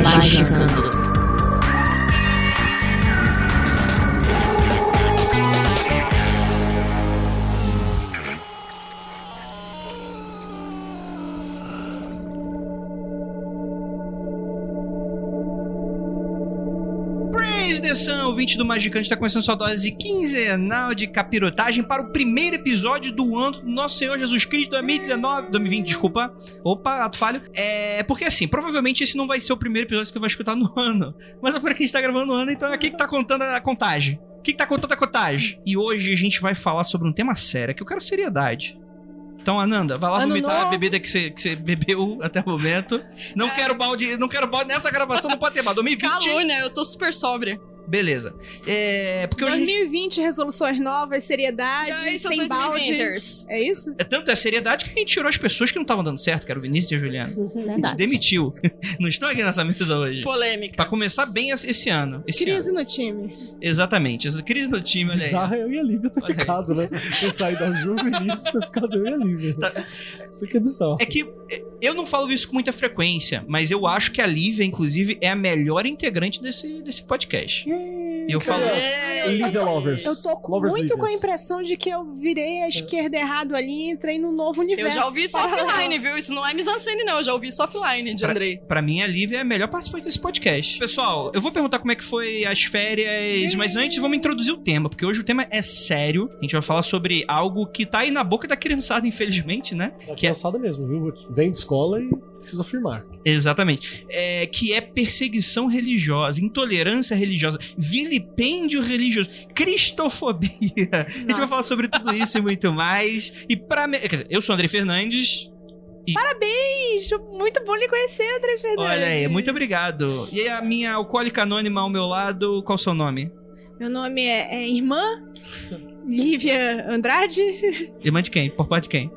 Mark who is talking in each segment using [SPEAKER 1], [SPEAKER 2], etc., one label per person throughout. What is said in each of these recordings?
[SPEAKER 1] Magicando.
[SPEAKER 2] Praise ouvinte do Magicante, está começando sua dose quinzenal de capirotagem para o primeiro episódio do ano do Nosso Senhor Jesus Cristo 2019, 2020, desculpa. Opa, ato falho. É, porque assim, provavelmente esse não vai ser o primeiro episódio que você vai escutar no ano. Mas é por aqui a gente tá gravando no ano, então é aqui que tá contando a contagem. O que, que tá contando a contagem? E hoje a gente vai falar sobre um tema sério, que eu quero seriedade. Então, Ananda, vai lá
[SPEAKER 3] Ano
[SPEAKER 2] vomitar a
[SPEAKER 3] novo.
[SPEAKER 2] bebida que você, que você bebeu até o momento. Não quero balde, não quero balde nessa gravação, não pode ter balde. 2020,
[SPEAKER 3] Calúnia, eu tô super sóbria.
[SPEAKER 2] Beleza. É, porque hoje a gente-
[SPEAKER 4] 2020, resoluções novas, seriedade, sem balde.
[SPEAKER 3] 2020ers?
[SPEAKER 4] É isso?
[SPEAKER 2] é tanto a seriedade que a gente tirou as pessoas que não estavam dando certo, que era o Vinícius e a Juliana. A gente demitiu. Não estão aqui nessa mesa hoje.
[SPEAKER 3] Polêmica.
[SPEAKER 2] Pra começar bem esse ano. Esse
[SPEAKER 4] Crise
[SPEAKER 2] ano.
[SPEAKER 4] no time.
[SPEAKER 2] Exatamente. Crise no time, olha aí.
[SPEAKER 5] Bizarro é eu e a Lívia ter
[SPEAKER 2] aí.
[SPEAKER 5] ficado, né? Eu saí da Ju e nisso ter ficado eu e a Lívia.
[SPEAKER 2] Tá.
[SPEAKER 5] Isso aqui é bizarro.
[SPEAKER 2] É que é, eu não falo isso com muita frequência, mas eu acho que a Lívia, inclusive, é a melhor integrante desse, desse podcast. E eu falo.
[SPEAKER 3] É,
[SPEAKER 5] Lívia Lovers.
[SPEAKER 4] Eu tô com-
[SPEAKER 5] Lovers
[SPEAKER 4] muito com a impressão de que eu virei a esquerda errado ali e entrei num novo
[SPEAKER 3] eu
[SPEAKER 4] universo.
[SPEAKER 3] já ouvi isso offline, viu? Isso não é mise-en-scène, não. Eu já ouvi isso offline de Andrei.
[SPEAKER 2] Pra mim, a Lívia é a melhor participante desse podcast. Pessoal, eu vou perguntar como é que foi as férias, mas antes vamos introduzir o tema, porque hoje o tema é sério. A gente vai falar sobre algo que tá aí na boca da criançada, infelizmente, né?
[SPEAKER 5] Tá
[SPEAKER 2] Que é-
[SPEAKER 5] cansada mesmo, viu? Vem de escola e preciso afirmar.
[SPEAKER 2] Exatamente. É, que é perseguição religiosa, intolerância religiosa, vilipêndio religioso, cristofobia. A gente vai falar sobre tudo isso e muito mais. E pra. me- Quer dizer, eu sou o André Fernandes.
[SPEAKER 4] Bicho, muito bom lhe conhecer, André Fernandes.
[SPEAKER 2] Olha aí, muito obrigado. E a minha alcoólica anônima ao meu lado, qual o seu nome?
[SPEAKER 4] Meu nome é, é Irmã Lívia Andrade.
[SPEAKER 2] Irmã de quem? Por parte de quem?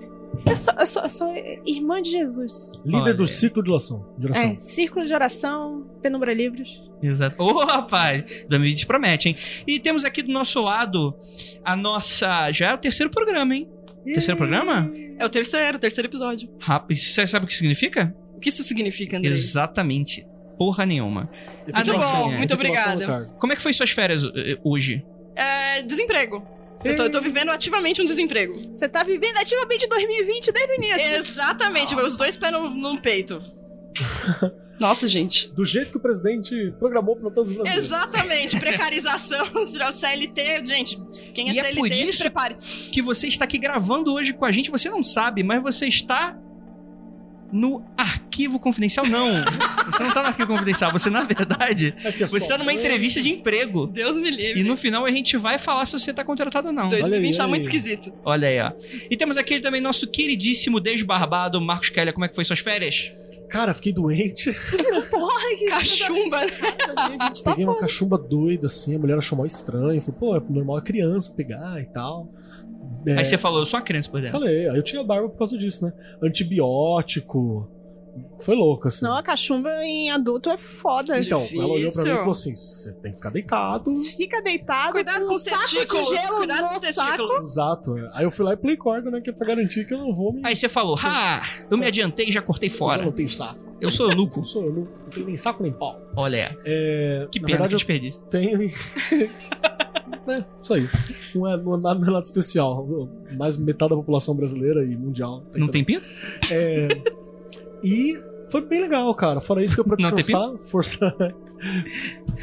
[SPEAKER 4] Eu sou, eu sou, eu sou irmã de Jesus.
[SPEAKER 5] Líder
[SPEAKER 2] Olha.
[SPEAKER 5] do ciclo de oração. De oração.
[SPEAKER 4] É, círculo de oração, penumbra livros.
[SPEAKER 2] Exato. Ô, rapaz, 2020 promete, hein? E temos aqui do nosso lado a nossa. Já é o terceiro programa, hein? Terceiro programa?
[SPEAKER 3] É o terceiro, o terceiro episódio.
[SPEAKER 2] Rápido. Você sabe o que significa?
[SPEAKER 3] O que isso significa, Andrei?
[SPEAKER 2] Exatamente. Porra nenhuma. Ah,
[SPEAKER 3] Muito
[SPEAKER 2] não,
[SPEAKER 3] bom,
[SPEAKER 2] sim, é.
[SPEAKER 3] muito obrigada.
[SPEAKER 2] Como é que foi suas férias eh, hoje?
[SPEAKER 3] É, desemprego. Eu tô, eu tô vivendo ativamente um desemprego.
[SPEAKER 4] Você tá vivendo ativamente 2020 desde o início.
[SPEAKER 3] Exatamente, os dois pés no, no peito. Nossa, gente.
[SPEAKER 5] Do jeito que o presidente programou para todos os brasileiros.
[SPEAKER 3] Exatamente, precarização, CLT, gente, quem é
[SPEAKER 2] E é
[SPEAKER 3] CLT,
[SPEAKER 2] por
[SPEAKER 3] se
[SPEAKER 2] isso-
[SPEAKER 3] prepare.
[SPEAKER 2] Que você está aqui gravando hoje com a gente, você não sabe, mas você está no arquivo confidencial. Não. Você não tá no arquivo confidencial. Você, na verdade,
[SPEAKER 5] É é
[SPEAKER 2] você está numa entrevista de emprego.
[SPEAKER 3] Deus me livre.
[SPEAKER 2] E no final a gente vai falar se você tá contratado ou não.
[SPEAKER 3] 2020
[SPEAKER 5] Olha
[SPEAKER 3] tá
[SPEAKER 5] aí,
[SPEAKER 3] muito esquisito.
[SPEAKER 2] Olha aí, ó. E temos aqui também nosso queridíssimo desbarbado Marcos Keller. Como é que foi suas férias?
[SPEAKER 5] Cara, fiquei doente.
[SPEAKER 4] Porra, que
[SPEAKER 3] Cachumba.
[SPEAKER 4] 2020 tá
[SPEAKER 5] Peguei uma cachumba doida, assim. A mulher achou mal estranho. Falei, pô, é normal é criança pegar e tal. É,
[SPEAKER 2] Aí você falou, eu sou uma criança por dentro.
[SPEAKER 5] Falei, aí eu tinha barba por causa disso, né? Antibiótico. Foi louco, assim.
[SPEAKER 4] Não, a cachumba em adulto é foda.
[SPEAKER 5] Então,
[SPEAKER 3] Difícil.
[SPEAKER 5] ela olhou pra mim e falou assim: você tem que ficar deitado.
[SPEAKER 4] Fica deitado
[SPEAKER 3] Cuidado com os
[SPEAKER 4] saco
[SPEAKER 3] testículos.
[SPEAKER 4] de gelo
[SPEAKER 3] Cuidado com
[SPEAKER 4] no
[SPEAKER 3] os
[SPEAKER 4] saco.
[SPEAKER 3] testículos.
[SPEAKER 5] Exato. Aí eu fui lá e play corda, né? Que é pra garantir que eu não vou me.
[SPEAKER 2] Aí você falou, ah, eu me adiantei e já cortei
[SPEAKER 5] Eu
[SPEAKER 2] fora.
[SPEAKER 5] não tenho saco.
[SPEAKER 2] Eu sou eunuco.
[SPEAKER 5] Não sou eu, não, não tenho nem saco nem pau.
[SPEAKER 2] Olha.
[SPEAKER 5] É,
[SPEAKER 2] que
[SPEAKER 5] na
[SPEAKER 2] pena, que
[SPEAKER 5] verdade,
[SPEAKER 2] desperdício.
[SPEAKER 5] eu tenho. É, isso aí. Não é, não é nada, é nada especial. Mais metade da população brasileira e mundial.
[SPEAKER 2] Não tem pinto?
[SPEAKER 5] É, e foi bem legal, cara. Fora isso, pra
[SPEAKER 2] Não tem
[SPEAKER 5] descansar, força.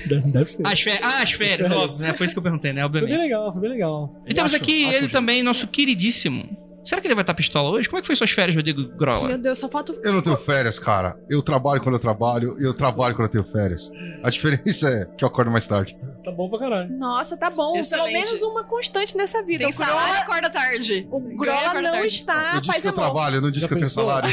[SPEAKER 5] Deve ser.
[SPEAKER 2] Ah, as férias, ah, as férias,
[SPEAKER 5] As férias.
[SPEAKER 2] óbvio, né? Foi isso que eu perguntei, né?
[SPEAKER 5] Foi bem
[SPEAKER 2] Obviamente.
[SPEAKER 5] legal, foi bem legal.
[SPEAKER 2] E temos
[SPEAKER 5] Acho-
[SPEAKER 2] aqui ele também, nosso queridíssimo Será que ele vai estar pistola hoje? Como é que foi suas férias, Rodrigo Grola?
[SPEAKER 4] Meu Deus, só falta.
[SPEAKER 6] Eu não tenho férias, cara. Eu trabalho quando eu trabalho e eu trabalho quando eu tenho férias. A diferença é que eu acordo mais tarde.
[SPEAKER 5] Tá bom pra caralho.
[SPEAKER 4] Nossa, tá bom.
[SPEAKER 3] Excelente.
[SPEAKER 4] Pelo menos uma constante nessa vida.
[SPEAKER 3] Tem
[SPEAKER 4] o
[SPEAKER 3] salário,
[SPEAKER 4] Grola,
[SPEAKER 3] acorda tarde.
[SPEAKER 4] o Grola não
[SPEAKER 3] tarde.
[SPEAKER 4] está
[SPEAKER 6] eu disse que eu
[SPEAKER 4] amor.
[SPEAKER 6] trabalho, eu não disse
[SPEAKER 5] Já
[SPEAKER 6] que eu tenho
[SPEAKER 5] pensou?
[SPEAKER 6] salário.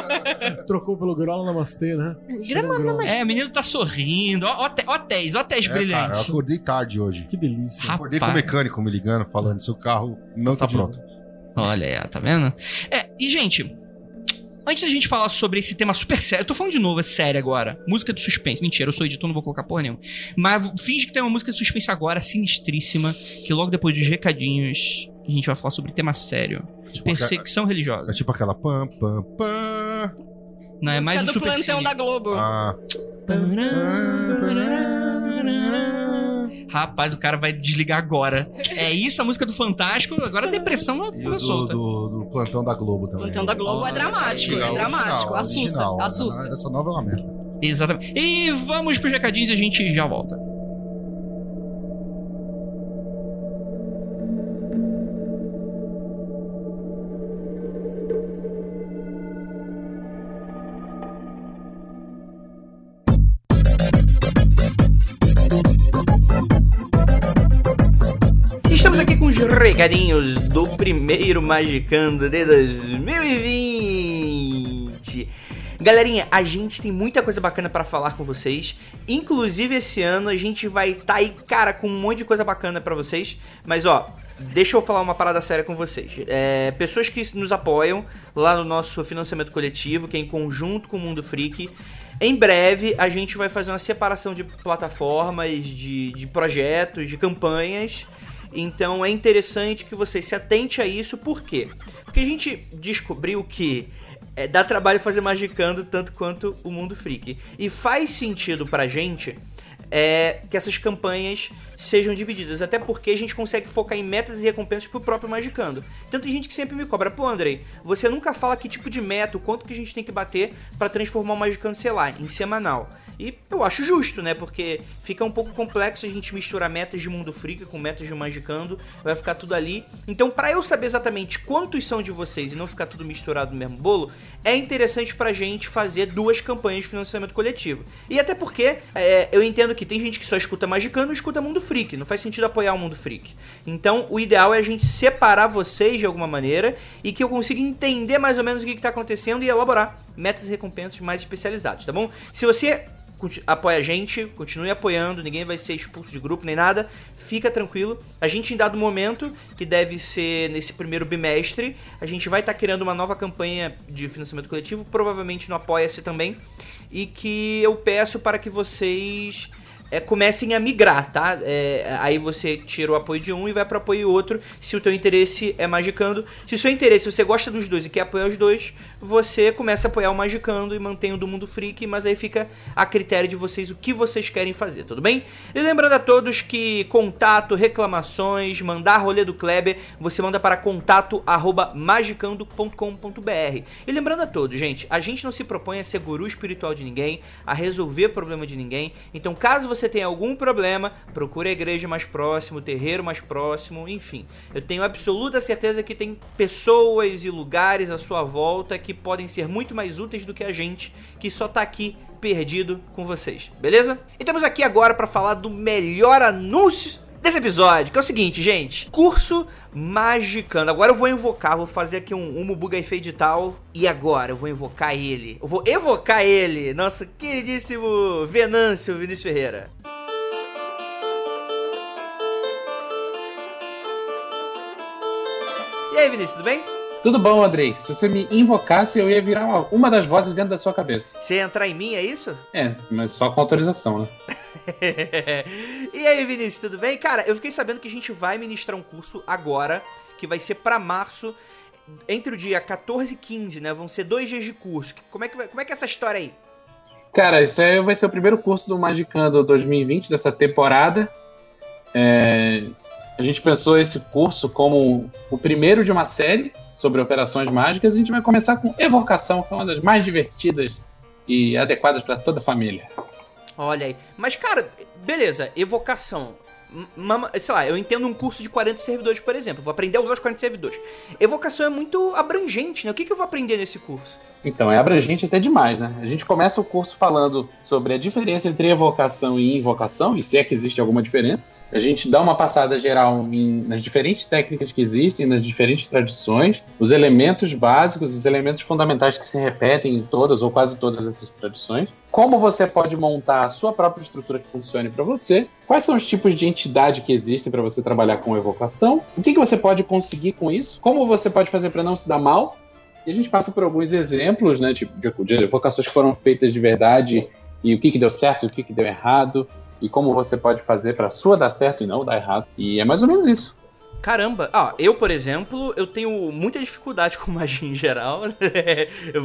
[SPEAKER 5] Trocou pelo Grola Namastê, né?
[SPEAKER 4] Grama. Namastê.
[SPEAKER 2] É, o menino tá sorrindo. Ó, ó, Tez
[SPEAKER 6] É, cara,
[SPEAKER 2] brilhante.
[SPEAKER 6] eu acordei tarde hoje.
[SPEAKER 5] Que delícia.
[SPEAKER 2] Rapaz.
[SPEAKER 6] Acordei com o mecânico me ligando, falando seu carro não tá pronto.
[SPEAKER 2] Olha aí, tá vendo? É, e gente, antes da gente falar sobre esse tema super sério, eu tô falando de novo, é sério agora. Música de suspense. Mentira, eu sou editor, não vou colocar porra nenhuma. Mas finge que tem uma música de suspense agora, sinistríssima, que logo depois dos recadinhos a gente vai falar sobre tema sério.
[SPEAKER 6] Tipo aqua-
[SPEAKER 2] Perseguição
[SPEAKER 6] É
[SPEAKER 2] religiosa.
[SPEAKER 6] tipo aquela pam, pam, pam.
[SPEAKER 2] Não, é mais
[SPEAKER 3] Música do
[SPEAKER 2] super
[SPEAKER 3] plantão da Globo.
[SPEAKER 6] Ah,
[SPEAKER 2] Rapaz, o cara vai desligar agora. É isso a música do Fantástico, agora a depressão
[SPEAKER 6] o
[SPEAKER 2] vai
[SPEAKER 6] do, do, do plantão da Globo também.
[SPEAKER 3] Plantão da Globo é dramático, é dramático.
[SPEAKER 6] original,
[SPEAKER 3] assusta,
[SPEAKER 6] original.
[SPEAKER 3] assusta.
[SPEAKER 6] Essa nova é uma merda.
[SPEAKER 2] Exatamente. E vamos pros recadinhos e a gente já volta. Com os recadinhos do primeiro Magicando de 2020. Galerinha, a gente tem muita coisa bacana pra falar com vocês. Inclusive esse ano a gente vai estar aí, cara, com um monte de coisa bacana pra vocês. Mas ó, deixa eu falar uma parada séria com vocês. É, pessoas que nos apoiam lá no nosso financiamento coletivo, que é em conjunto com o Mundo Freak. Em breve a gente vai fazer uma separação de plataformas, de, de projetos, de campanhas. Então é interessante que você se atente a isso, por quê? Porque a gente descobriu que é, dá trabalho fazer magicando tanto quanto o mundo freak. E faz sentido pra gente é, que essas campanhas sejam divididas, até porque a gente consegue focar em metas e recompensas pro próprio Magicando. Então tem gente que sempre me cobra, pô Andrei, você nunca fala que tipo de meta, o quanto que a gente tem que bater pra transformar o Magicando, sei lá, em semanal. E eu acho justo, né? Porque fica um pouco complexo a gente misturar metas de Mundo Freak com metas de Magicando. Vai ficar tudo ali. Então, pra eu saber exatamente quantos são de vocês e não ficar tudo misturado no mesmo bolo, é interessante pra gente fazer duas campanhas de financiamento coletivo. E até porque é, eu entendo que tem gente que só escuta Magicando e escuta Mundo Freak. Não faz sentido apoiar o Mundo Freak. Então, o ideal é a gente separar vocês de alguma maneira e que eu consiga entender mais ou menos o que, que tá acontecendo e elaborar metas e recompensas mais especializadas, tá bom? Se você apoia a gente, continue apoiando, ninguém vai ser expulso de grupo nem nada, fica tranquilo. A gente, em dado momento, que deve ser nesse primeiro bimestre, a gente vai estar criando uma nova campanha de financiamento coletivo, provavelmente no Apoia-se também, e que eu peço para que vocês é, comecem a migrar, tá? É, aí você tira o apoio de um e vai para apoio outro, se o teu interesse é Magicando. Se o seu interesse, você gosta dos dois e quer apoiar os dois, você começa a apoiar o Magicando e mantém o do Mundo Freak, mas aí fica a critério de vocês o que vocês querem fazer, tudo bem? E lembrando a todos que contato, reclamações, mandar rolê do Kleber, você manda para contato arroba magicando.com.br. E lembrando a todos, gente, a gente não se propõe a ser guru espiritual de ninguém, a resolver problema de ninguém. Então, caso você tenha algum problema, procure a igreja mais próxima, o terreiro mais próximo, enfim. Eu tenho absoluta certeza que tem pessoas e lugares à sua volta que podem ser muito mais úteis do que a gente, que só tá aqui perdido com vocês, beleza? E estamos aqui agora para falar do melhor anúncio desse episódio, que é o seguinte, gente. Curso Magicando. Agora eu vou invocar, vou fazer aqui um, um Mubuga Fade tal. E agora eu vou invocar ele. Eu vou evocar ele, nosso queridíssimo Venâncio Vinícius Ferreira. E aí, Vinícius, tudo bem?
[SPEAKER 7] Tudo bom, Andrei. Se você me invocasse, eu ia virar uma, uma das vozes dentro da sua cabeça.
[SPEAKER 2] Você ia entrar em mim, é isso?
[SPEAKER 7] É, mas só com autorização, né?
[SPEAKER 2] e aí, Vinícius, tudo bem? Cara, eu fiquei sabendo que a gente vai ministrar um curso agora, que vai ser pra março, entre o dia 14 e 15, né? Vão ser dois dias de curso. Como é que, vai- como é, que é essa história aí?
[SPEAKER 7] Cara, isso aí vai ser o primeiro curso do Magicando 2020, dessa temporada. É, a gente pensou esse curso como o primeiro de uma série sobre operações mágicas. A gente vai começar com Evocação, que é uma das mais divertidas e adequadas para toda a família.
[SPEAKER 2] Olha aí. Mas, cara, beleza, evocação. sei lá, eu entendo um curso de 40 servidores, por exemplo. Vou aprender a usar os 40 servidores. Evocação é muito abrangente, né? O que, que eu vou aprender nesse curso?
[SPEAKER 7] Então, é abrangente até demais, né? A gente começa o curso falando sobre a diferença entre evocação e invocação, e se é que existe alguma diferença. A gente dá uma passada geral em- nas diferentes técnicas que existem, nas diferentes tradições, os elementos básicos, os elementos fundamentais que se repetem em todas ou quase todas essas tradições. Como você pode montar a sua própria estrutura que funcione para você, quais são os tipos de entidade que existem para você trabalhar com evocação, o que, que você pode conseguir com isso, como você pode fazer para não se dar mal, e a gente passa por alguns exemplos, né, tipo, de, evocações que foram feitas de verdade e o que, que deu certo e o que, que deu errado e como você pode fazer para sua dar certo e não dar errado. E é mais ou menos isso.
[SPEAKER 2] Caramba, ah, eu, por exemplo, eu tenho muita dificuldade com magia em geral. né?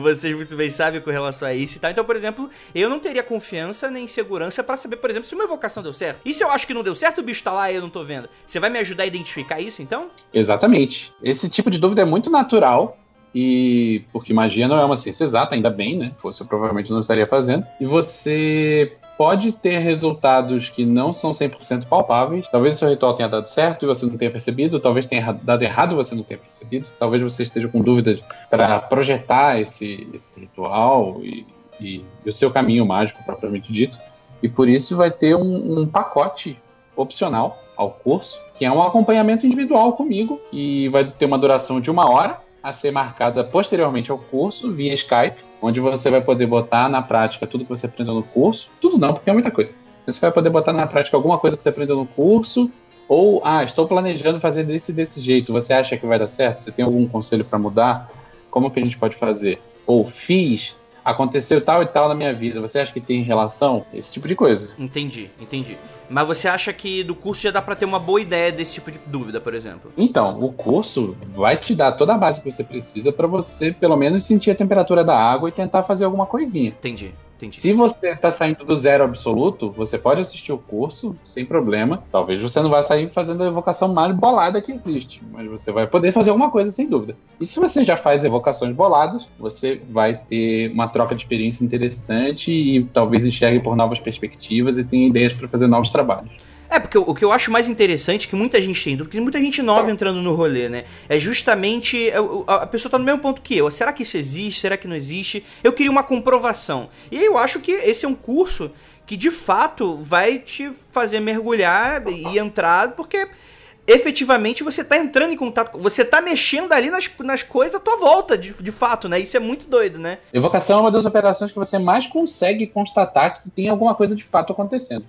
[SPEAKER 2] Vocês muito bem sabem com relação a isso e tal. Então, por exemplo, eu não teria confiança nem segurança pra saber, por exemplo, se uma evocação deu certo. E se eu acho que não deu certo, o bicho tá lá e eu não tô vendo? Você vai me ajudar a identificar isso, então?
[SPEAKER 7] Exatamente. Esse tipo de dúvida é muito natural. E porque magia não é uma ciência exata, ainda bem, né? Fosse eu provavelmente não estaria fazendo. E você pode ter resultados que não são 100% palpáveis. Talvez o seu ritual tenha dado certo e você não tenha percebido. Talvez tenha dado errado e você não tenha percebido. Talvez você esteja com dúvidas para projetar esse, esse ritual e, e- e o seu caminho mágico propriamente dito. E por isso vai ter um, um pacote opcional ao curso, que é um acompanhamento individual comigo, e vai ter uma duração de uma hora, a ser marcada posteriormente ao curso, via Skype, onde você vai poder botar na prática tudo que você aprendeu no curso. Tudo não, porque é muita coisa. Você vai poder botar na prática alguma coisa que você aprendeu no curso, ou, ah, estou planejando fazer desse desse jeito. Você acha que vai dar certo? Você tem algum conselho para mudar? Como que a gente pode fazer? Ou fiz, aconteceu tal e tal na minha vida. Você acha que tem relação? Esse tipo de coisa.
[SPEAKER 2] Entendi, entendi. Mas você acha que do curso já dá pra ter uma boa ideia desse tipo de dúvida, por exemplo?
[SPEAKER 7] Então, o curso vai te dar toda a base que você precisa para você, pelo menos, sentir a temperatura da água e tentar fazer alguma coisinha.
[SPEAKER 2] Entendi, entendi.
[SPEAKER 7] Se você tá saindo do zero absoluto, você pode assistir o curso sem problema. Talvez você não vai sair fazendo a evocação mais bolada que existe, mas você vai poder fazer alguma coisa sem dúvida. E se você já faz evocações boladas, você vai ter uma troca de experiência interessante e talvez enxergue por novas perspectivas e tenha ideias para fazer novos trabalhos.
[SPEAKER 2] É, porque o, que eu acho mais interessante que muita gente tem, porque tem muita gente nova entrando no rolê, né? É justamente é, a pessoa tá no mesmo ponto que eu. Será que isso existe? Será que não existe? Eu queria uma comprovação. E aí eu acho que esse é um curso que de fato vai te fazer mergulhar e entrar, porque efetivamente você tá entrando em contato, você tá mexendo ali nas, nas coisas à tua volta, de, de fato, né? Isso é muito doido, né?
[SPEAKER 7] Evocação é uma das operações que você mais consegue constatar que tem alguma coisa de fato acontecendo.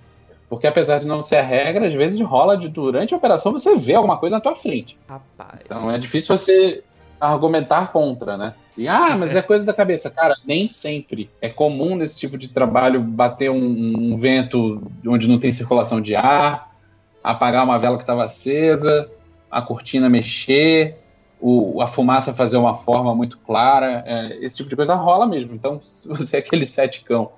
[SPEAKER 7] Porque apesar de não ser a regra, às vezes rola de durante a operação você vê alguma coisa na tua frente.
[SPEAKER 2] Rapaz.
[SPEAKER 7] Então é difícil você argumentar contra, né? E, ah, mas é coisa da cabeça. Cara, nem sempre. É comum nesse tipo de trabalho bater um, um vento onde não tem circulação de ar, apagar uma vela que estava acesa, a cortina mexer, o- a fumaça fazer uma forma muito clara. É, esse tipo de coisa rola mesmo. Então, se você é aquele ceticão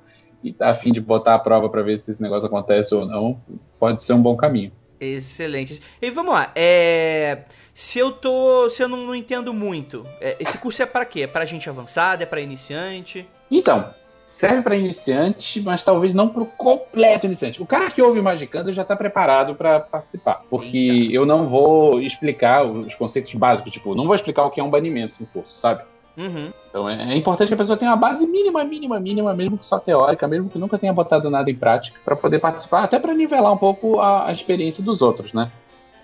[SPEAKER 7] e tá afim de botar a prova para ver se esse negócio acontece ou não, pode ser um bom caminho.
[SPEAKER 2] Excelente. E vamos lá, é. Se eu tô. Se eu não, não entendo muito, é, esse curso é pra quê? É pra gente avançada? É pra iniciante?
[SPEAKER 7] Então, serve para iniciante, mas talvez não para o completo iniciante. O cara que ouve Magicando já está preparado para participar, porque eu não vou explicar os conceitos básicos, tipo, não vou explicar o que é um banimento no curso, sabe?
[SPEAKER 2] Uhum.
[SPEAKER 7] Então é, é importante que a pessoa tenha uma base mínima, mínima, mínima, mesmo que só teórica, mesmo que nunca tenha botado nada em prática, para poder participar, até para nivelar um pouco a, a experiência dos outros, né?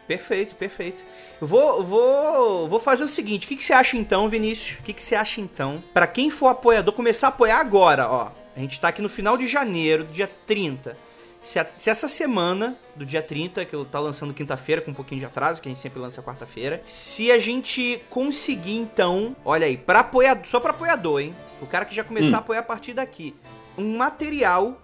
[SPEAKER 2] Perfeito, perfeito. Vou, vou, vou fazer o seguinte: o que, que você acha então, Vinícius? O que, que você acha então? Pra quem for apoiador, começar a apoiar agora, ó. A gente tá aqui no final de janeiro, dia 30. Se, a- se essa semana, do dia 30, que eu tá lançando quinta-feira, com um pouquinho de atraso, que a gente sempre lança quarta-feira. Se a gente conseguir, então, olha aí, pra apoiador, só pra apoiador, hein? O cara que já começar
[SPEAKER 7] Hum.
[SPEAKER 2] a apoiar a partir daqui. Um material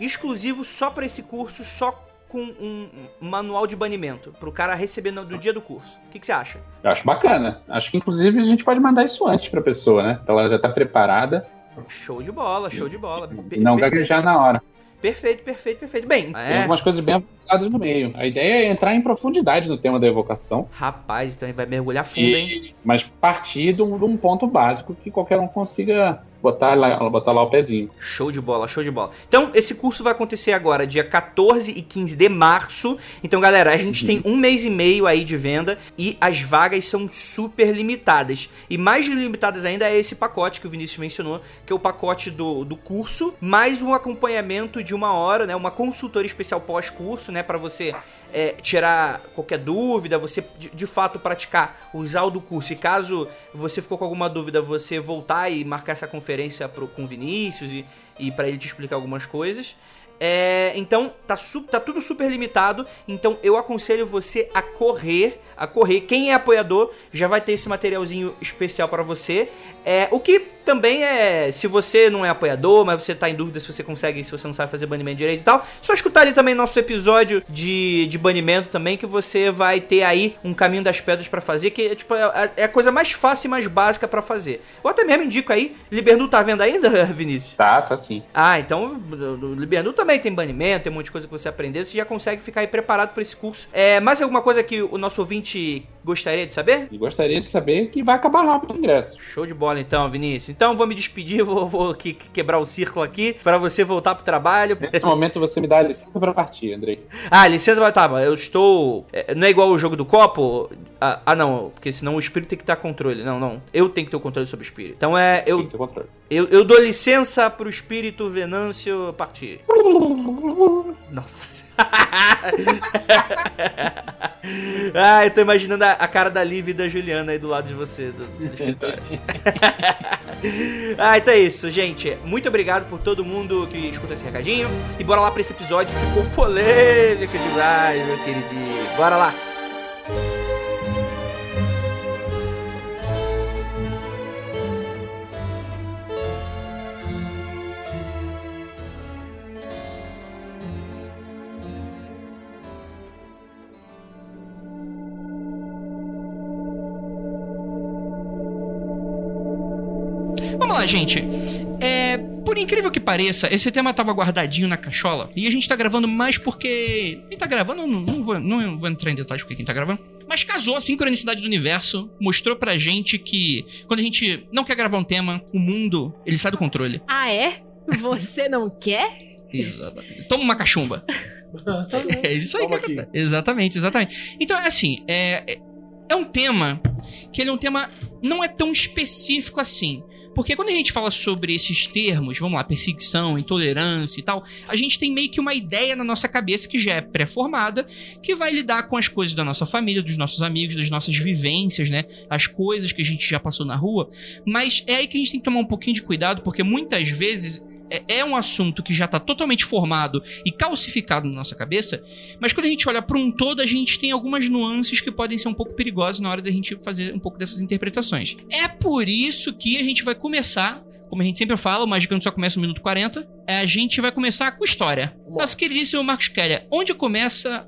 [SPEAKER 2] exclusivo só pra esse curso, só com um manual de banimento, pro cara receber no, no dia do curso. O que, que você acha?
[SPEAKER 7] Eu acho bacana. Acho que inclusive a gente pode mandar isso antes para a pessoa, né? Pra ela já estar preparada
[SPEAKER 2] Show de bola, show de bola.
[SPEAKER 7] não gaguejar na hora.
[SPEAKER 2] Perfeito, perfeito, perfeito. Bem,
[SPEAKER 7] Tem
[SPEAKER 2] é,
[SPEAKER 7] algumas coisas bem no meio. A ideia é entrar em profundidade no tema da evocação,
[SPEAKER 2] Rapaz, então ele vai mergulhar fundo, hein?
[SPEAKER 7] e, mas partir de um, de um ponto básico que qualquer um consiga botar lá, botar lá o pezinho.
[SPEAKER 2] Show de bola, show de bola. Então, esse curso vai acontecer agora, dia 14 e 15 de março. Então, galera, a gente tem um mês e meio aí de venda e as vagas são super limitadas. E mais limitadas ainda é esse pacote que o Vinícius mencionou, que é o pacote do, do curso, mais um acompanhamento de uma hora, né? Uma consultoria especial pós-curso, né? Pra você é, tirar qualquer dúvida, você de, de fato praticar, usar o do curso. E caso você ficou com alguma dúvida, você voltar e marcar essa conferência pro, com Vinícius e, e para ele te explicar algumas coisas. É, então tá, tá tudo super limitado. Então eu aconselho você a correr, a correr. Quem é apoiador já vai ter esse materialzinho especial pra você. É, o que também é, se você não é apoiador, mas você tá em dúvida se você consegue, se você não sabe fazer banimento direito e tal, só escutar ali também nosso episódio de, de banimento também, que você vai ter aí um caminho das pedras pra fazer, que tipo, é, a- é a coisa mais fácil e mais básica pra fazer. Eu até mesmo indico aí, Libernu tá vendo ainda, Vinícius?
[SPEAKER 7] Tá, tá sim.
[SPEAKER 2] Ah, então o Libernu também tem banimento, tem um monte de coisa que você aprender, você já consegue ficar aí preparado para esse curso. É, mais alguma coisa que o nosso ouvinte gente gostaria de saber?
[SPEAKER 7] E gostaria de saber que vai acabar rápido o ingresso.
[SPEAKER 2] Show de bola então, Vinícius. Então vou me despedir, vou, vou aqui quebrar o círculo aqui para você voltar pro trabalho.
[SPEAKER 7] Nesse momento você me dá licença pra partir, Andrei.
[SPEAKER 2] Ah, licença, mas tá, eu estou. é, Não é igual o jogo do copo? Ah, ah, não, porque senão o espírito tem que ter controle. Não, não. Eu tenho que ter o controle sobre o espírito. Então é. Eu,
[SPEAKER 7] Sim,
[SPEAKER 2] eu, eu dou licença pro espírito Venâncio partir. Nossa. ah, eu tô imaginando a, a cara da Liv e da Juliana aí do lado de você, do, do escritório. ah, então é isso, gente. Muito obrigado por todo mundo que escuta esse recadinho. E bora lá pra esse episódio que ficou polêmico demais, meu queridinho. Bora lá. Vamos lá, gente. É, por incrível que pareça, esse tema tava guardadinho na cachola. E a gente tá gravando mais porque. Quem tá gravando, não, não, vou, não vou entrar em detalhes porque quem tá gravando. Mas casou a sincronicidade do universo, mostrou pra gente que quando a gente não quer gravar um tema, o mundo, ele sai do controle.
[SPEAKER 4] Ah, é? Você não quer?
[SPEAKER 2] Exatamente. Toma uma cachumba. É isso aí
[SPEAKER 5] Toma
[SPEAKER 2] que
[SPEAKER 5] aqui.
[SPEAKER 2] acontece. Exatamente, exatamente. Então, é assim, é, é- é um tema que ele é um tema não é tão específico assim. Porque quando a gente fala sobre esses termos, vamos lá, perseguição, intolerância e tal, a gente tem meio que uma ideia na nossa cabeça que já é pré-formada, que vai lidar com as coisas da nossa família, dos nossos amigos, das nossas vivências, né? As coisas que a gente já passou na rua. Mas é aí que a gente tem que tomar um pouquinho de cuidado, porque muitas vezes é- é um assunto que já está totalmente formado e calcificado na nossa cabeça, mas quando a gente olha para um todo, a gente tem algumas nuances que podem ser um pouco perigosas na hora da gente fazer um pouco dessas interpretações. É por isso que a gente vai começar. Como a gente sempre fala, o Magicando só começa no minuto 40. é, A gente vai começar com história. Nosso queridíssimo Marcos Keller, onde começa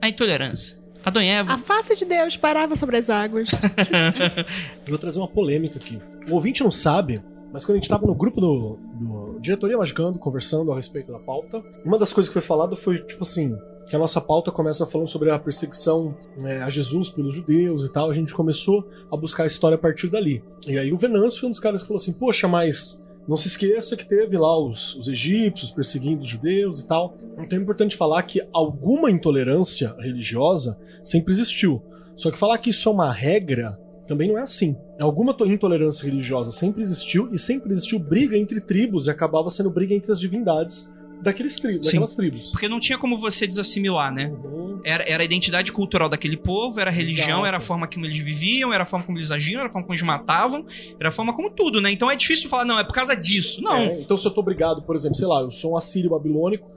[SPEAKER 2] a intolerância? Adão e Eva.
[SPEAKER 4] A face de Deus parava sobre as águas.
[SPEAKER 5] Eu vou trazer uma polêmica aqui. O ouvinte não sabe, mas quando a gente tava no grupo do, do Diretoria Magicando, conversando a respeito da pauta, uma das coisas que foi falado foi, tipo assim, que a nossa pauta começa falando sobre a perseguição né, a Jesus pelos judeus e tal. A gente começou a buscar a história a partir dali. E aí o Venâncio foi um dos caras que falou assim, poxa, mas não se esqueça que teve lá os, os egípcios perseguindo os judeus e tal. Então é importante falar que alguma intolerância religiosa sempre existiu. Só que falar que isso é uma regra também não é assim. Alguma to- intolerância religiosa sempre existiu e sempre existiu briga entre tribos e acabava sendo briga entre as divindades daqueles tri
[SPEAKER 2] Sim.
[SPEAKER 5] daquelas tribos.
[SPEAKER 2] Porque não tinha como você desassimilar, né?
[SPEAKER 5] Uhum.
[SPEAKER 2] Era, era a identidade cultural daquele povo, era a religião,
[SPEAKER 5] Exato.
[SPEAKER 2] era a forma como eles viviam, era a forma como eles agiam, era a forma como eles matavam, era a forma como tudo, né? Então é difícil falar, não, é por causa disso. Não.
[SPEAKER 5] É, então se eu tô brigado, por exemplo, sei lá, eu sou um assírio babilônico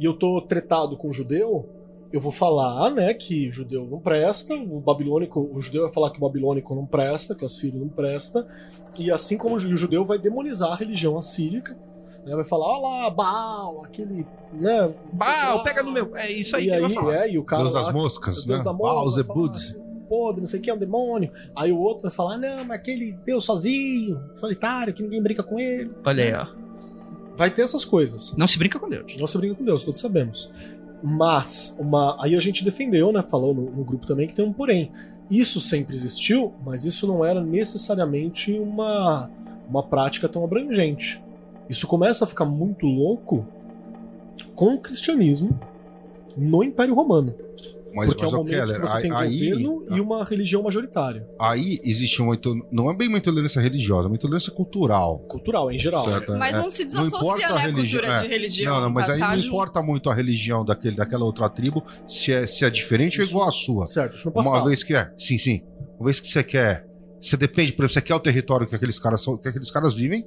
[SPEAKER 5] e eu tô tretado com um judeu, eu vou falar, né, que judeu não presta, o babilônico, o judeu vai falar que o babilônico não presta, que o assírio não presta, e assim como o ju- o judeu vai demonizar a religião assírica, né, vai falar, olha lá, Baal, aquele, né,
[SPEAKER 2] Baal, pega no meu. É isso aí
[SPEAKER 5] e
[SPEAKER 2] que ele
[SPEAKER 5] aí,
[SPEAKER 2] vai falar.
[SPEAKER 5] é, e o cara
[SPEAKER 6] Deus
[SPEAKER 5] lá,
[SPEAKER 6] das moscas,
[SPEAKER 5] Deus
[SPEAKER 6] né?
[SPEAKER 5] da vai
[SPEAKER 6] Beelzebub.
[SPEAKER 5] falar, podre, não sei o que, é um demônio. Aí o outro vai falar, não, mas aquele Deus sozinho, solitário, que ninguém brinca com ele.
[SPEAKER 2] Olha aí, ó.
[SPEAKER 5] Vai ter essas coisas.
[SPEAKER 2] Não se brinca com Deus.
[SPEAKER 5] Não se brinca com Deus, todos sabemos. Mas, uma, aí a gente defendeu, né? Falou no, no grupo também que tem um porém. Isso sempre existiu, mas isso não era necessariamente uma, uma prática tão abrangente. Isso começa a ficar muito louco com o cristianismo no Império Romano.
[SPEAKER 6] Mas,
[SPEAKER 5] porque
[SPEAKER 6] mas
[SPEAKER 5] é o
[SPEAKER 6] o
[SPEAKER 5] momento
[SPEAKER 6] Keller,
[SPEAKER 5] que você tem
[SPEAKER 6] aí,
[SPEAKER 5] governo e uma religião majoritária.
[SPEAKER 6] aí existe uma. Não é bem uma intolerância religiosa, é uma intolerância cultural.
[SPEAKER 5] Cultural, em geral.
[SPEAKER 6] certo?
[SPEAKER 3] Mas
[SPEAKER 6] É,
[SPEAKER 3] não se
[SPEAKER 6] não importa
[SPEAKER 3] desassocia,
[SPEAKER 6] a
[SPEAKER 3] né, a
[SPEAKER 6] religi-
[SPEAKER 3] cultura
[SPEAKER 6] é.
[SPEAKER 3] de religião.
[SPEAKER 6] Não, não, mas
[SPEAKER 3] tá-
[SPEAKER 6] aí
[SPEAKER 3] tá
[SPEAKER 6] não
[SPEAKER 3] junto.
[SPEAKER 6] importa muito a religião daquele, daquela outra tribo, se é, se é diferente ou
[SPEAKER 5] Isso-
[SPEAKER 6] igual à sua.
[SPEAKER 5] Certo, isso
[SPEAKER 6] Uma
[SPEAKER 5] passado.
[SPEAKER 6] vez que é, sim, sim. Uma vez que você quer, você depende, por exemplo, você quer o território que aqueles caras são, que aqueles caras vivem,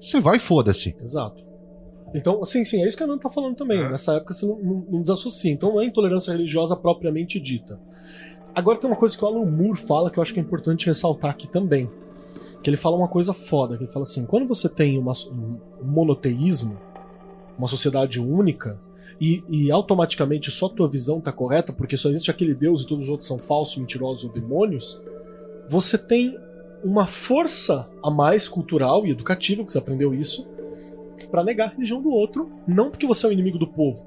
[SPEAKER 6] você vai e foda-se.
[SPEAKER 5] Exato. Então, sim, sim, é isso que a Nanda tá falando também.
[SPEAKER 6] É.
[SPEAKER 5] Nessa época você não, não, não desassocia. Então não é intolerância religiosa propriamente dita. Agora tem uma coisa que o Alan Moore fala que eu acho que é importante ressaltar aqui também. Que ele fala uma coisa foda, que ele fala assim, quando você tem uma, um monoteísmo, uma sociedade única, e, e automaticamente só tua visão tá correta, porque só existe aquele Deus e todos os outros são falsos, mentirosos ou demônios, você tem uma força a mais cultural e educativa, que você aprendeu isso, pra negar a religião do outro, não porque você é o inimigo do povo.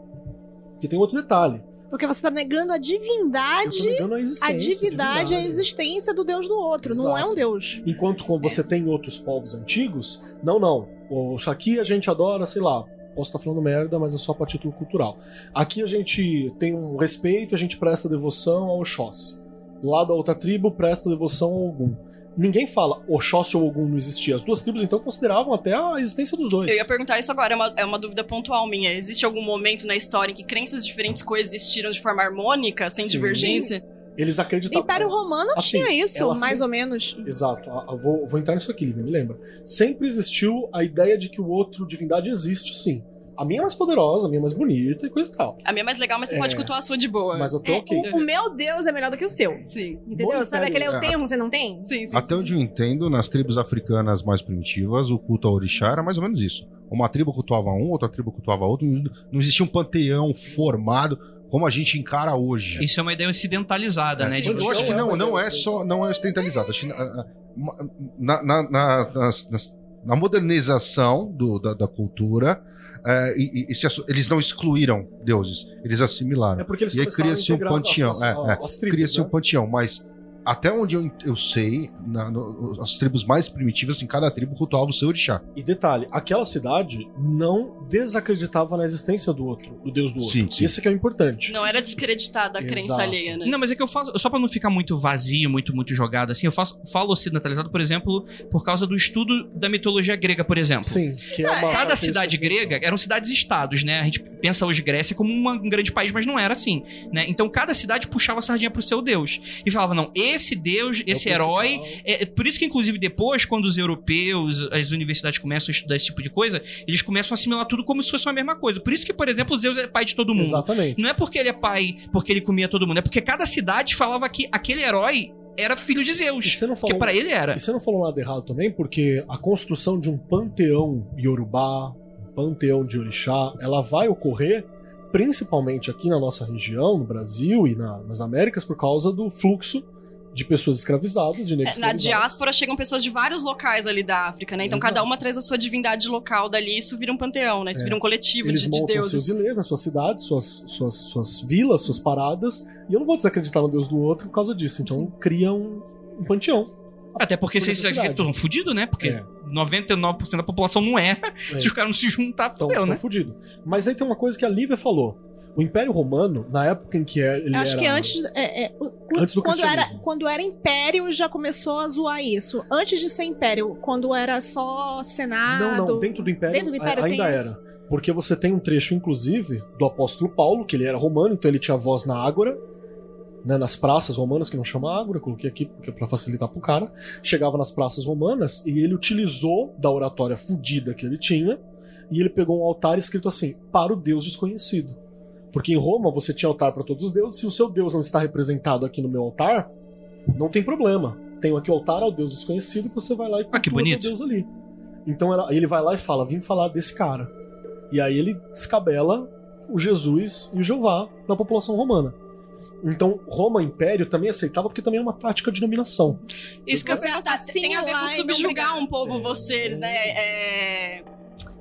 [SPEAKER 5] Porque tem outro detalhe.
[SPEAKER 4] Porque você tá negando a divindade,
[SPEAKER 5] negando a existência.
[SPEAKER 4] a divindade, a existência do Deus do outro. Não é
[SPEAKER 5] Exato.
[SPEAKER 4] um Deus.
[SPEAKER 5] Enquanto quando você tem outros povos antigos, não, não. Isso aqui a gente adora, sei lá. Posso estar falando merda, mas é só para título cultural. Aqui a gente tem um respeito, a gente presta devoção ao Oxóssi. Lá da outra tribo presta devoção ao Ogum. Ninguém fala Oxóssi ou Ogum não existia. As duas tribos então consideravam até a existência dos dois.
[SPEAKER 3] Eu ia perguntar isso agora, é uma, é uma dúvida pontual minha. Existe algum momento na história em que crenças diferentes coexistiram de forma harmônica, sem
[SPEAKER 5] Sim.
[SPEAKER 3] divergência?
[SPEAKER 5] Eles
[SPEAKER 4] O
[SPEAKER 5] acreditavam.
[SPEAKER 4] Império Romano
[SPEAKER 5] Assim,
[SPEAKER 4] tinha isso, mais
[SPEAKER 5] sempre-
[SPEAKER 4] ou menos.
[SPEAKER 5] Exato. Ah, eu Vou, vou entrar nisso aqui, Lívia, me lembra. Sempre existiu a ideia de que o outro divindade existe, sim. A minha é mais poderosa, a minha é mais bonita e coisa e tal.
[SPEAKER 3] A minha é mais legal, mas você
[SPEAKER 5] É.
[SPEAKER 3] pode cultuar a sua de boa.
[SPEAKER 5] Mas eu tô
[SPEAKER 4] É,
[SPEAKER 5] ok.
[SPEAKER 4] o, o meu Deus é melhor do que o seu.
[SPEAKER 3] Sim.
[SPEAKER 4] Entendeu?
[SPEAKER 5] No
[SPEAKER 4] Sabe aquele eu tenho, você não tem?
[SPEAKER 3] Sim, sim.
[SPEAKER 6] Até
[SPEAKER 3] sim.
[SPEAKER 6] onde eu entendo, nas tribos africanas mais primitivas, o culto ao orixá era mais ou menos isso. Uma tribo cultuava um, outra tribo cultuava outro, não existia um panteão formado como a gente encara hoje.
[SPEAKER 2] Isso é uma ideia ocidentalizada, né? de
[SPEAKER 6] Eu acho que
[SPEAKER 5] Não é
[SPEAKER 6] não, é
[SPEAKER 5] assim.
[SPEAKER 6] só, não é que, ah, ah, na, na, na, na modernização do- da, da cultura, eh, e- e- e eles não excluíram deuses, eles assimilaram.
[SPEAKER 5] É porque eles
[SPEAKER 6] E aí cria-se um panteão.
[SPEAKER 5] as-
[SPEAKER 6] é,
[SPEAKER 5] as-
[SPEAKER 6] é,
[SPEAKER 5] as tribos,
[SPEAKER 6] cria-se
[SPEAKER 5] né?
[SPEAKER 6] um panteão, mas até onde eu, eu sei, na- no- as tribos mais primitivas, em cada tribo cultuava o seu orixá.
[SPEAKER 5] E detalhe, aquela cidade não desacreditava na existência do outro, do deus do outro.
[SPEAKER 6] Sim, sim.
[SPEAKER 5] Esse que é o importante.
[SPEAKER 3] Não era descreditada a crença
[SPEAKER 5] Exato.
[SPEAKER 3] alheia, né?
[SPEAKER 2] Não, mas é que eu faço, só pra não ficar muito vazio, muito muito jogado assim, eu faço falo ocidentalizado, por exemplo, por causa do estudo da mitologia grega, por exemplo.
[SPEAKER 5] Sim, que é uma
[SPEAKER 2] Cada
[SPEAKER 5] característica
[SPEAKER 2] cidade grega eram cidades-estados, né? A gente pensa hoje Grécia como uma- um grande país, mas não era assim, né? Então cada cidade puxava a sardinha pro seu deus e falava não, esse deus,
[SPEAKER 5] É
[SPEAKER 2] esse herói, é, é por isso que inclusive depois quando os europeus, as universidades começam a estudar esse tipo de coisa, eles começam a assimilar tudo como se fosse uma mesma coisa. Por isso que, por exemplo, Zeus é pai de todo mundo.
[SPEAKER 5] Exatamente.
[SPEAKER 2] Não é porque ele é pai, porque ele comia todo mundo, é porque cada cidade falava que aquele herói era filho de
[SPEAKER 5] E
[SPEAKER 2] Zeus.
[SPEAKER 5] você não
[SPEAKER 2] Porque
[SPEAKER 5] falou,
[SPEAKER 2] pra ele era.
[SPEAKER 5] e você não falou nada errado também, porque a construção de um panteão Yorubá, um panteão de orixá, ela vai ocorrer principalmente aqui na nossa região, no Brasil e na- nas Américas, por causa do fluxo de pessoas escravizadas, de negros
[SPEAKER 3] É, na diáspora chegam pessoas de vários locais ali da África, né? Então
[SPEAKER 5] Exato.
[SPEAKER 3] cada uma traz a sua divindade local dali e isso vira um panteão, né? Isso
[SPEAKER 5] É.
[SPEAKER 3] vira um coletivo
[SPEAKER 5] Eles
[SPEAKER 3] de, de
[SPEAKER 5] montam seus
[SPEAKER 3] deuses.
[SPEAKER 5] ilês nas suas cidades, suas, suas, suas vilas, suas paradas, e eu não vou desacreditar no Deus do outro por causa disso. Então criam um, um panteão.
[SPEAKER 2] Até porque
[SPEAKER 5] Por
[SPEAKER 2] vocês
[SPEAKER 5] necessidade.
[SPEAKER 2] estão fudidos, né? Porque
[SPEAKER 5] É.
[SPEAKER 2] 99% da população não é.
[SPEAKER 5] É.
[SPEAKER 2] Se os caras não se juntar,
[SPEAKER 5] Então,
[SPEAKER 2] fudeu, né?
[SPEAKER 5] fudido. Mas aí tem uma coisa que a Lívia falou. O Império Romano, na época em que ele
[SPEAKER 4] Eu acho
[SPEAKER 5] era...
[SPEAKER 4] que antes. é, é,
[SPEAKER 5] Antes do
[SPEAKER 4] quando, era, quando era império, já começou a zoar isso. Antes de ser império, quando era só senado.
[SPEAKER 5] Não, não, dentro do Império,
[SPEAKER 4] Dentro do Império
[SPEAKER 5] ainda era.
[SPEAKER 4] isso.
[SPEAKER 5] Porque você tem um trecho, inclusive, do apóstolo Paulo, que ele era romano, então ele tinha voz na ágora, né, nas praças romanas, que não chama ágora, coloquei aqui porque para facilitar pro cara. Chegava nas praças romanas e ele utilizou da oratória fudida que ele tinha, e ele pegou um altar escrito assim: para o Deus desconhecido. Porque em Roma você tinha altar para todos os deuses, se o seu Deus não está representado aqui no meu altar, não tem problema. Tenho aqui o altar ao Deus desconhecido que você vai lá e
[SPEAKER 2] Ah, que
[SPEAKER 5] cultua
[SPEAKER 2] bonito.
[SPEAKER 5] Deus ali. Então ela- ele vai lá e fala: vim falar desse cara. E aí ele descabela o Jesus e o Jeová na população romana. Então, Roma Império também aceitava porque também é uma tática de dominação.
[SPEAKER 3] Isso que eu ia perguntar, tem a ver com subjugar um povo
[SPEAKER 5] É.
[SPEAKER 3] você, né? É,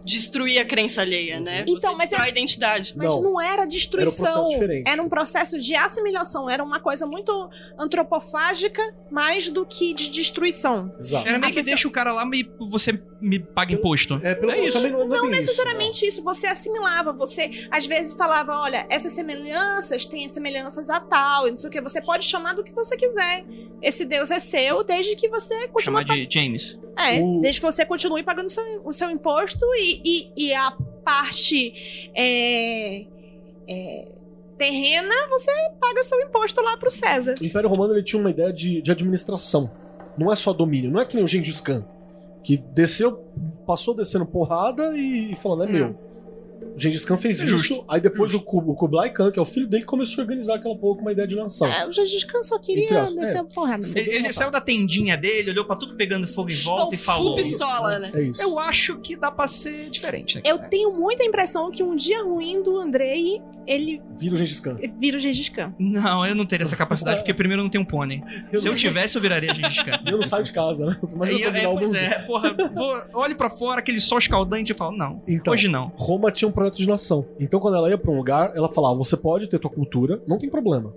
[SPEAKER 3] destruir a crença alheia, né?
[SPEAKER 4] Então,
[SPEAKER 3] Você
[SPEAKER 4] mas
[SPEAKER 3] destrói
[SPEAKER 4] é-
[SPEAKER 3] a identidade.
[SPEAKER 4] Mas
[SPEAKER 5] Não.
[SPEAKER 4] não, era destruição.
[SPEAKER 5] Era um processo diferente.
[SPEAKER 4] Era um processo de assimilação. Era uma coisa muito antropofágica, mais do que de destruição.
[SPEAKER 5] Exato.
[SPEAKER 2] Era meio
[SPEAKER 4] A
[SPEAKER 2] que
[SPEAKER 4] pessoa-
[SPEAKER 2] deixa o cara lá e você me paga imposto.
[SPEAKER 5] É, pelo
[SPEAKER 2] É isso.
[SPEAKER 5] não, não,
[SPEAKER 4] Não necessariamente isso. Você assimilava. Você, às vezes, falava: olha, essas semelhanças têm semelhanças a tal, e não sei o que. Você pode chamar do que você quiser. Esse Deus é seu, desde que você continue
[SPEAKER 2] Chamar de James.
[SPEAKER 4] É,
[SPEAKER 5] O-
[SPEAKER 4] desde que você continue pagando seu, o seu imposto e, e, e a parte é, é, terrena, você paga seu imposto lá pro César.
[SPEAKER 5] O Império Romano ele tinha uma ideia de, de administração. Não é só domínio. Não é que nem o Gengis Khan. Que desceu, passou descendo porrada e, e falando, é
[SPEAKER 4] Não.
[SPEAKER 5] meu. O Gengis Khan fez
[SPEAKER 2] É
[SPEAKER 5] isso,
[SPEAKER 2] justo.
[SPEAKER 5] aí depois o, Ku- o Kublai Khan, que é o filho dele, começou a organizar aquela pouco uma ideia de nação.
[SPEAKER 4] É, o Gengis Khan só queria descer
[SPEAKER 5] é.
[SPEAKER 4] porrada.
[SPEAKER 2] Ele, ele saiu da tendinha dele, olhou pra tudo pegando fogo em volta e
[SPEAKER 3] Full
[SPEAKER 2] falou.
[SPEAKER 3] pistola, né?
[SPEAKER 5] É isso.
[SPEAKER 2] Eu acho que dá pra ser diferente. Né,
[SPEAKER 4] Eu
[SPEAKER 2] cara?
[SPEAKER 4] tenho muita impressão que um dia ruim do Andrei, ele
[SPEAKER 5] Vira o Gengis Khan.
[SPEAKER 4] vira o Gengis Khan.
[SPEAKER 2] Não, eu não teria essa capacidade, porque primeiro eu não tenho um pônei.
[SPEAKER 5] Eu
[SPEAKER 2] Se eu tivesse, eu viraria Gengis Khan.
[SPEAKER 5] Eu não saio de casa, né?
[SPEAKER 2] E
[SPEAKER 5] eu
[SPEAKER 2] eu- é,
[SPEAKER 5] dominar o
[SPEAKER 2] pois é, porra, vou, olhe pra fora, aquele sol escaldante e falo, não,
[SPEAKER 5] Então,
[SPEAKER 2] hoje não.
[SPEAKER 5] Roma tinha um projeto de nação. Então, quando ela ia pra um lugar, ela falava: você pode ter tua cultura, não tem problema.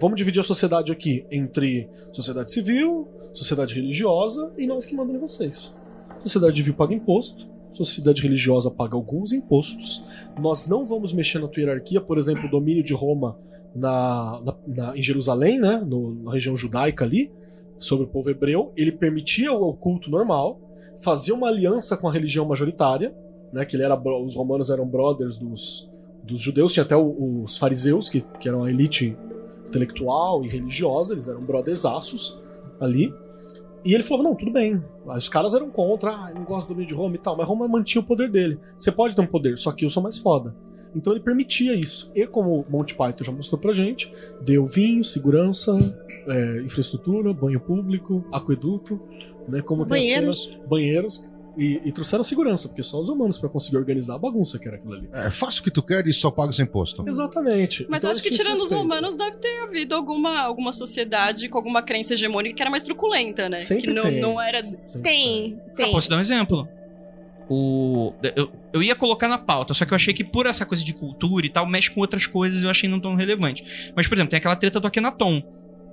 [SPEAKER 5] Vamos dividir a sociedade aqui entre sociedade civil, sociedade religiosa e nós que mandamos vocês. Sociedade civil paga imposto, sociedade religiosa paga alguns impostos. Nós não vamos mexer na tua hierarquia, por exemplo, o domínio de Roma na, na- na- em Jerusalém, né, no- na região judaica ali, sobre o povo hebreu. Ele permitia o culto normal, fazia uma aliança com a religião majoritária, né, que ele era, os romanos eram brothers dos, dos judeus, tinha até os fariseus, que, que eram a elite intelectual e religiosa, eles eram brothers aços ali. E ele falava, não, tudo bem. Aí os caras eram contra, ah, eu não gosto do domínio de Roma e tal, mas Roma mantinha o poder dele. Você pode ter um poder, só que eu sou mais foda. Então ele permitia isso. E como Monty Python já mostrou pra gente, deu vinho, segurança, é, infraestrutura, banho público, aqueduto, né? Como
[SPEAKER 4] Banheiros.
[SPEAKER 5] banheiros. E, e trouxeram segurança, porque só os humanos pra conseguir organizar a bagunça que era aquilo ali.
[SPEAKER 6] É, faça o que tu quer e só paga seu imposto.
[SPEAKER 5] Exatamente.
[SPEAKER 3] Mas
[SPEAKER 5] Então
[SPEAKER 3] acho que tirando os romanos, deve ter havido alguma, alguma sociedade com alguma crença hegemônica que era mais truculenta, né?
[SPEAKER 5] Sempre
[SPEAKER 3] que não,
[SPEAKER 5] tem.
[SPEAKER 3] não era.
[SPEAKER 5] Sempre
[SPEAKER 4] Tem,
[SPEAKER 2] Ah,
[SPEAKER 4] tem.
[SPEAKER 2] posso dar um exemplo? O, eu, eu ia colocar na pauta, só que eu achei que por essa coisa de cultura e tal, mexe com outras coisas e eu achei não tão relevante. Mas, por exemplo, tem aquela treta do Akhenaton,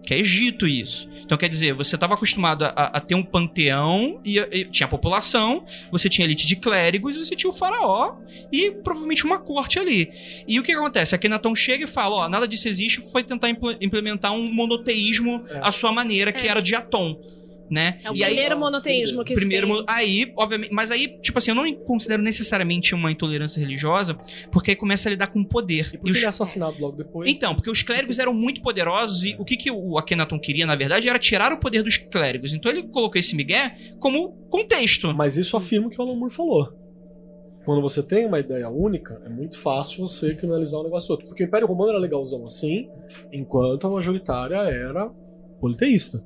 [SPEAKER 2] que é Egito isso. Então, quer dizer, você estava acostumado a, a ter um panteão e, e tinha a população, você tinha elite de clérigos, você tinha o faraó e provavelmente uma corte ali. E o que, que acontece? Akhenaton chega e fala, ó, nada disso existe, foi tentar impl- implementar um monoteísmo
[SPEAKER 5] É.
[SPEAKER 2] à sua maneira, que
[SPEAKER 4] É.
[SPEAKER 2] era de Atom. Né?
[SPEAKER 4] É o
[SPEAKER 2] E aí-
[SPEAKER 4] primeiro monoteísmo que
[SPEAKER 2] Primeiro,
[SPEAKER 4] tem.
[SPEAKER 2] aí, obviamente, mas aí, tipo assim, eu não considero necessariamente uma intolerância religiosa, porque aí começa a lidar com poder.
[SPEAKER 5] E
[SPEAKER 2] E
[SPEAKER 5] porque
[SPEAKER 2] os-
[SPEAKER 5] ele é assassinado logo depois.
[SPEAKER 2] Então, porque os clérigos eram muito poderosos e o que, que o Akhenaton queria, na verdade, era tirar o poder dos clérigos. Então ele colocou esse migué como contexto.
[SPEAKER 5] Mas isso afirma o que o Alan Moore falou. Quando você tem uma ideia única, é muito fácil você criminalizar um negócio outro. Porque o Império Romano era legalzão assim, enquanto a majoritária era politeísta.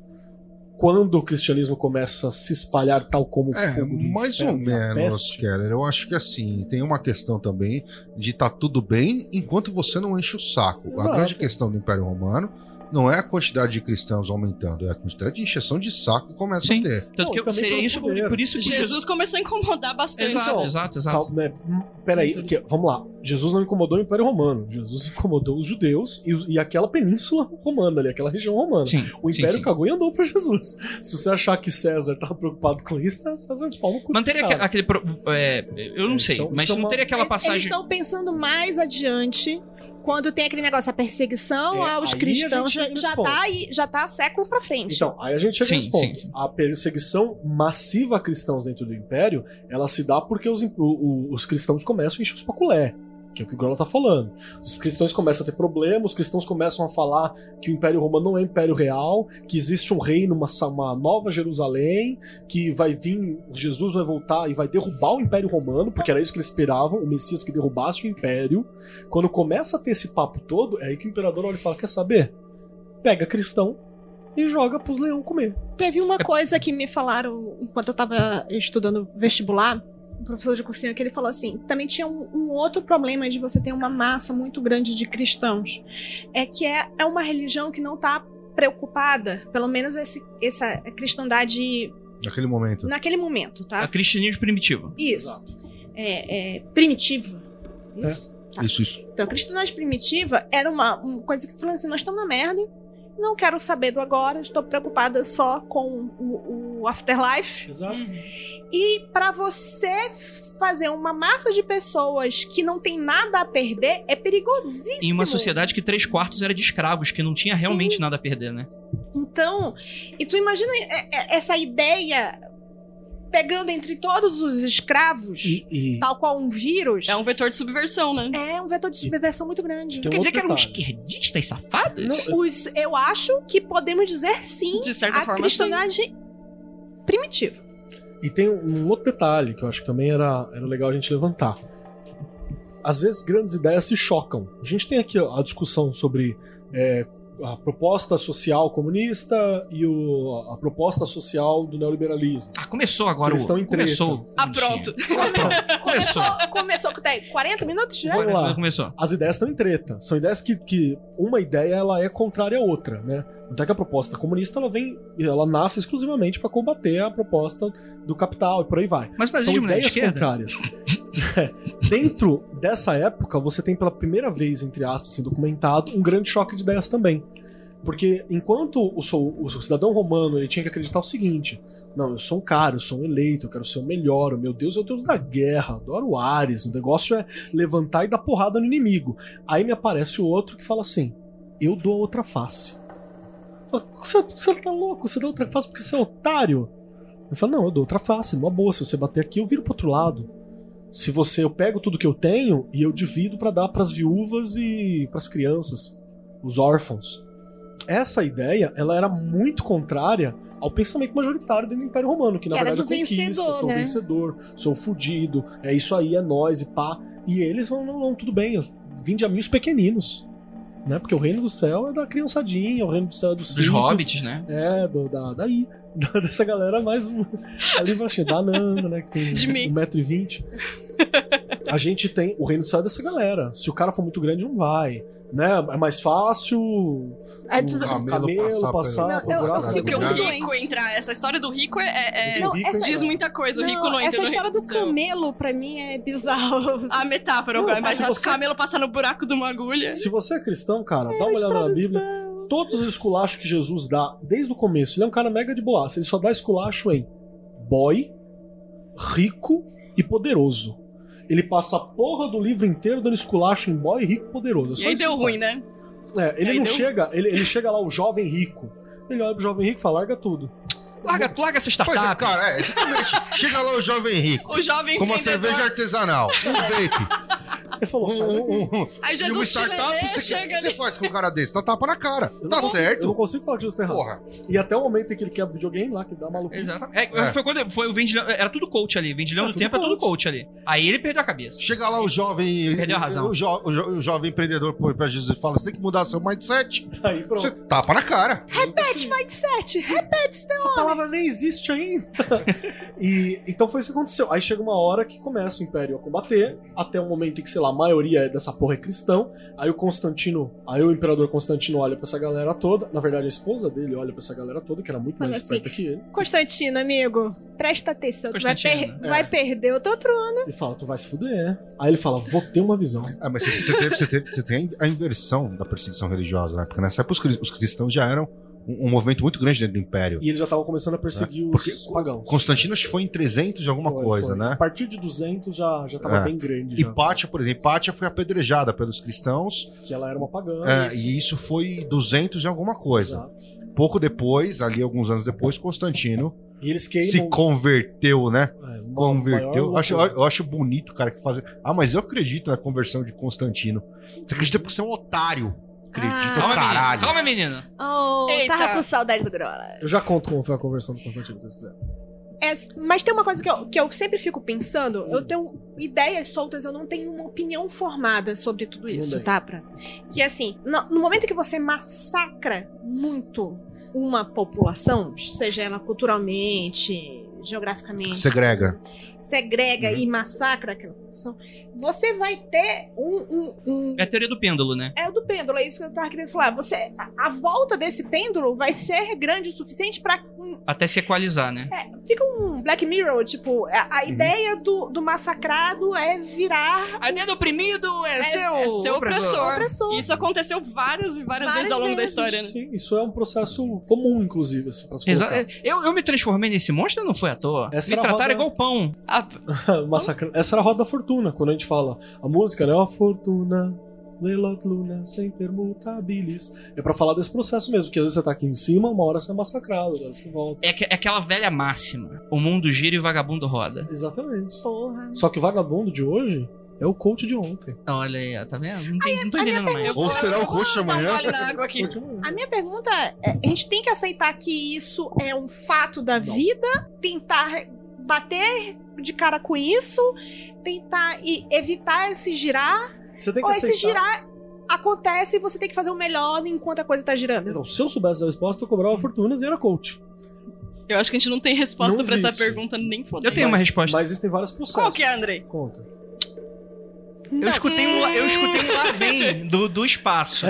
[SPEAKER 5] Quando o cristianismo começa a se espalhar tal como o
[SPEAKER 6] É,
[SPEAKER 5] fogo do
[SPEAKER 6] mais ou
[SPEAKER 5] inferno a
[SPEAKER 6] menos, Keller. Eu acho que assim, tem uma questão também de tá tudo bem enquanto você não enche o saco. A
[SPEAKER 5] Exato.
[SPEAKER 6] grande questão do Império Romano não é a quantidade de cristãos aumentando, é a quantidade de encheção de saco que começa
[SPEAKER 2] Sim.
[SPEAKER 6] a ter.
[SPEAKER 2] Tanto que eu- seria isso, por,
[SPEAKER 5] poder.
[SPEAKER 2] por isso que
[SPEAKER 3] Jesus começou a incomodar bastante.
[SPEAKER 2] Exato,
[SPEAKER 5] Então,
[SPEAKER 2] exato, exato.
[SPEAKER 5] Calma, né? Hum, Peraí, que- vamos lá. Jesus não incomodou o Império Romano. Jesus incomodou os judeus e, e aquela península romana ali, aquela região romana.
[SPEAKER 2] Sim,
[SPEAKER 5] O
[SPEAKER 2] sim,
[SPEAKER 5] Império
[SPEAKER 2] sim.
[SPEAKER 5] cagou e andou pra Jesus. Se você achar que César tava preocupado com isso, César de pau no cu
[SPEAKER 2] Não
[SPEAKER 5] desse
[SPEAKER 2] teria
[SPEAKER 5] cara.
[SPEAKER 2] aquele. pro- é, eu não
[SPEAKER 5] É,
[SPEAKER 2] sei,
[SPEAKER 5] é-
[SPEAKER 2] mas
[SPEAKER 5] é
[SPEAKER 2] não
[SPEAKER 5] uma-
[SPEAKER 2] teria aquela
[SPEAKER 4] Eles
[SPEAKER 2] passagem.
[SPEAKER 4] estão pensando mais adiante. Quando tem aquele negócio, a perseguição
[SPEAKER 5] É,
[SPEAKER 4] aos
[SPEAKER 5] aí a
[SPEAKER 4] cristãos
[SPEAKER 5] gente
[SPEAKER 4] já, já tá aí, já tá século pra frente.
[SPEAKER 5] Então, aí a gente chega
[SPEAKER 2] Sim,
[SPEAKER 5] nesse ponto.
[SPEAKER 2] sim, sim.
[SPEAKER 5] A perseguição massiva a cristãos dentro do Império, ela se dá porque os, o- o- os cristãos começam a encher os paculé. Que é o que o Grola tá falando. Os cristãos começam a ter problemas, os cristãos começam a falar que o Império Romano não é Império Real, que existe um reino, uma, uma nova Jerusalém, que vai vir, Jesus vai voltar e vai derrubar o Império Romano, porque era isso que eles esperavam, o Messias que derrubasse o Império. Quando começa a ter esse papo todo, é aí que o imperador olha e fala: Quer saber? Pega cristão e joga pros leão comer.
[SPEAKER 4] Teve uma coisa que me falaram enquanto eu tava estudando vestibular, professor de cursinho, que ele falou assim: também tinha um, um outro problema de você ter uma massa muito grande de cristãos. É que é, é uma religião que não tá preocupada, pelo menos esse, essa cristandade
[SPEAKER 6] Naquele momento.
[SPEAKER 4] naquele momento,
[SPEAKER 2] A
[SPEAKER 4] tá?
[SPEAKER 2] cristianismo primitivo.
[SPEAKER 4] Isso. é, é, primitiva. Isso. Tá.
[SPEAKER 6] Isso, isso.
[SPEAKER 4] Então, a cristandade primitiva era uma, uma coisa que falou assim: nós estamos na merda, não quero saber do agora, estou preocupada só com o, o afterlife.
[SPEAKER 5] Exato.
[SPEAKER 4] E para você fazer uma massa de pessoas que não tem nada a perder é perigosíssimo.
[SPEAKER 2] Em uma sociedade que três quartos era de escravos, que não tinha
[SPEAKER 4] Sim.
[SPEAKER 2] realmente nada a perder, né?
[SPEAKER 4] Então, e tu imagina é, é, essa ideia pegando entre todos os escravos,
[SPEAKER 5] E, e
[SPEAKER 4] tal qual um vírus.
[SPEAKER 3] É um vetor de subversão, né?
[SPEAKER 4] É um vetor de subversão muito grande.
[SPEAKER 5] Tem um
[SPEAKER 2] Quer dizer que eram esquerdistas safados?
[SPEAKER 5] Não,
[SPEAKER 4] Os, eu acho que podemos dizer sim
[SPEAKER 3] De certa
[SPEAKER 4] a
[SPEAKER 3] forma,
[SPEAKER 4] cristandade primitiva.
[SPEAKER 5] E tem um outro detalhe que eu acho que também era, era legal a gente levantar. Às vezes grandes ideias se chocam. A gente tem aqui a discussão sobre é, a proposta social comunista e o- a proposta social do neoliberalismo.
[SPEAKER 2] Ah, começou agora
[SPEAKER 5] Eles estão em treta.
[SPEAKER 2] Começou.
[SPEAKER 3] Ah, pronto.
[SPEAKER 2] Começou.
[SPEAKER 4] Começou, começou com tem 40 minutos já?
[SPEAKER 5] Vamos lá.
[SPEAKER 2] Começou.
[SPEAKER 5] As ideias estão em treta. São ideias que, que uma ideia ela é contrária à outra, né? Até que a proposta comunista ela vem, ela nasce exclusivamente para combater a proposta do capital e por aí vai.
[SPEAKER 2] Mas o
[SPEAKER 5] São
[SPEAKER 2] nazismo
[SPEAKER 5] ideias
[SPEAKER 2] esquerda?
[SPEAKER 5] contrárias. Dentro dessa época, você tem pela primeira vez, entre aspas, assim, documentado, um grande choque de ideias também. Porque enquanto o, so- o cidadão romano ele tinha que acreditar o seguinte: não, eu sou um cara, eu sou um eleito, eu quero ser o melhor, o meu Deus é o Deus da guerra, adoro o Ares, o negócio é levantar e dar porrada no inimigo. Aí me aparece o outro que fala assim: eu dou a outra face. Você, você tá louco? Você dá outra face porque você é otário? Eu falo, não, eu dou outra face, numa boa. Se você bater aqui, eu viro pro outro lado. Se você, eu pego tudo que eu tenho e eu divido pra dar pras viúvas e pras crianças, os órfãos. Essa ideia, ela era muito contrária ao pensamento majoritário do Império Romano, que na
[SPEAKER 4] Que era
[SPEAKER 5] verdade é conquista,
[SPEAKER 4] vencedor,
[SPEAKER 5] sou
[SPEAKER 4] né?
[SPEAKER 5] vencedor, sou fudido, é isso aí, é nós e pá. E eles vão, não, não, tudo bem, vinde a mim os pequeninos. Né? Porque o reino do céu é da criançadinha, o reino do céu é dos
[SPEAKER 2] Dos hobbits, né?
[SPEAKER 5] é, do, da, daí. Da- dessa galera mais. Ali baixinho, da Nanda, né? Que
[SPEAKER 3] De
[SPEAKER 5] tem
[SPEAKER 3] mim.
[SPEAKER 5] 1,20m. A gente tem. O reino do céu é dessa galera. Se o cara for muito grande, não vai. Né? É mais fácil.
[SPEAKER 4] Aí
[SPEAKER 5] o
[SPEAKER 6] camelo
[SPEAKER 5] camelo
[SPEAKER 6] passar
[SPEAKER 5] passar,
[SPEAKER 4] pelo-
[SPEAKER 5] por
[SPEAKER 4] Não, eu- eu
[SPEAKER 3] o rico entrar, essa história do rico é, é- é-
[SPEAKER 5] Não, rico
[SPEAKER 4] essa-
[SPEAKER 3] diz muita coisa. O rico
[SPEAKER 4] Não,
[SPEAKER 3] não entra
[SPEAKER 4] essa história do camelo, pra mim, é bizarro.
[SPEAKER 3] A metáfora,
[SPEAKER 5] Não,
[SPEAKER 3] vai,
[SPEAKER 5] mas
[SPEAKER 3] mas
[SPEAKER 5] se
[SPEAKER 3] se
[SPEAKER 5] você-
[SPEAKER 3] o camelo passar no buraco de uma agulha.
[SPEAKER 5] Se você é cristão, cara, dá uma olhada na Bíblia. Todos os esculachos que Jesus dá, desde o começo, ele é um cara mega de boaça. Ele só dá esculacho em boy, rico e poderoso. Ele passa a porra do livro inteiro dando esculacho em boy, rico e poderoso. É
[SPEAKER 3] E aí deu ruim,
[SPEAKER 5] faz.
[SPEAKER 3] né?
[SPEAKER 5] É, ele não
[SPEAKER 3] deu-
[SPEAKER 5] chega, ele, ele chega lá, o jovem rico. Ele olha pro jovem rico e fala, larga tudo.
[SPEAKER 2] Larga, larga essa
[SPEAKER 6] Pois é,
[SPEAKER 2] startup.
[SPEAKER 6] cara, é, exatamente. Chega lá o jovem rico,
[SPEAKER 3] O jovem
[SPEAKER 6] com uma
[SPEAKER 3] empreendedor.
[SPEAKER 6] cerveja artesanal, um vape,
[SPEAKER 5] Ele falou, sai daqui.
[SPEAKER 6] um, um, um,
[SPEAKER 3] Aí
[SPEAKER 6] e uma
[SPEAKER 3] Jesus
[SPEAKER 6] startup, você,
[SPEAKER 3] chega
[SPEAKER 6] o que você faz com um cara desse? Dá tapa na cara.
[SPEAKER 5] Eu
[SPEAKER 6] Tá
[SPEAKER 5] consigo- Eu não
[SPEAKER 6] certo.
[SPEAKER 5] consigo falar que Jesus tá errado.
[SPEAKER 6] Porra.
[SPEAKER 5] E até o momento em que ele quebra o videogame lá, que dá maluco.
[SPEAKER 2] Exato. É,
[SPEAKER 6] É.
[SPEAKER 2] Foi quando foi o Vendilhão. Era tudo coach ali. Vendilhão do tempo é tudo
[SPEAKER 5] coach.
[SPEAKER 2] coach ali. Aí ele perdeu a cabeça.
[SPEAKER 6] Chega lá o jovem.
[SPEAKER 2] Perdeu a razão.
[SPEAKER 6] O, jo- o jo- o jovem empreendedor põe pra Jesus e fala: você tem que mudar seu mindset.
[SPEAKER 5] Aí pronto.
[SPEAKER 6] Você tapa na cara.
[SPEAKER 4] Repete, mindset. Repete, seu
[SPEAKER 5] Essa palavra nem existe ainda. e então foi isso que aconteceu. Aí chega uma hora que começa o Império a combater, até o momento em que, sei lá, a maioria dessa porra é cristão. Aí o Constantino, aí o Imperador Constantino olha pra essa galera toda. Na verdade, a esposa dele olha pra essa galera toda, que era muito mais
[SPEAKER 4] Fala assim,
[SPEAKER 5] esperta que ele.
[SPEAKER 4] Constantino, amigo, presta atenção. Tu vai, per-
[SPEAKER 5] é.
[SPEAKER 4] vai perder o teu trono.
[SPEAKER 5] E fala, tu vai se fuder. Aí ele fala, vou ter uma visão.
[SPEAKER 6] Ah, mas você, você teve, você, teve, você tem a inversão da perseguição religiosa, né? Porque nessa época os cristãos já eram um, um movimento muito grande dentro do império.
[SPEAKER 5] E eles já estavam começando a perseguir
[SPEAKER 6] Porque
[SPEAKER 5] os pagãos.
[SPEAKER 6] Constantino acho que foi em 300 de alguma
[SPEAKER 5] Foi,
[SPEAKER 6] coisa,
[SPEAKER 5] foi.
[SPEAKER 6] né?
[SPEAKER 5] A partir de 200 já, já tava
[SPEAKER 6] É.
[SPEAKER 5] bem grande. Já,
[SPEAKER 6] Hipátia, por exemplo, Hipátia foi apedrejada pelos cristãos
[SPEAKER 5] que ela era uma pagã.
[SPEAKER 6] é, e isso foi 200 de alguma coisa.
[SPEAKER 5] Exato.
[SPEAKER 6] Pouco depois, ali alguns anos depois, Constantino
[SPEAKER 5] E
[SPEAKER 6] se converteu, né?
[SPEAKER 5] é,
[SPEAKER 6] Converteu. acho, eu acho bonito, cara, que faz. Ah, mas eu acredito na conversão de Constantino. Você acredita porque você é um otário. Acredita,
[SPEAKER 1] Ah.
[SPEAKER 2] Calma, menino.
[SPEAKER 6] caralho.
[SPEAKER 2] Calma, menino.
[SPEAKER 1] Oh,
[SPEAKER 3] Eita.
[SPEAKER 1] tava com saudade do Grola.
[SPEAKER 5] Eu já conto como foi a conversão do Constantino, se vocês quiserem.
[SPEAKER 4] É, mas tem uma coisa que eu, que eu sempre fico pensando. Eu tenho ideias soltas, eu não tenho uma opinião formada sobre tudo isso, tá? Pra... Que assim, no, no momento que você massacra muito uma população, seja ela culturalmente, geograficamente,
[SPEAKER 6] Segrega.
[SPEAKER 4] segrega
[SPEAKER 6] Uhum.
[SPEAKER 4] e massacra aquela população, você vai ter um. um, um-
[SPEAKER 2] É a teoria do pêndulo, né?
[SPEAKER 4] É o do pêndulo, é isso que eu tava querendo falar. Você, a, a volta desse pêndulo vai ser grande o suficiente para
[SPEAKER 2] Até se equalizar, né?
[SPEAKER 4] é, fica um Black Mirror, tipo, a, a ideia do, do massacrado é virar
[SPEAKER 2] A ideia do oprimido é,
[SPEAKER 3] É,
[SPEAKER 2] seu,
[SPEAKER 3] é seu opressor.
[SPEAKER 4] opressor.
[SPEAKER 3] Isso aconteceu várias e várias,
[SPEAKER 4] Várias
[SPEAKER 3] vezes ao longo da história, né?
[SPEAKER 5] Sim, isso é um processo comum, inclusive, assim, pra se colocar.
[SPEAKER 2] eu, eu me transformei nesse monstro não foi à toa.
[SPEAKER 5] Essa
[SPEAKER 2] me
[SPEAKER 5] a
[SPEAKER 2] trataram
[SPEAKER 5] roda-
[SPEAKER 2] igual pão.
[SPEAKER 3] Ah,
[SPEAKER 5] Massacra... Essa era a roda da fortuna, quando a gente fala a música, né? A fortuna, Leilot Luna, sem permutabilis. É pra falar desse processo mesmo, que às vezes você tá aqui em cima, uma hora você é massacrado, você volta.
[SPEAKER 2] É, que- é aquela velha máxima. O mundo gira e o vagabundo roda.
[SPEAKER 5] Exatamente.
[SPEAKER 4] Porra.
[SPEAKER 5] Só que o vagabundo de hoje é o coach de ontem.
[SPEAKER 2] Olha aí, tá vendo? Não, tem- não tô entendendo mais.
[SPEAKER 6] Ou será o coach
[SPEAKER 3] dar um
[SPEAKER 6] amanhã?
[SPEAKER 4] A minha pergunta é: a gente tem que aceitar que isso é um fato da
[SPEAKER 5] Não.
[SPEAKER 4] vida, tentar bater de cara com isso, tentar e evitar esse girar,
[SPEAKER 5] Você tem que
[SPEAKER 4] ou esse
[SPEAKER 5] aceitar.
[SPEAKER 4] girar acontece e você tem que fazer o melhor enquanto a coisa tá girando.
[SPEAKER 5] Então, se eu soubesse a resposta, eu cobrava fortunas e era coach.
[SPEAKER 3] Eu acho que a gente não tem resposta
[SPEAKER 5] Não
[SPEAKER 3] pra essa pergunta nem fodendo.
[SPEAKER 2] Eu tenho uma
[SPEAKER 5] Mas-
[SPEAKER 2] resposta.
[SPEAKER 5] Mas existem vários processos.
[SPEAKER 3] Qual que é, Andrei?
[SPEAKER 5] Conta.
[SPEAKER 2] Eu escutei um, eu escutei um lá vem do, do espaço.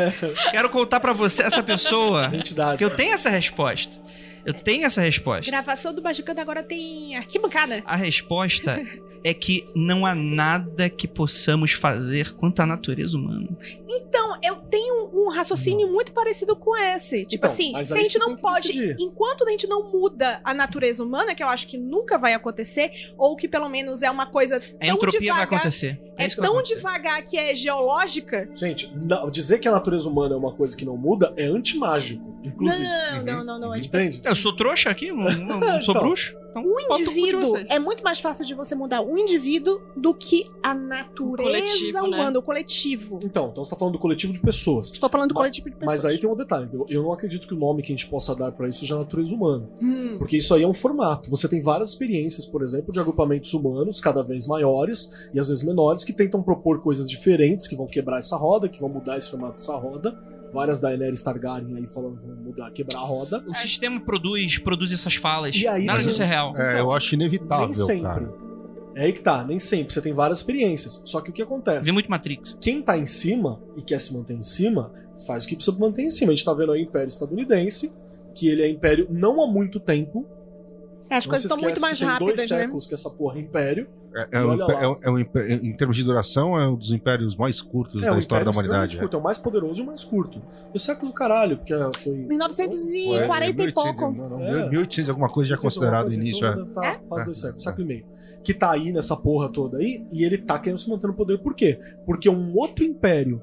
[SPEAKER 2] Quero contar pra você, essa pessoa, que eu tenho essa resposta. Eu tenho essa resposta.
[SPEAKER 4] Gravação do Magicando agora tem arquibancada.
[SPEAKER 2] A resposta é que não há nada que possamos fazer quanto à natureza humana.
[SPEAKER 4] Então, eu tenho um raciocínio muito parecido com esse. Tipo
[SPEAKER 5] Então,
[SPEAKER 4] assim, se a gente não pode.
[SPEAKER 5] decidir.
[SPEAKER 4] Enquanto a gente não muda a natureza humana, que eu acho que nunca vai acontecer, ou que pelo menos é uma coisa
[SPEAKER 2] A
[SPEAKER 4] tão
[SPEAKER 2] entropia vai
[SPEAKER 4] devagar.
[SPEAKER 2] acontecer.
[SPEAKER 4] É
[SPEAKER 2] vai
[SPEAKER 4] tão
[SPEAKER 2] acontecer.
[SPEAKER 4] devagar que é geológica.
[SPEAKER 5] Gente, não- dizer que a natureza humana é uma coisa que não muda é antimágico, inclusive.
[SPEAKER 4] Não, não, não, não. É tipo assim,
[SPEAKER 5] Entende?
[SPEAKER 2] Eu sou trouxa aqui? Não, não- sou
[SPEAKER 5] Então.
[SPEAKER 2] bruxo? Então,
[SPEAKER 4] o
[SPEAKER 2] o
[SPEAKER 4] indivíduo é muito mais fácil de você mudar o indivíduo do que a natureza
[SPEAKER 3] coletivo, né?
[SPEAKER 4] humana, o coletivo.
[SPEAKER 5] Então, então você tá falando do coletivo de pessoas.
[SPEAKER 4] Estou falando do
[SPEAKER 5] Mas-
[SPEAKER 4] coletivo de pessoas.
[SPEAKER 5] Mas aí tem um detalhe. Eu, eu não acredito que o nome que a gente possa dar pra isso seja natureza humana.
[SPEAKER 4] Hum.
[SPEAKER 5] Porque isso aí é um formato. Você tem várias experiências, por exemplo, de agrupamentos humanos, cada vez maiores e às vezes menores, que tentam propor coisas diferentes, que vão quebrar essa roda, que vão mudar esse formato dessa roda. Várias Daenerys Targaryen aí falando que vão mudar, quebrar a roda.
[SPEAKER 2] O sistema produz, produz essas falas.
[SPEAKER 5] E aí,
[SPEAKER 2] Nada disso é real.
[SPEAKER 6] É, eu acho inevitável,
[SPEAKER 5] nem sempre.
[SPEAKER 6] cara.
[SPEAKER 5] É aí que tá, nem sempre. Você tem várias experiências. Só que o que acontece?
[SPEAKER 2] Vi muito Matrix.
[SPEAKER 5] Quem tá em cima e quer se manter em cima, faz o que precisa manter em cima. A gente tá vendo aí o Império Estadunidense, que ele é império não há muito tempo.
[SPEAKER 4] As
[SPEAKER 5] Não
[SPEAKER 4] coisas estão muito mais
[SPEAKER 5] que
[SPEAKER 4] rápidas,
[SPEAKER 5] dois
[SPEAKER 4] né?
[SPEAKER 5] séculos que essa porra é império.
[SPEAKER 6] É, é um é um- é um impé- em termos de duração, é um dos impérios mais curtos
[SPEAKER 5] é
[SPEAKER 6] da
[SPEAKER 5] um
[SPEAKER 6] história da humanidade.
[SPEAKER 5] curto, é o mais poderoso e o mais curto. E o século do caralho, porque é, foi...
[SPEAKER 4] 1940 e pouco.
[SPEAKER 6] Não, não,
[SPEAKER 5] É.
[SPEAKER 6] 1800 alguma coisa já é considerado no início. É.
[SPEAKER 5] Deve tá quase
[SPEAKER 6] É.
[SPEAKER 5] dois séculos, século e meio. Que tá aí nessa porra toda aí, e ele tá querendo se manter no poder. Por quê? Porque um outro império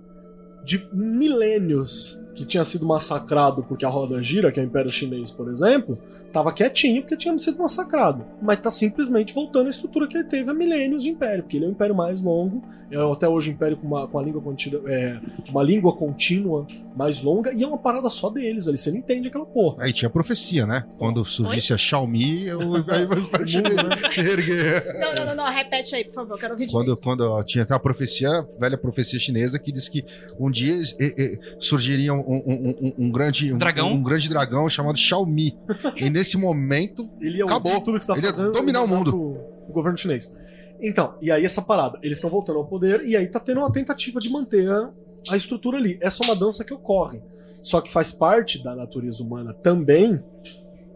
[SPEAKER 5] de milênios que tinha sido massacrado porque a roda gira, que é o Império Chinês, por exemplo, tava quietinho porque tinha sido massacrado. Mas tá simplesmente voltando à estrutura que ele teve há milênios de império, porque ele é o império mais longo, é até hoje o império com uma, com a língua contínua, é, uma língua contínua mais longa, e é uma parada só deles ali, você não entende aquela porra.
[SPEAKER 6] Aí tinha profecia, né? Quando surgisse a Xiaomi, eu, aí vai vai se erguer.
[SPEAKER 4] Não, não, não, não, repete aí, por favor, quero ouvir
[SPEAKER 6] Quando, quando ó, tinha até a profecia, a velha profecia chinesa, que diz que um dia eh, eh, surgiria um, um- um- um grande um,
[SPEAKER 2] Dragão?
[SPEAKER 6] um grande dragão chamado Xiaomi. e nesse momento,
[SPEAKER 5] Ele ia
[SPEAKER 6] Acabou.
[SPEAKER 5] tudo que você tá
[SPEAKER 6] Ele ia
[SPEAKER 5] fazendo
[SPEAKER 6] dominar
[SPEAKER 5] e
[SPEAKER 6] o mundo.
[SPEAKER 5] Pro governo chinês. Então, e aí essa parada, eles estão voltando ao poder e aí tá tendo uma tentativa de manter a, a estrutura ali. Essa é uma dança que ocorre. Só que faz parte da natureza humana também,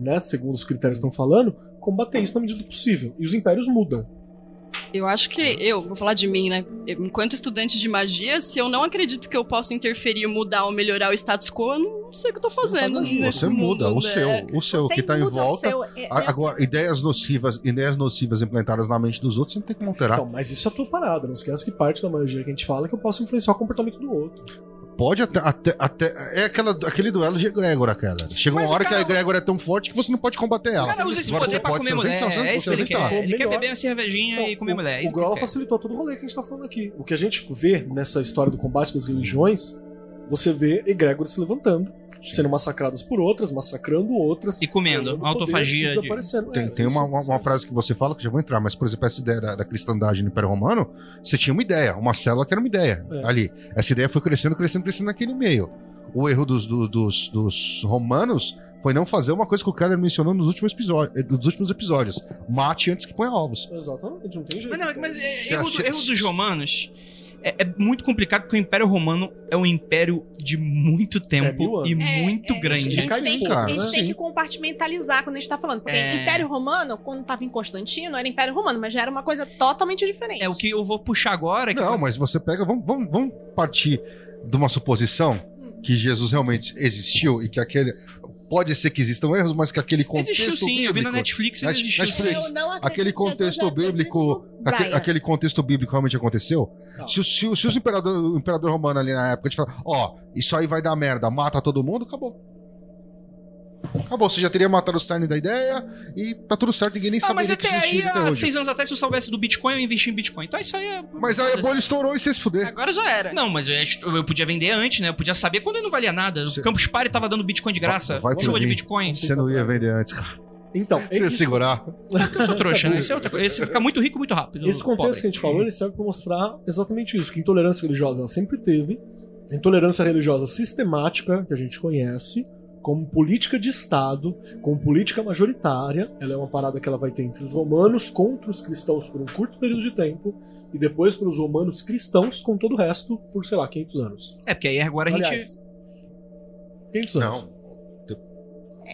[SPEAKER 5] né, segundo os critérios que estão falando, combater isso na medida do possível. E os impérios mudam.
[SPEAKER 3] Eu acho que eu, vou falar de mim, né? Enquanto estudante de magia, se eu não acredito que eu possa interferir, mudar ou melhorar o status quo, eu não sei o que eu tô
[SPEAKER 5] Você faz
[SPEAKER 3] fazendo. nesse
[SPEAKER 6] você muda
[SPEAKER 3] mundo,
[SPEAKER 6] o seu,
[SPEAKER 3] né?
[SPEAKER 6] o seu
[SPEAKER 4] Você
[SPEAKER 6] que tá em
[SPEAKER 4] o
[SPEAKER 6] volta.
[SPEAKER 4] seu- é- é-
[SPEAKER 6] Agora, ideias nocivas, ideias nocivas implantadas na mente dos outros, você não tem como alterar.
[SPEAKER 5] Então, mas isso é a tua parada. Não esquece que parte da magia que a gente fala é que eu posso influenciar o comportamento do outro.
[SPEAKER 6] Pode até. até, até- é aquela, aquele duelo de egrégora, cara. Chega uma
[SPEAKER 2] Mas o
[SPEAKER 6] hora que
[SPEAKER 2] cara-
[SPEAKER 6] a egrégora é tão forte que você não pode combater
[SPEAKER 2] O
[SPEAKER 6] ela.
[SPEAKER 2] cara usa esse
[SPEAKER 6] Agora
[SPEAKER 2] poder
[SPEAKER 6] você
[SPEAKER 2] pra
[SPEAKER 6] pode
[SPEAKER 2] comer mulher. É isso que ele quer. Ele quer
[SPEAKER 5] Melhor.
[SPEAKER 2] beber uma cervejinha e comer
[SPEAKER 5] o,
[SPEAKER 2] mulher. é
[SPEAKER 5] o
[SPEAKER 2] que
[SPEAKER 5] Grola
[SPEAKER 2] quer.
[SPEAKER 5] facilitou todo o rolê que a gente tá falando aqui. O que a gente vê nessa história do combate das religiões, você vê egrégoras se levantando, sendo massacradas por outras, massacrando outras.
[SPEAKER 2] E comendo.
[SPEAKER 5] ganhando
[SPEAKER 2] Autofagia
[SPEAKER 5] poder e
[SPEAKER 2] de-
[SPEAKER 5] desaparecendo.
[SPEAKER 6] Tem,
[SPEAKER 5] É,
[SPEAKER 6] tem uma, uma, uma frase que você fala que já vou entrar, mas, por exemplo, essa ideia da, da cristandade no Império Romano, você tinha uma ideia, uma célula que era uma ideia
[SPEAKER 5] É.
[SPEAKER 6] ali. Essa ideia foi crescendo, crescendo, crescendo naquele meio. O erro dos, do- dos, dos romanos foi não fazer uma coisa que o Keller mencionou nos últimos, episódios, nos últimos episódios: mate antes que ponha ovos.
[SPEAKER 5] Exatamente, não tem jeito.
[SPEAKER 2] Mas, não, mas é,
[SPEAKER 6] Se-
[SPEAKER 2] erro, do- erro dos romanos É, é muito complicado porque o Império Romano é um império de muito tempo
[SPEAKER 5] mil anos.
[SPEAKER 2] e
[SPEAKER 4] É,
[SPEAKER 2] muito
[SPEAKER 4] é,
[SPEAKER 2] grande.
[SPEAKER 4] A gente,
[SPEAKER 5] Cai
[SPEAKER 4] tem,
[SPEAKER 5] de
[SPEAKER 4] que,
[SPEAKER 5] cara,
[SPEAKER 4] a gente
[SPEAKER 5] né?
[SPEAKER 4] tem que compartimentalizar quando a gente tá falando. Porque
[SPEAKER 2] É.
[SPEAKER 4] Império Romano, quando tava em Constantino, era Império Romano, mas já era uma coisa totalmente diferente.
[SPEAKER 2] É o que eu vou puxar agora. é que-
[SPEAKER 6] Não, mas você pega. Vamos, vamos, vamos partir de uma suposição que Jesus realmente existiu e que aquele. Pode ser que existam erros, mas que aquele contexto.
[SPEAKER 2] Existiu sim, eu vi na
[SPEAKER 6] bíblico-
[SPEAKER 2] Netflix e
[SPEAKER 6] Net-
[SPEAKER 2] existiu.
[SPEAKER 6] Netflix.
[SPEAKER 4] Eu não acredito
[SPEAKER 6] Aquele contexto
[SPEAKER 4] é
[SPEAKER 6] bíblico.
[SPEAKER 4] no
[SPEAKER 6] aque-
[SPEAKER 4] Brian.
[SPEAKER 6] aquele contexto bíblico realmente aconteceu? Se, o- se, o- se os imperador, o imperador romano ali na época te fala, ó, isso aí vai dar merda, mata todo mundo, acabou. Acabou, você já teria matado os Tiny da ideia e tá tudo certo, ninguém nem
[SPEAKER 2] Ah, mas
[SPEAKER 6] saberia que
[SPEAKER 2] até aí,
[SPEAKER 6] existia até
[SPEAKER 2] há
[SPEAKER 6] hoje.
[SPEAKER 2] seis anos atrás, se eu soubesse do Bitcoin, eu investi em Bitcoin. Então isso aí é.
[SPEAKER 6] Mas aí a bolha estourou e você se fuder.
[SPEAKER 3] Agora já era.
[SPEAKER 2] Não, mas eu, eu podia vender antes, né? Eu podia saber quando não valia nada.
[SPEAKER 6] Você-
[SPEAKER 2] O Campus Party tava dando Bitcoin de graça.
[SPEAKER 6] Vai por
[SPEAKER 2] chuva de. Bitcoin.
[SPEAKER 6] Você não ia vender antes, cara.
[SPEAKER 5] Então,
[SPEAKER 6] Você ia segurar.
[SPEAKER 2] Eu sou trouxa, né?
[SPEAKER 5] Sabia.
[SPEAKER 2] Esse é outra coisa. Esse fica muito rico muito rápido.
[SPEAKER 5] esse contexto
[SPEAKER 2] pobre.
[SPEAKER 5] que a gente falou, ele serve pra mostrar exatamente isso, que intolerância religiosa ela sempre teve, a intolerância religiosa sistemática, que a gente conhece, como política de Estado, como política majoritária, ela é uma parada que ela vai ter entre os romanos contra os cristãos por um curto período de tempo, e depois para os romanos cristãos com todo o resto por, sei lá, 500 anos.
[SPEAKER 2] É, porque aí agora a gente.
[SPEAKER 5] Aliás, 500 anos.
[SPEAKER 6] Não.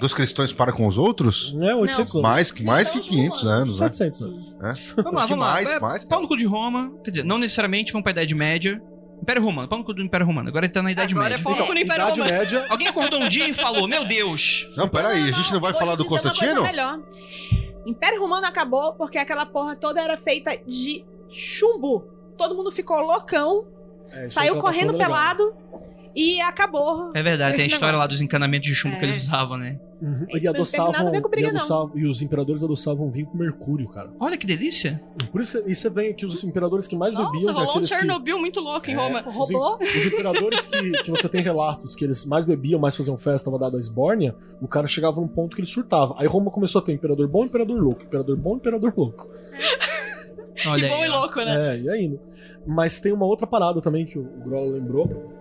[SPEAKER 6] Dos cristãos para com os outros?
[SPEAKER 5] Não é 800 anos.
[SPEAKER 6] Mais, que- mais que 500 anos, né?
[SPEAKER 5] 700 anos.
[SPEAKER 2] Vamos lá, vamos lá.
[SPEAKER 6] mais,
[SPEAKER 2] É,
[SPEAKER 6] mais,
[SPEAKER 2] Pau no cu de Roma. Quer dizer, não necessariamente vão pra Idade Média. Império Romano, cu do Império Romano. Agora ele tá na Idade
[SPEAKER 3] Agora é
[SPEAKER 2] Média.
[SPEAKER 3] no cu no Império
[SPEAKER 5] Idade
[SPEAKER 3] Romano.
[SPEAKER 5] Média,
[SPEAKER 2] Alguém acordou um dia e falou: Meu Deus,
[SPEAKER 6] Não, peraí, a gente não vai
[SPEAKER 4] vou
[SPEAKER 6] falar
[SPEAKER 4] te
[SPEAKER 6] do
[SPEAKER 4] dizer uma coisa
[SPEAKER 6] Constantino?
[SPEAKER 4] melhor. Império Romano acabou porque aquela porra toda era feita de chumbo. Todo mundo ficou loucão,
[SPEAKER 5] é, isso
[SPEAKER 4] saiu
[SPEAKER 5] tá
[SPEAKER 4] correndo
[SPEAKER 5] falando é legal.
[SPEAKER 4] pelado e acabou.
[SPEAKER 2] É verdade, tem a história lá
[SPEAKER 4] negócio.
[SPEAKER 2] dos encanamentos de chumbo que
[SPEAKER 4] É.
[SPEAKER 2] eles usavam, né?
[SPEAKER 5] Uhum.
[SPEAKER 4] Isso
[SPEAKER 5] E
[SPEAKER 4] não tem
[SPEAKER 5] adoçavam,
[SPEAKER 4] nada a ver com briga,
[SPEAKER 5] e, adoçavam- e os imperadores adoçavam vinho com mercúrio, cara.
[SPEAKER 2] Olha que delícia.
[SPEAKER 5] Por isso, isso você vê que os imperadores que mais bebiam...
[SPEAKER 3] Nossa,
[SPEAKER 5] que
[SPEAKER 3] rolou um
[SPEAKER 5] aqueles que-
[SPEAKER 3] Chernobyl muito louco em
[SPEAKER 5] É.
[SPEAKER 3] Roma.
[SPEAKER 4] Roubou?
[SPEAKER 5] Os, os imperadores que, que você tem relatos que eles mais bebiam, mais faziam festa, tava dado a esbórnia, o cara chegava num ponto que ele surtava. Aí Roma começou a ter imperador bom, imperador louco, imperador bom, imperador louco.
[SPEAKER 2] Olha
[SPEAKER 3] Que bom
[SPEAKER 2] aí,
[SPEAKER 3] e louco, né?
[SPEAKER 5] É, e aí? né? Mas tem uma outra parada também que o Grola lembrou,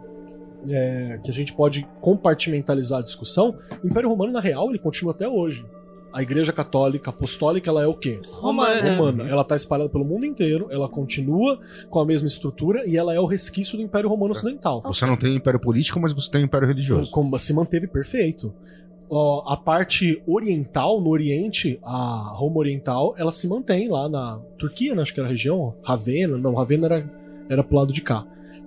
[SPEAKER 5] é, que a gente pode compartimentalizar a discussão. O Império Romano, na real, ele continua até hoje. A Igreja Católica Apostólica, ela é o quê?
[SPEAKER 3] Romana.
[SPEAKER 5] romana. Ela tá espalhada pelo mundo inteiro, ela continua com a mesma estrutura e ela é o resquício do Império Romano Ocidental.
[SPEAKER 6] Você não tem império político, mas você tem império religioso.
[SPEAKER 5] Como se manteve perfeito. Ó, a parte oriental, no Oriente, a Roma Oriental, ela se mantém lá na Turquia, né? acho que era a região, Ravenna, não, Ravenna era, era pro lado de cá.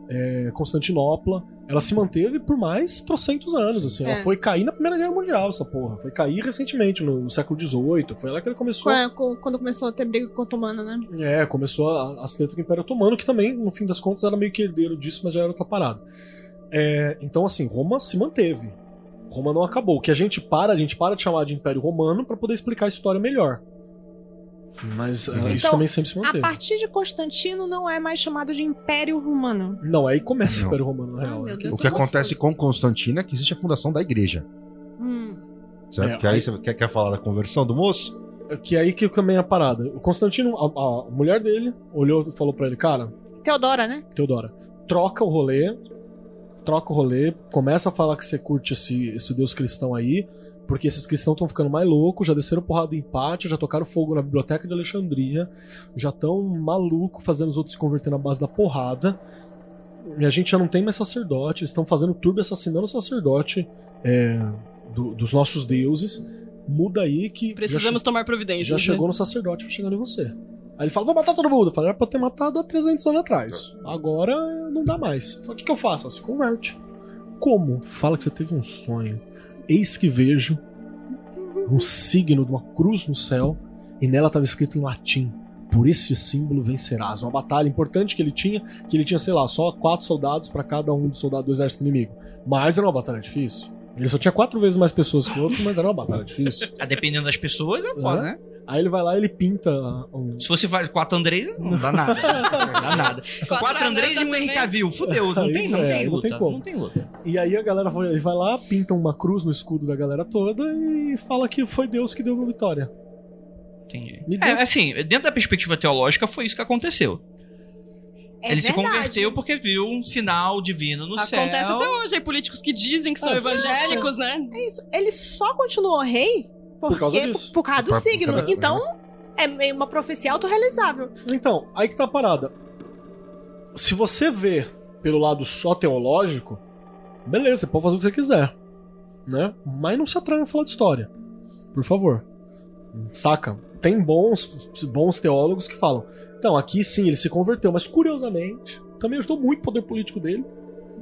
[SPEAKER 5] É, Constantinopla, ela se manteve por mais trocentos anos, assim, ela
[SPEAKER 4] É.
[SPEAKER 5] foi cair na Primeira Guerra Mundial, essa porra, foi cair recentemente, no, no século XVIII, foi lá que ele começou
[SPEAKER 4] quando começou a ter briga com o otomano, né?
[SPEAKER 5] é, começou a- as tretas com o Império Otomano, que também, no fim das contas, era meio que herdeiro disso, mas já era outra parada. É, então, assim, Roma se manteve. Roma não acabou. O que a gente para, a gente para de chamar de Império Romano pra poder explicar a história melhor. Mas é, isso
[SPEAKER 4] Então,
[SPEAKER 5] também sempre se
[SPEAKER 4] A
[SPEAKER 5] manteve.
[SPEAKER 4] partir de Constantino não é mais chamado de Império Romano.
[SPEAKER 5] Não, aí começa
[SPEAKER 6] Não.
[SPEAKER 5] o Império Romano, na real. É que-
[SPEAKER 4] Deus.
[SPEAKER 6] O que acontece com Constantino é que existe a fundação da igreja.
[SPEAKER 4] Hum.
[SPEAKER 6] Certo?
[SPEAKER 5] É,
[SPEAKER 6] que aí
[SPEAKER 5] aí-
[SPEAKER 6] você quer, quer falar da conversão do moço?
[SPEAKER 5] Que aí que também é a parada. O Constantino, a, a mulher dele, olhou e falou pra ele, cara,
[SPEAKER 4] Teodora, né?
[SPEAKER 5] Teodora, troca o rolê, troca o rolê, começa a falar que você curte esse, esse deus cristão aí, porque esses cristãos estão ficando mais loucos, já desceram porrada em pátio, já tocaram fogo na biblioteca de Alexandria, já estão maluco fazendo os outros se converter na base da porrada. E a gente já não tem mais sacerdote, eles estão fazendo turbo e assassinando o sacerdote é, do- dos nossos deuses. Muda aí que.
[SPEAKER 3] Precisamos tomar
[SPEAKER 5] che-
[SPEAKER 3] providências.
[SPEAKER 5] já
[SPEAKER 3] né?
[SPEAKER 5] chegou no sacerdote chegando em você. Aí ele fala, vou matar todo mundo. Eu falei, era pra ter matado há 300 anos atrás. Agora não dá mais. Falei, o que, que eu faço? Ela se converte. Como? Fala que você teve um sonho. Eis que vejo um signo de uma cruz no céu e nela estava escrito em latim. Por esse símbolo vencerás. Uma batalha importante que ele tinha, que ele tinha, sei lá, só quatro soldados para cada um dos soldados do exército inimigo. Mas era uma batalha difícil. Ele só tinha quatro vezes mais pessoas que o outro, mas era uma batalha difícil.
[SPEAKER 2] Ah, Dependendo das pessoas, é foda,
[SPEAKER 5] Uhum.
[SPEAKER 2] né?
[SPEAKER 5] Aí ele vai lá e ele pinta um,
[SPEAKER 2] Se você faz quatro Andrés, não dá nada. Não dá nada. Quatro Andrés e um
[SPEAKER 3] também.
[SPEAKER 2] Cavill. Fudeu. Não
[SPEAKER 5] Aí,
[SPEAKER 2] tem, não
[SPEAKER 5] é,
[SPEAKER 2] tem
[SPEAKER 5] não
[SPEAKER 2] luta.
[SPEAKER 5] tem como.
[SPEAKER 2] Não tem luta.
[SPEAKER 5] E aí a galera vai, ele vai lá, pinta uma cruz no escudo da galera toda e fala que foi Deus que deu a vitória.
[SPEAKER 2] Entendi. É,
[SPEAKER 5] deu-
[SPEAKER 2] assim, dentro da perspectiva teológica, foi isso que aconteceu.
[SPEAKER 4] É
[SPEAKER 2] ele se
[SPEAKER 4] verdade.
[SPEAKER 2] converteu porque viu um sinal divino no céu.
[SPEAKER 3] Acontece até hoje, aí políticos que dizem que são
[SPEAKER 5] Ah,
[SPEAKER 3] evangélicos, né?
[SPEAKER 4] É isso. Ele só continuou rei porque,
[SPEAKER 5] Por causa disso.
[SPEAKER 4] Por, causa do
[SPEAKER 6] Por- por
[SPEAKER 4] signo.
[SPEAKER 6] causa-
[SPEAKER 4] Então, é meio uma profecia autorrealizável.
[SPEAKER 5] Então, aí que tá a parada. se você vê pelo lado só teológico, beleza, você pode fazer o que você quiser. Né? Mas não se atrai a falar de história. Por favor. Saca? Tem bons, bons teólogos que falam. Então, aqui sim, ele se converteu, mas curiosamente, também ajudou muito o poder político dele.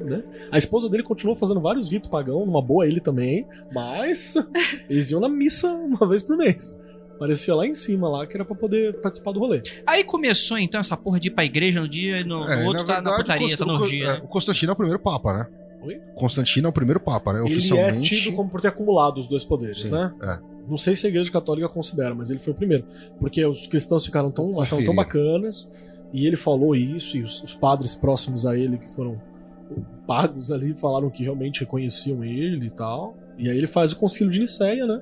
[SPEAKER 5] Né? A esposa dele continuou fazendo vários ritos pagãos, numa boa ele também, mas eles iam na missa uma vez por mês. Parecia lá em cima, lá, que era pra poder participar do rolê.
[SPEAKER 2] Aí começou então essa porra de ir pra igreja no dia e no, no
[SPEAKER 6] É,
[SPEAKER 2] outro tá na putaria,
[SPEAKER 6] Const-
[SPEAKER 2] tá no
[SPEAKER 6] o Co-
[SPEAKER 2] orgia.
[SPEAKER 6] é,
[SPEAKER 2] né?
[SPEAKER 6] o Constantino é o primeiro papa, né?
[SPEAKER 5] Oi?
[SPEAKER 6] Constantino é o primeiro papa, né?
[SPEAKER 5] Ele é
[SPEAKER 6] Oficialmente.
[SPEAKER 5] tido como por ter acumulado os dois poderes,
[SPEAKER 6] Sim,
[SPEAKER 5] né?
[SPEAKER 6] é.
[SPEAKER 5] Não sei se a igreja católica considera, mas ele foi o primeiro. Porque os cristãos ficaram tão, acharam tão bacanas, e ele falou isso, e os, os padres próximos a ele, que foram pagos ali, falaram que realmente reconheciam ele e tal. E aí ele faz o concílio de Nicéia, né?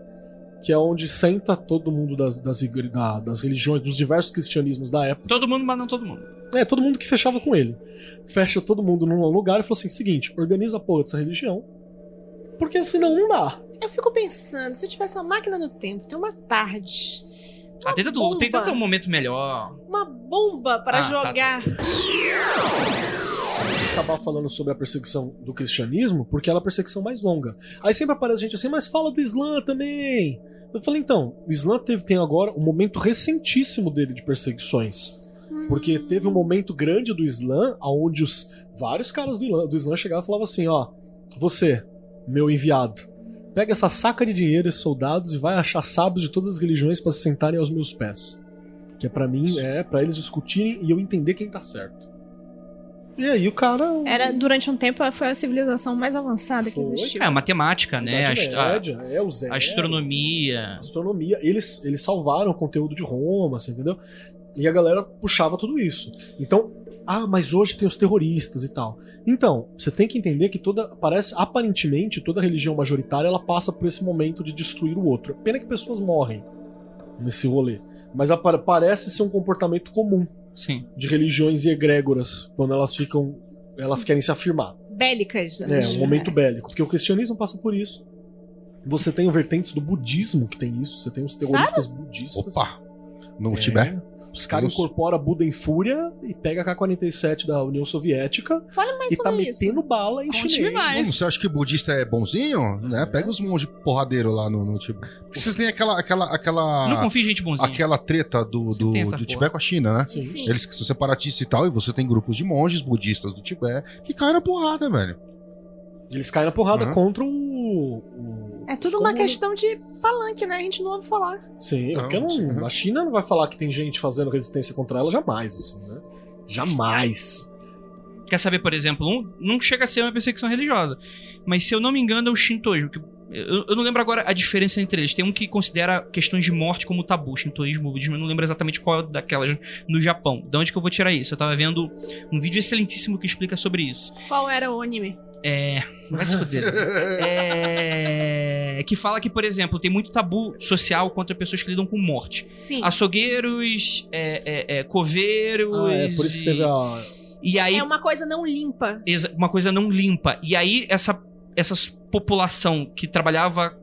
[SPEAKER 5] Que é onde senta todo mundo das, das, da- das religiões, dos diversos cristianismos da época.
[SPEAKER 2] Todo mundo, mas não todo mundo.
[SPEAKER 5] É, todo mundo que fechava com ele. Fecha todo mundo num lugar e falou assim: seguinte, organiza a porra dessa religião. Porque senão não dá.
[SPEAKER 4] Eu fico pensando, se eu tivesse uma máquina do tempo, tem uma tarde,
[SPEAKER 2] Ah, tem tanto,
[SPEAKER 4] bomba.
[SPEAKER 2] tem tanto um momento melhor.
[SPEAKER 4] uma bomba para
[SPEAKER 2] Ah, tá,
[SPEAKER 5] acabar falando sobre a perseguição do cristianismo, porque ela é a perseguição mais longa. Aí sempre aparece gente assim, mas fala do Islã também. Eu falei, então, o Islã teve, tem agora um momento recentíssimo dele de perseguições. Porque teve um momento grande do Islã, onde os vários caras do Islã, do Islã chegavam e falavam assim, ó, você, meu enviado, pega essa saca de dinheiro e soldados e vai achar sábios de todas as religiões para se sentarem aos meus pés. Que é pra mim, é para eles discutirem e eu entender quem tá certo. E aí o cara
[SPEAKER 4] Era, durante um tempo, foi a civilização mais avançada que
[SPEAKER 5] Foi.
[SPEAKER 4] existiu.
[SPEAKER 2] É, a matemática, né? A,
[SPEAKER 5] Idade
[SPEAKER 2] est- a-
[SPEAKER 5] Média, é o zero,
[SPEAKER 2] a astronomia.
[SPEAKER 5] astronomia. Eles, eles salvaram o conteúdo de Roma, assim, entendeu? E a galera puxava tudo isso. Então, ah, mas hoje tem os terroristas e tal. Então, você tem que entender que toda. Parece, aparentemente, toda religião majoritária ela passa por esse momento de destruir o outro. Pena que pessoas morrem nesse rolê. Mas parece ser um comportamento comum
[SPEAKER 2] Sim.
[SPEAKER 5] de religiões e egrégoras quando elas ficam. Elas querem se afirmar.
[SPEAKER 4] Bélicas.
[SPEAKER 5] É, um momento bélico. Porque o cristianismo passa por isso. Você tem vertentes do budismo que tem isso. Você tem os terroristas budistas.
[SPEAKER 6] Opa! No
[SPEAKER 5] É.
[SPEAKER 6] Tibete?
[SPEAKER 5] Os caras incorporam Buda em fúria e pega a K-47 da União Soviética
[SPEAKER 4] Fale mais
[SPEAKER 5] e tá
[SPEAKER 4] isso.
[SPEAKER 5] metendo bala em chinês.
[SPEAKER 3] mais.
[SPEAKER 6] Como, você acha que budista é bonzinho? Né?
[SPEAKER 5] É.
[SPEAKER 6] Pega os monges porradeiros lá no, no Tibete. Porque vocês têm aquela, aquela,
[SPEAKER 2] Não
[SPEAKER 6] aquela,
[SPEAKER 2] confia em gente bonzinha.
[SPEAKER 6] aquela treta do, do, do. Tibete com a China, né?
[SPEAKER 5] Sim.
[SPEAKER 4] Sim.
[SPEAKER 6] Eles que são separatistas e tal, e você tem grupos de monges budistas do Tibete que caem na porrada, velho.
[SPEAKER 5] Eles caem na porrada
[SPEAKER 6] Uhum.
[SPEAKER 5] contra o. o-
[SPEAKER 4] É tudo uma questão de palanque, né? A gente não ouve falar.
[SPEAKER 5] Sim,
[SPEAKER 6] Não,
[SPEAKER 5] porque não,
[SPEAKER 6] sim,
[SPEAKER 5] a China não vai falar que tem gente fazendo resistência contra ela jamais, assim, né? Jamais.
[SPEAKER 2] Quer saber, por exemplo, um, não chega a ser uma perseguição religiosa. Mas se eu não me engano, é o shintoísmo. que- Eu, eu não lembro agora a diferença entre eles. Tem um que considera questões de morte como tabu, shintoísmo, budismo. Eu não lembro exatamente qual daquelas no Japão. De onde que eu vou tirar isso? Eu tava vendo um vídeo excelentíssimo que explica sobre isso.
[SPEAKER 4] Qual era o anime?
[SPEAKER 2] É. Vai se fuder. É. Que fala que, por exemplo, tem muito tabu social contra pessoas que lidam com morte.
[SPEAKER 4] Sim.
[SPEAKER 2] Açougueiros, é, é, é, coveiros.
[SPEAKER 5] Ah, é por isso que
[SPEAKER 2] e-
[SPEAKER 5] teve a.
[SPEAKER 2] E aí
[SPEAKER 4] É uma coisa não limpa.
[SPEAKER 2] uma coisa não limpa. E aí essa, essa população que trabalhava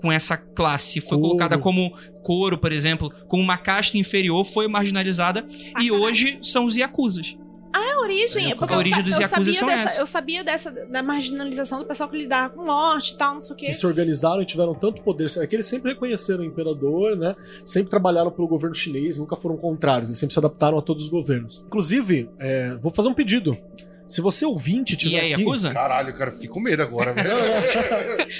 [SPEAKER 2] com essa classe foi
[SPEAKER 5] Couro.
[SPEAKER 2] colocada como couro, por exemplo, como uma casta inferior, foi marginalizada
[SPEAKER 4] Ah,
[SPEAKER 2] e
[SPEAKER 4] caralho.
[SPEAKER 2] hoje são os yakuzas.
[SPEAKER 4] A origem,
[SPEAKER 5] É,
[SPEAKER 4] porque
[SPEAKER 2] a
[SPEAKER 4] eu,
[SPEAKER 2] origem
[SPEAKER 4] sa-
[SPEAKER 2] dos
[SPEAKER 4] eu sabia dessa,
[SPEAKER 2] essa.
[SPEAKER 4] eu sabia dessa da marginalização do pessoal que lidava com morte e tal, não sei o quê.
[SPEAKER 5] que se organizaram e tiveram tanto poder. É que eles sempre reconheceram o imperador, né? Sempre trabalharam pelo governo chinês, nunca foram contrários, eles sempre se adaptaram a todos os governos. Inclusive, é, vou fazer um pedido. Se você ouvinte
[SPEAKER 2] E
[SPEAKER 5] tiver
[SPEAKER 2] é
[SPEAKER 5] aqui,
[SPEAKER 2] Yakuza?
[SPEAKER 6] Caralho, cara, fiquei com medo agora, velho.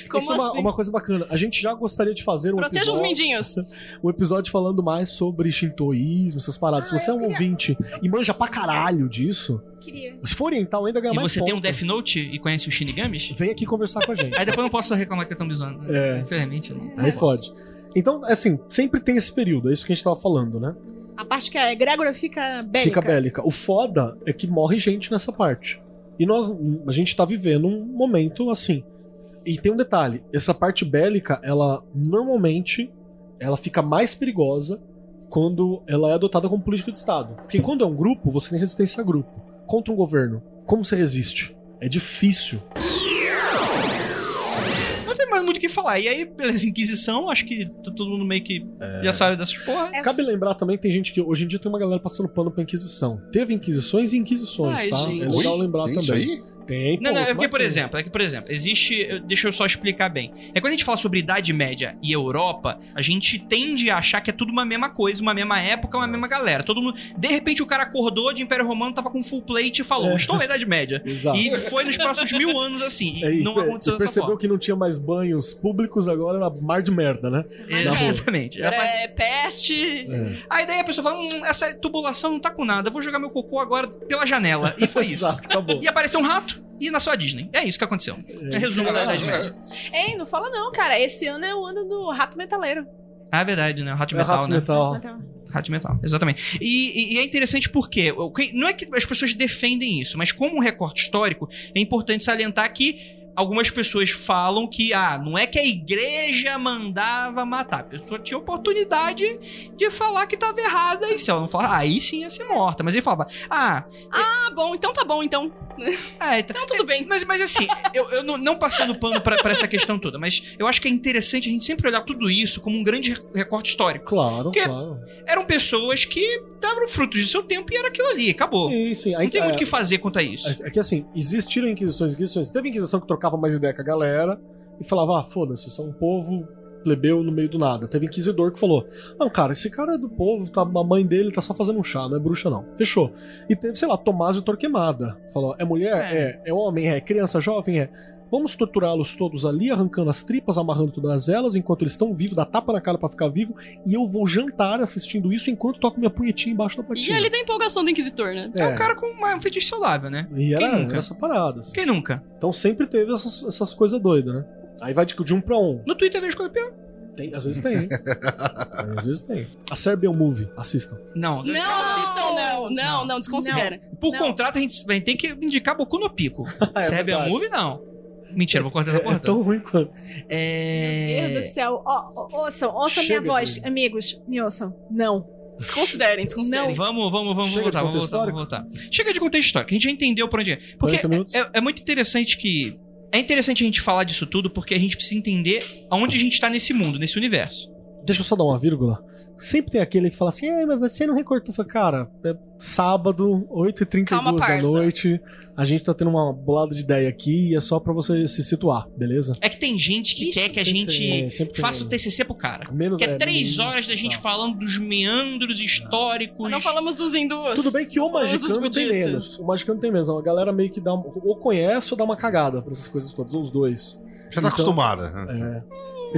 [SPEAKER 3] Como
[SPEAKER 5] isso é uma,
[SPEAKER 3] assim?
[SPEAKER 5] uma coisa bacana. A gente já gostaria de fazer um
[SPEAKER 3] Proteja os
[SPEAKER 5] episódio,
[SPEAKER 3] mindinhos.
[SPEAKER 5] um episódio falando mais sobre shintoísmo, essas paradas.
[SPEAKER 4] Ah,
[SPEAKER 5] Se você é um
[SPEAKER 4] queria-
[SPEAKER 5] ouvinte e manja pra caralho disso,
[SPEAKER 4] Queria.
[SPEAKER 5] se for oriental ainda ganha
[SPEAKER 2] E
[SPEAKER 5] mais
[SPEAKER 2] você tem um
[SPEAKER 5] ponto.
[SPEAKER 2] Death Note e conhece os Shinigamis?
[SPEAKER 5] Vem aqui conversar com a gente.
[SPEAKER 2] Aí depois eu não posso reclamar que eu tô me zoando.
[SPEAKER 5] É.
[SPEAKER 2] Infelizmente, não.
[SPEAKER 5] Aí fode. Então, assim, sempre tem esse período, é isso que a gente tava falando, né?
[SPEAKER 4] A parte que a egrégora fica bélica.
[SPEAKER 5] Fica bélica. O foda é que morre gente nessa parte. E nós, a gente tá vivendo um momento assim. E tem um detalhe, essa parte bélica, ela normalmente ela fica mais perigosa quando ela é adotada como política de Estado. Porque quando é um grupo, você tem resistência a grupo. Contra um governo, como você resiste? É difícil.
[SPEAKER 2] Mais muito o que falar. E aí, beleza, Inquisição, acho que todo mundo meio que já sabe dessas porra.
[SPEAKER 4] É
[SPEAKER 5] Cabe lembrar também que tem gente que hoje em dia tem uma galera passando pano pra Inquisição. Teve Inquisições e Inquisições,
[SPEAKER 3] Ai,
[SPEAKER 5] tá?
[SPEAKER 3] gente.
[SPEAKER 5] É legal
[SPEAKER 6] Oi?
[SPEAKER 5] lembrar
[SPEAKER 6] Tem isso
[SPEAKER 5] também.
[SPEAKER 6] aí?
[SPEAKER 5] Tem,
[SPEAKER 2] Não, não,
[SPEAKER 5] pô,
[SPEAKER 2] é porque, por exemplo, é que, por exemplo, existe. eu- Deixa eu só explicar bem. É quando a gente fala sobre Idade Média e Europa, a gente tende a achar que é tudo uma mesma coisa, uma mesma época, uma mesma galera. Todo mundo. De repente o cara acordou de Império Romano, tava com full plate e falou:
[SPEAKER 5] É.
[SPEAKER 2] Estou na Idade Média.
[SPEAKER 5] Exato.
[SPEAKER 2] E foi nos próximos mil anos assim.
[SPEAKER 5] É,
[SPEAKER 2] E não
[SPEAKER 5] per-
[SPEAKER 2] aconteceu
[SPEAKER 5] e
[SPEAKER 2] dessa
[SPEAKER 5] percebeu
[SPEAKER 2] forma.
[SPEAKER 5] que não tinha mais banhos públicos, agora era mar de merda, né?
[SPEAKER 2] Exatamente. A partir-
[SPEAKER 3] É, peste.
[SPEAKER 5] É.
[SPEAKER 2] Aí daí a pessoa fala: hum, essa tubulação não tá com nada, eu vou jogar meu cocô agora pela janela. E foi isso.
[SPEAKER 5] Exato, acabou.
[SPEAKER 2] E apareceu um rato e nasceu a Disney. É isso que aconteceu. É, resumo da Idade Média.
[SPEAKER 4] Ei, não fala não, cara. Esse ano é o ano do rato metaleiro.
[SPEAKER 2] Ah, é verdade, né? O rato
[SPEAKER 5] É
[SPEAKER 2] metal,
[SPEAKER 5] rato
[SPEAKER 2] né?
[SPEAKER 5] metal.
[SPEAKER 2] Rato de metal, exatamente. E, e- e é interessante porque não é que as pessoas defendem isso, mas como um recorte histórico, é importante salientar que algumas pessoas falam que, ah, não é que a igreja mandava matar. A pessoa tinha oportunidade de falar que estava errada e se ela não falar, aí sim ia ser morta. Mas ele falava, ah,
[SPEAKER 3] Ah, bom, então tá bom, então.
[SPEAKER 2] É, tá-
[SPEAKER 3] Então tudo bem.
[SPEAKER 2] mas, mas assim, eu, eu não, não passando pano pra, pra essa questão toda, mas eu acho que é interessante a gente sempre olhar tudo isso como um grande recorte histórico.
[SPEAKER 5] Claro, claro.
[SPEAKER 2] Eram pessoas que davam frutos de seu tempo e era aquilo ali, acabou.
[SPEAKER 5] Sim, sim.
[SPEAKER 2] Não
[SPEAKER 5] Aí,
[SPEAKER 2] tem muito o
[SPEAKER 5] é,
[SPEAKER 2] que fazer quanto a isso.
[SPEAKER 5] é, é que assim, existiram inquisições, inquisições. Teve inquisição que trocava mais ideia com a galera e falava, ah, foda-se, são um povo plebeu no meio do nada. Teve inquisidor que falou: Não, cara, esse cara é do povo, tá, a mãe dele tá só fazendo um chá, não é bruxa, não. Fechou. E teve, sei lá, Tomásio Torquemada. Falou: É mulher? É. É, homem? É. Criança jovem? É. Vamos torturá-los todos ali, arrancando as tripas, amarrando todas elas, enquanto eles estão vivos, dá tapa na cara pra ficar vivo, e eu vou jantar assistindo isso enquanto toco minha punhetinha embaixo da
[SPEAKER 3] E
[SPEAKER 5] patinha.
[SPEAKER 3] ali da empolgação do Inquisitor, né?
[SPEAKER 2] É, um cara com uma, um feitiço saudável, né?
[SPEAKER 5] E era
[SPEAKER 2] Quem nunca?
[SPEAKER 5] essa parada. assim.
[SPEAKER 2] Quem nunca?
[SPEAKER 5] Então sempre teve essas, essas coisas doidas, né? Aí vai de, de um pra um.
[SPEAKER 2] No Twitter vejo escorpião.
[SPEAKER 5] Tem, às vezes tem, hein? às vezes tem. A Serbian Movie, assistam.
[SPEAKER 2] Não.
[SPEAKER 3] Não assistam, não. Não, não, desconsidera.
[SPEAKER 2] Por
[SPEAKER 4] Não.
[SPEAKER 2] contrato, a gente, a gente tem que indicar Boku no Pico.
[SPEAKER 5] É
[SPEAKER 2] Serve a
[SPEAKER 5] verdade.
[SPEAKER 2] movie, não. Mentira, vou cortar essa
[SPEAKER 5] É,
[SPEAKER 2] porra
[SPEAKER 5] é tão ruim quanto.
[SPEAKER 2] É...
[SPEAKER 4] Meu Deus do céu. Ó, ó, ouçam, ouçam
[SPEAKER 5] Chega
[SPEAKER 4] minha voz.
[SPEAKER 5] de-
[SPEAKER 4] Amigos, me ouçam. Não.
[SPEAKER 3] Desconsiderem, desconsiderem.
[SPEAKER 2] Vamos, vamos, vamos
[SPEAKER 5] Chega
[SPEAKER 2] voltar, vamos voltar, vamos voltar. Chega de contexto histórico, a gente já entendeu por onde é. Porque
[SPEAKER 5] 40 minutos?
[SPEAKER 2] é, é muito interessante que. É interessante a gente falar disso tudo porque a gente precisa entender aonde a gente tá nesse mundo, nesse universo.
[SPEAKER 5] Deixa eu só dar uma vírgula. Sempre tem aquele que fala assim, é, mas você não recortou. Eu falo, cara, é sábado, 8h32
[SPEAKER 3] Calma,
[SPEAKER 5] da noite. A gente tá tendo uma bolada de ideia aqui e é só pra você se situar, beleza?
[SPEAKER 2] É que tem gente que
[SPEAKER 4] Ixi,
[SPEAKER 2] quer que a gente
[SPEAKER 5] tem, tem.
[SPEAKER 2] faça o TCC pro cara.
[SPEAKER 5] Menos
[SPEAKER 2] Que é três
[SPEAKER 5] menos-
[SPEAKER 2] horas da gente
[SPEAKER 5] tá.
[SPEAKER 2] falando dos meandros históricos.
[SPEAKER 3] Não falamos dos hindus.
[SPEAKER 5] Tudo bem que o Magicano tem menos. O Magicano tem menos. A galera meio que dá. Ou conhece ou dá uma cagada pra essas coisas todas. Ou os dois.
[SPEAKER 6] Já tá
[SPEAKER 5] Então-
[SPEAKER 6] acostumada. né?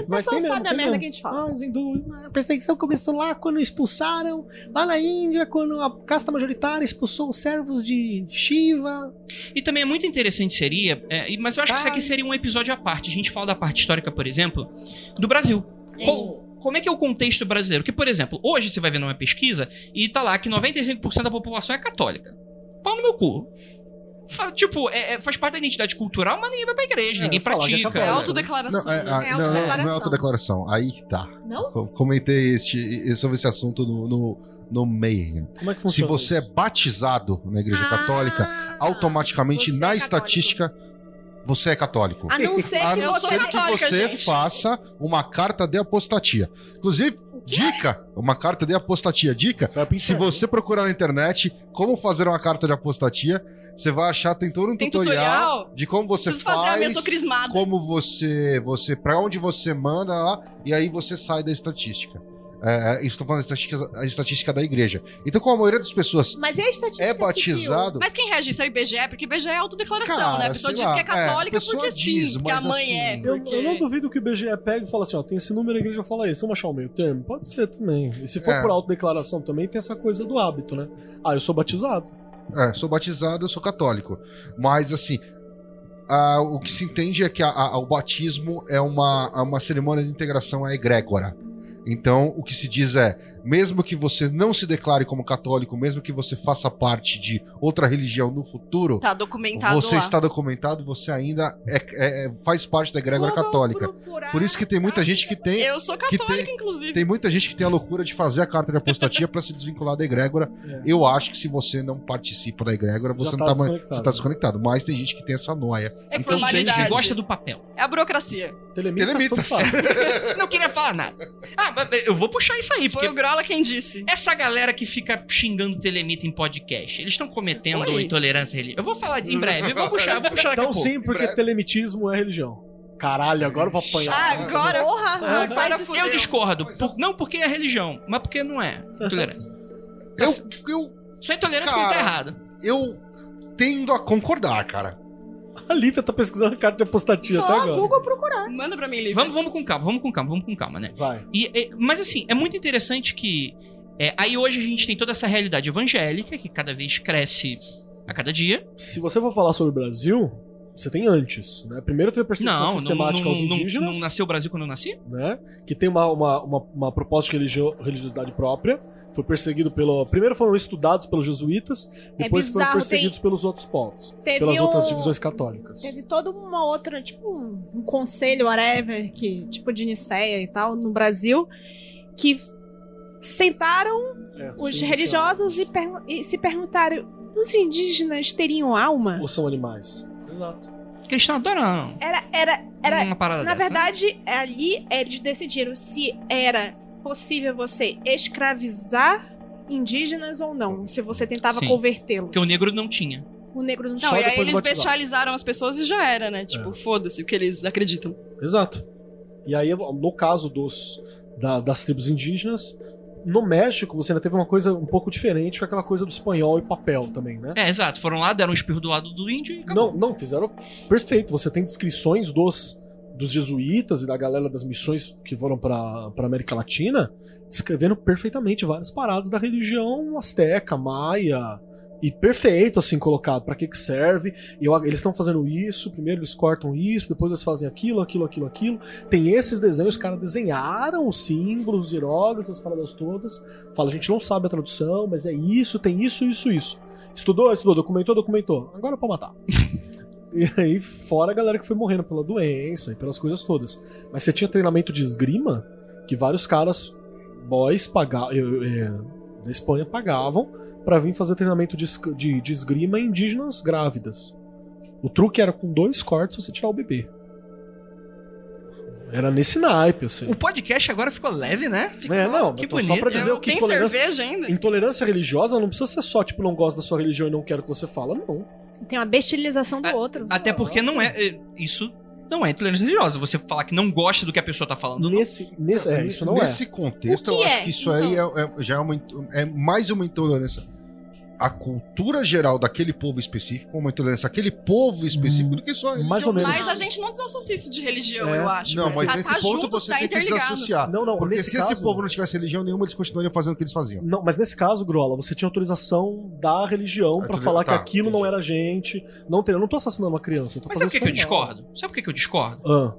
[SPEAKER 4] Mas
[SPEAKER 5] tem mesmo,
[SPEAKER 4] sabe a
[SPEAKER 5] tem
[SPEAKER 4] merda que a gente fala.
[SPEAKER 5] Ah, os hindus. A perseguição começou lá quando expulsaram, lá na Índia, quando a casta majoritária expulsou os servos de Shiva.
[SPEAKER 2] E também é muito interessante seria, é, mas eu acho que isso aqui seria um episódio à parte. A gente fala da parte histórica, por exemplo, do Brasil. Co- como é que é o contexto brasileiro? Porque, por exemplo, hoje você vai ver numa pesquisa e tá lá que 95% da população é católica. Pau no meu cu. Tipo, é- é- faz parte da identidade cultural, mas ninguém vai pra igreja,
[SPEAKER 5] É,
[SPEAKER 2] ninguém
[SPEAKER 5] é
[SPEAKER 2] pratica.
[SPEAKER 3] É autodeclaração.
[SPEAKER 6] Não, é,
[SPEAKER 3] né?
[SPEAKER 6] ah,
[SPEAKER 4] É
[SPEAKER 6] não, não, não é
[SPEAKER 4] autodeclaração.
[SPEAKER 6] autodeclaração. Aí que tá.
[SPEAKER 4] Não?
[SPEAKER 6] Co- Comentei este, sobre esse assunto no, no, no Mayhem.
[SPEAKER 5] Como é que
[SPEAKER 6] Se
[SPEAKER 5] funciona?
[SPEAKER 6] você é
[SPEAKER 5] isso?
[SPEAKER 6] batizado na Igreja Católica,
[SPEAKER 4] Ah,
[SPEAKER 6] automaticamente
[SPEAKER 4] você
[SPEAKER 6] na
[SPEAKER 4] é
[SPEAKER 6] estatística você é católico.
[SPEAKER 4] A não ser
[SPEAKER 6] A
[SPEAKER 4] que
[SPEAKER 6] não
[SPEAKER 3] eu sou
[SPEAKER 6] ser
[SPEAKER 4] você...
[SPEAKER 6] que
[SPEAKER 3] católica,
[SPEAKER 6] você
[SPEAKER 3] gente.
[SPEAKER 6] faça uma carta de apostatia. Inclusive, dica, uma carta de apostatia. Dica,
[SPEAKER 5] Você
[SPEAKER 6] se
[SPEAKER 5] inferno.
[SPEAKER 6] você procurar na internet como fazer uma carta de apostatia, você vai achar, tem todo um
[SPEAKER 3] Tem
[SPEAKER 6] tutorial,
[SPEAKER 3] tutorial.
[SPEAKER 6] de como você
[SPEAKER 3] Preciso fazer a minha
[SPEAKER 6] faz, como você, você, para onde você manda lá, e aí você sai da estatística. É, é, estou falando da estatística, a estatística da igreja. Então, como a maioria das pessoas
[SPEAKER 4] Mas e a estatística
[SPEAKER 6] é
[SPEAKER 4] civil?
[SPEAKER 6] batizado,
[SPEAKER 3] Mas quem rege isso é o IBGE, porque IBGE é autodeclaração,
[SPEAKER 6] Cara,
[SPEAKER 3] né? A pessoa diz
[SPEAKER 6] lá,
[SPEAKER 3] que é
[SPEAKER 6] é, a
[SPEAKER 3] católica
[SPEAKER 6] pessoa
[SPEAKER 3] porque sim,
[SPEAKER 6] diz,
[SPEAKER 3] porque a
[SPEAKER 6] mas
[SPEAKER 3] mãe
[SPEAKER 6] assim,
[SPEAKER 3] é.
[SPEAKER 5] Eu,
[SPEAKER 3] Porque...
[SPEAKER 5] eu não duvido que o BGE pega e fala assim, ó, tem esse número, a igreja fala isso, vamos achar o meio termo? Pode ser também. E se for
[SPEAKER 6] É.
[SPEAKER 5] por autodeclaração também, tem essa coisa do hábito, né? Ah, eu sou batizado.
[SPEAKER 6] É, sou batizado, eu sou católico. Mas, assim, ah, o que se entende é que a- a- o batismo é uma, é uma cerimônia de integração à egrégora. Então, o que se diz é, mesmo que você não se declare como católico, mesmo que você faça parte de outra religião no futuro,
[SPEAKER 3] Tá documentado
[SPEAKER 6] você
[SPEAKER 3] lá.
[SPEAKER 6] está documentado, você ainda é- é- é- faz parte da egrégora
[SPEAKER 4] Tudo
[SPEAKER 6] católica.
[SPEAKER 4] procurar
[SPEAKER 6] Por isso que tem muita gente que tem,
[SPEAKER 3] Eu sou
[SPEAKER 6] que
[SPEAKER 3] católica,
[SPEAKER 6] tem-
[SPEAKER 3] inclusive.
[SPEAKER 6] tem muita gente que tem a loucura de fazer a carta de apostatia para se desvincular da egrégora.
[SPEAKER 5] É.
[SPEAKER 6] Eu acho que se você não participa da egrégora, você
[SPEAKER 5] Já
[SPEAKER 6] não
[SPEAKER 5] tá
[SPEAKER 6] tá, mais-
[SPEAKER 5] desconectado.
[SPEAKER 6] você tá desconectado. Mas tem gente que tem essa noia.
[SPEAKER 3] É
[SPEAKER 2] gente
[SPEAKER 3] formalidade.
[SPEAKER 2] que gosta do papel.
[SPEAKER 3] É a burocracia.
[SPEAKER 5] Telemitas.
[SPEAKER 2] Não queria falar nada. Ah, mas eu vou puxar isso aí,
[SPEAKER 3] Foi
[SPEAKER 2] porque
[SPEAKER 3] o Grola quem disse.
[SPEAKER 2] essa galera que fica xingando Telemita em podcast, eles estão cometendo
[SPEAKER 3] Oi.
[SPEAKER 2] intolerância religiosa. Eu vou falar em breve, eu vou puxar, eu vou puxar daqui a
[SPEAKER 5] Então sim, porque telemitismo é religião. Caralho, agora eu vou apanhar.
[SPEAKER 3] Ah, agora.
[SPEAKER 4] Porra,
[SPEAKER 3] Ah,
[SPEAKER 4] faz isso.
[SPEAKER 2] Eu discordo. por- não porque é religião, mas porque não é intolerância.
[SPEAKER 6] Eu, eu,
[SPEAKER 2] Só é intolerância quando tá
[SPEAKER 6] Cara.
[SPEAKER 2] errado.
[SPEAKER 6] eu tendo a concordar, cara.
[SPEAKER 5] A Lívia tá pesquisando a carta de apostatia até
[SPEAKER 4] Só
[SPEAKER 5] agora.
[SPEAKER 4] Google procurar.
[SPEAKER 3] Manda pra mim, Lívia.
[SPEAKER 2] Vamos, vamos com calma, vamos com calma, vamos com calma, né?
[SPEAKER 5] Vai.
[SPEAKER 2] E, e- mas assim, é muito interessante que. é, aí hoje a gente tem toda essa realidade evangélica que cada vez cresce a cada dia.
[SPEAKER 5] Se você for falar sobre o Brasil, você tem antes, né? Primeiro teve a perseguição
[SPEAKER 2] Não, não,
[SPEAKER 5] sistemática
[SPEAKER 2] não,
[SPEAKER 5] aos
[SPEAKER 2] não,
[SPEAKER 5] indígenas,
[SPEAKER 2] não nasceu o Brasil quando eu nasci?
[SPEAKER 5] né? Que tem uma, uma, uma, uma proposta de religio- religiosidade própria. Foi perseguido pelo... Primeiro foram estudados pelos jesuítas, depois foram
[SPEAKER 4] É bizarro,
[SPEAKER 5] perseguidos pelos outros povos.
[SPEAKER 4] Teve
[SPEAKER 5] pelas
[SPEAKER 4] um-
[SPEAKER 5] outras divisões católicas.
[SPEAKER 4] Teve toda uma outra, tipo, um, um conselho, whatever, que, tipo de Niceia e tal, no Brasil, que sentaram
[SPEAKER 5] É,
[SPEAKER 4] os
[SPEAKER 5] sim,
[SPEAKER 4] religiosos e, pergun- e se perguntaram: os indígenas teriam alma?
[SPEAKER 5] Ou são animais. Exato.
[SPEAKER 2] Eles estão adorando.
[SPEAKER 4] Era, era, era.
[SPEAKER 2] uma parada
[SPEAKER 4] Na
[SPEAKER 2] dessa.
[SPEAKER 4] verdade, ali eles decidiram se era possível você escravizar indígenas ou não, se você tentava convertê-los.
[SPEAKER 2] Porque o negro não tinha.
[SPEAKER 4] O negro não
[SPEAKER 3] Não,
[SPEAKER 5] Só
[SPEAKER 3] e aí eles bestializaram as pessoas e já era, né? Tipo, foda-se o que eles acreditam.
[SPEAKER 5] Exato. E aí, no caso dos, da- das tribos indígenas, no México você ainda teve uma coisa um pouco diferente com aquela coisa do espanhol e papel também, né?
[SPEAKER 2] É, exato. Foram lá, deram um espirro do lado do índio e acabou.
[SPEAKER 5] Não, não, fizeram perfeito. Você tem descrições dos, dos jesuítas e da galera das missões que foram pra América Latina, descrevendo perfeitamente várias paradas da religião asteca, maia. E perfeito, assim, colocado. Pra que que serve? Eu- eles estão fazendo isso, primeiro eles cortam isso, depois eles fazem aquilo, aquilo, aquilo, aquilo. Tem esses desenhos, os caras desenharam os símbolos, os hieróglifos, as paradas todas. Fala, a gente não sabe a tradução, mas é isso, tem isso, isso, isso. Estudou, estudou, documentou, documentou. Agora é pra matar. E aí, fora a galera que foi morrendo pela doença e pelas coisas todas. Mas você tinha treinamento de esgrima que vários caras, boys, pagavam, da Espanha pagavam pra vir fazer treinamento de, de, de esgrima em indígenas grávidas. O truque era com dois cortes você tirar o bebê. Era nesse naipe, assim.
[SPEAKER 2] O podcast agora ficou leve, né? Ficou-
[SPEAKER 5] É, não,
[SPEAKER 2] que bonito.
[SPEAKER 5] só pra dizer o que
[SPEAKER 3] Tem
[SPEAKER 5] intolerância,
[SPEAKER 3] cerveja ainda?
[SPEAKER 5] intolerância religiosa não precisa ser só, tipo, não gosto da sua religião e não quero que você fala, não.
[SPEAKER 4] Tem uma bestialização do
[SPEAKER 2] Ah,
[SPEAKER 4] outro.
[SPEAKER 2] Até porque não é. é, Isso não é intolerância religiosa. Você falar que não gosta do que a pessoa tá falando. não.
[SPEAKER 5] Nesse, nesse, é, isso não é.
[SPEAKER 6] Nesse contexto, eu acho
[SPEAKER 4] é,
[SPEAKER 6] que isso aí é, é- já é, uma, é mais uma intolerância à cultura geral daquele povo específico, uma intolerância àquele povo específico, do que só a
[SPEAKER 5] Hum, mais ou menos.
[SPEAKER 3] Mas a gente não desassocia isso de religião,
[SPEAKER 5] É.
[SPEAKER 3] eu acho.
[SPEAKER 6] Não, mas
[SPEAKER 3] Tá-
[SPEAKER 6] nesse
[SPEAKER 3] tá
[SPEAKER 6] ponto
[SPEAKER 3] junto,
[SPEAKER 6] você
[SPEAKER 3] tá
[SPEAKER 6] tem que desassociar.
[SPEAKER 5] Não, não,
[SPEAKER 6] Porque
[SPEAKER 5] nesse
[SPEAKER 6] se
[SPEAKER 5] caso-
[SPEAKER 6] esse povo não tivesse religião nenhuma, eles continuariam fazendo o que eles faziam.
[SPEAKER 5] Não, mas nesse caso, Grola, você tinha autorização da religião
[SPEAKER 6] Ah,
[SPEAKER 5] pra
[SPEAKER 6] tu-
[SPEAKER 5] falar
[SPEAKER 6] tá,
[SPEAKER 5] que aquilo não
[SPEAKER 6] entendi.
[SPEAKER 5] era gente. Não tem, eu não tô assassinando uma criança, eu tô
[SPEAKER 2] Mas sabe por que, que eu discordo? Sabe por que, que eu discordo?
[SPEAKER 5] Ah,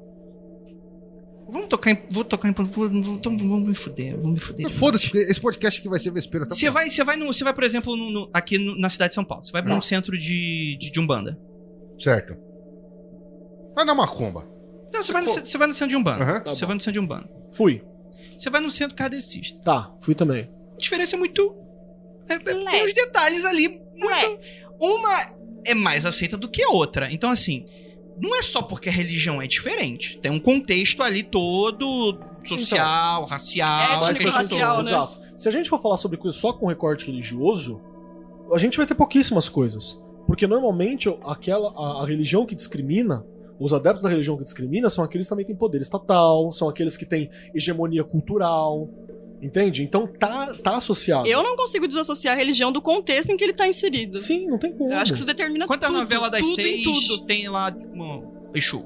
[SPEAKER 2] Vamos tocar em. Vou tocar em. Vou, então vamos me fuder. Vamos me fuder.
[SPEAKER 6] Foda-se, porque esse podcast aqui vai ser vespeiro
[SPEAKER 2] Você vai, você vai, no, você vai, por exemplo, no- no- aqui no- na cidade de São Paulo. Você vai pra um centro de, de, de Umbanda.
[SPEAKER 6] Certo. Vai na macumba.
[SPEAKER 2] Não, você vai, no, você vai no centro de Umbanda.
[SPEAKER 6] Aham.
[SPEAKER 5] Tá
[SPEAKER 2] você
[SPEAKER 5] bom.
[SPEAKER 2] vai no centro de Umbanda.
[SPEAKER 5] fui.
[SPEAKER 2] Você vai no centro kardecista.
[SPEAKER 5] Tá, fui também.
[SPEAKER 2] A diferença é muito. é- é- tem os detalhes ali. Muito, uma é mais aceita do que a outra. Então, assim, não é só porque a religião é diferente. Tem um contexto ali todo social, racial,
[SPEAKER 3] Étnico,
[SPEAKER 2] essa questão
[SPEAKER 3] racial, né?
[SPEAKER 5] Exato. Se a gente for falar sobre coisas só com recorte religioso, a gente vai ter pouquíssimas coisas. Porque normalmente aquela, a, a religião que discrimina, os adeptos da religião que discrimina, são aqueles que também têm poder estatal, são aqueles que têm hegemonia cultural. Entende? Então tá, tá associado.
[SPEAKER 3] Eu não consigo desassociar a religião do contexto em que ele tá inserido.
[SPEAKER 5] Sim, não tem como.
[SPEAKER 3] Eu acho que isso determina
[SPEAKER 2] Quantas
[SPEAKER 3] tudo,
[SPEAKER 2] novelas das
[SPEAKER 3] tudo
[SPEAKER 2] seis
[SPEAKER 3] tudo.
[SPEAKER 2] tem lá um, Exu?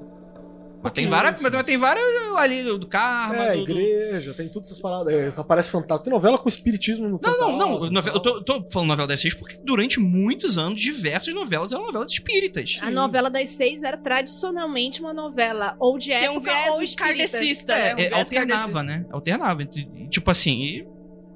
[SPEAKER 2] Mas tem várias, mas
[SPEAKER 5] sim.
[SPEAKER 2] tem várias ali do karma.
[SPEAKER 5] É,
[SPEAKER 2] do- do-
[SPEAKER 5] igreja, tem todas essas paradas. é, aparece fantasma. Tem novela com espiritismo no
[SPEAKER 2] Não, não, não.
[SPEAKER 5] fantasma,
[SPEAKER 2] novela- eu tô, tô falando novela das seis porque durante muitos anos, diversas novelas eram novelas espíritas.
[SPEAKER 4] A novela das seis era tradicionalmente uma novela ou de
[SPEAKER 3] Tem um
[SPEAKER 4] época ou
[SPEAKER 3] viés
[SPEAKER 4] espírita.
[SPEAKER 2] É,
[SPEAKER 3] né? Um
[SPEAKER 2] é,
[SPEAKER 3] viés
[SPEAKER 2] alternava, né? Alternava. Tipo assim, e-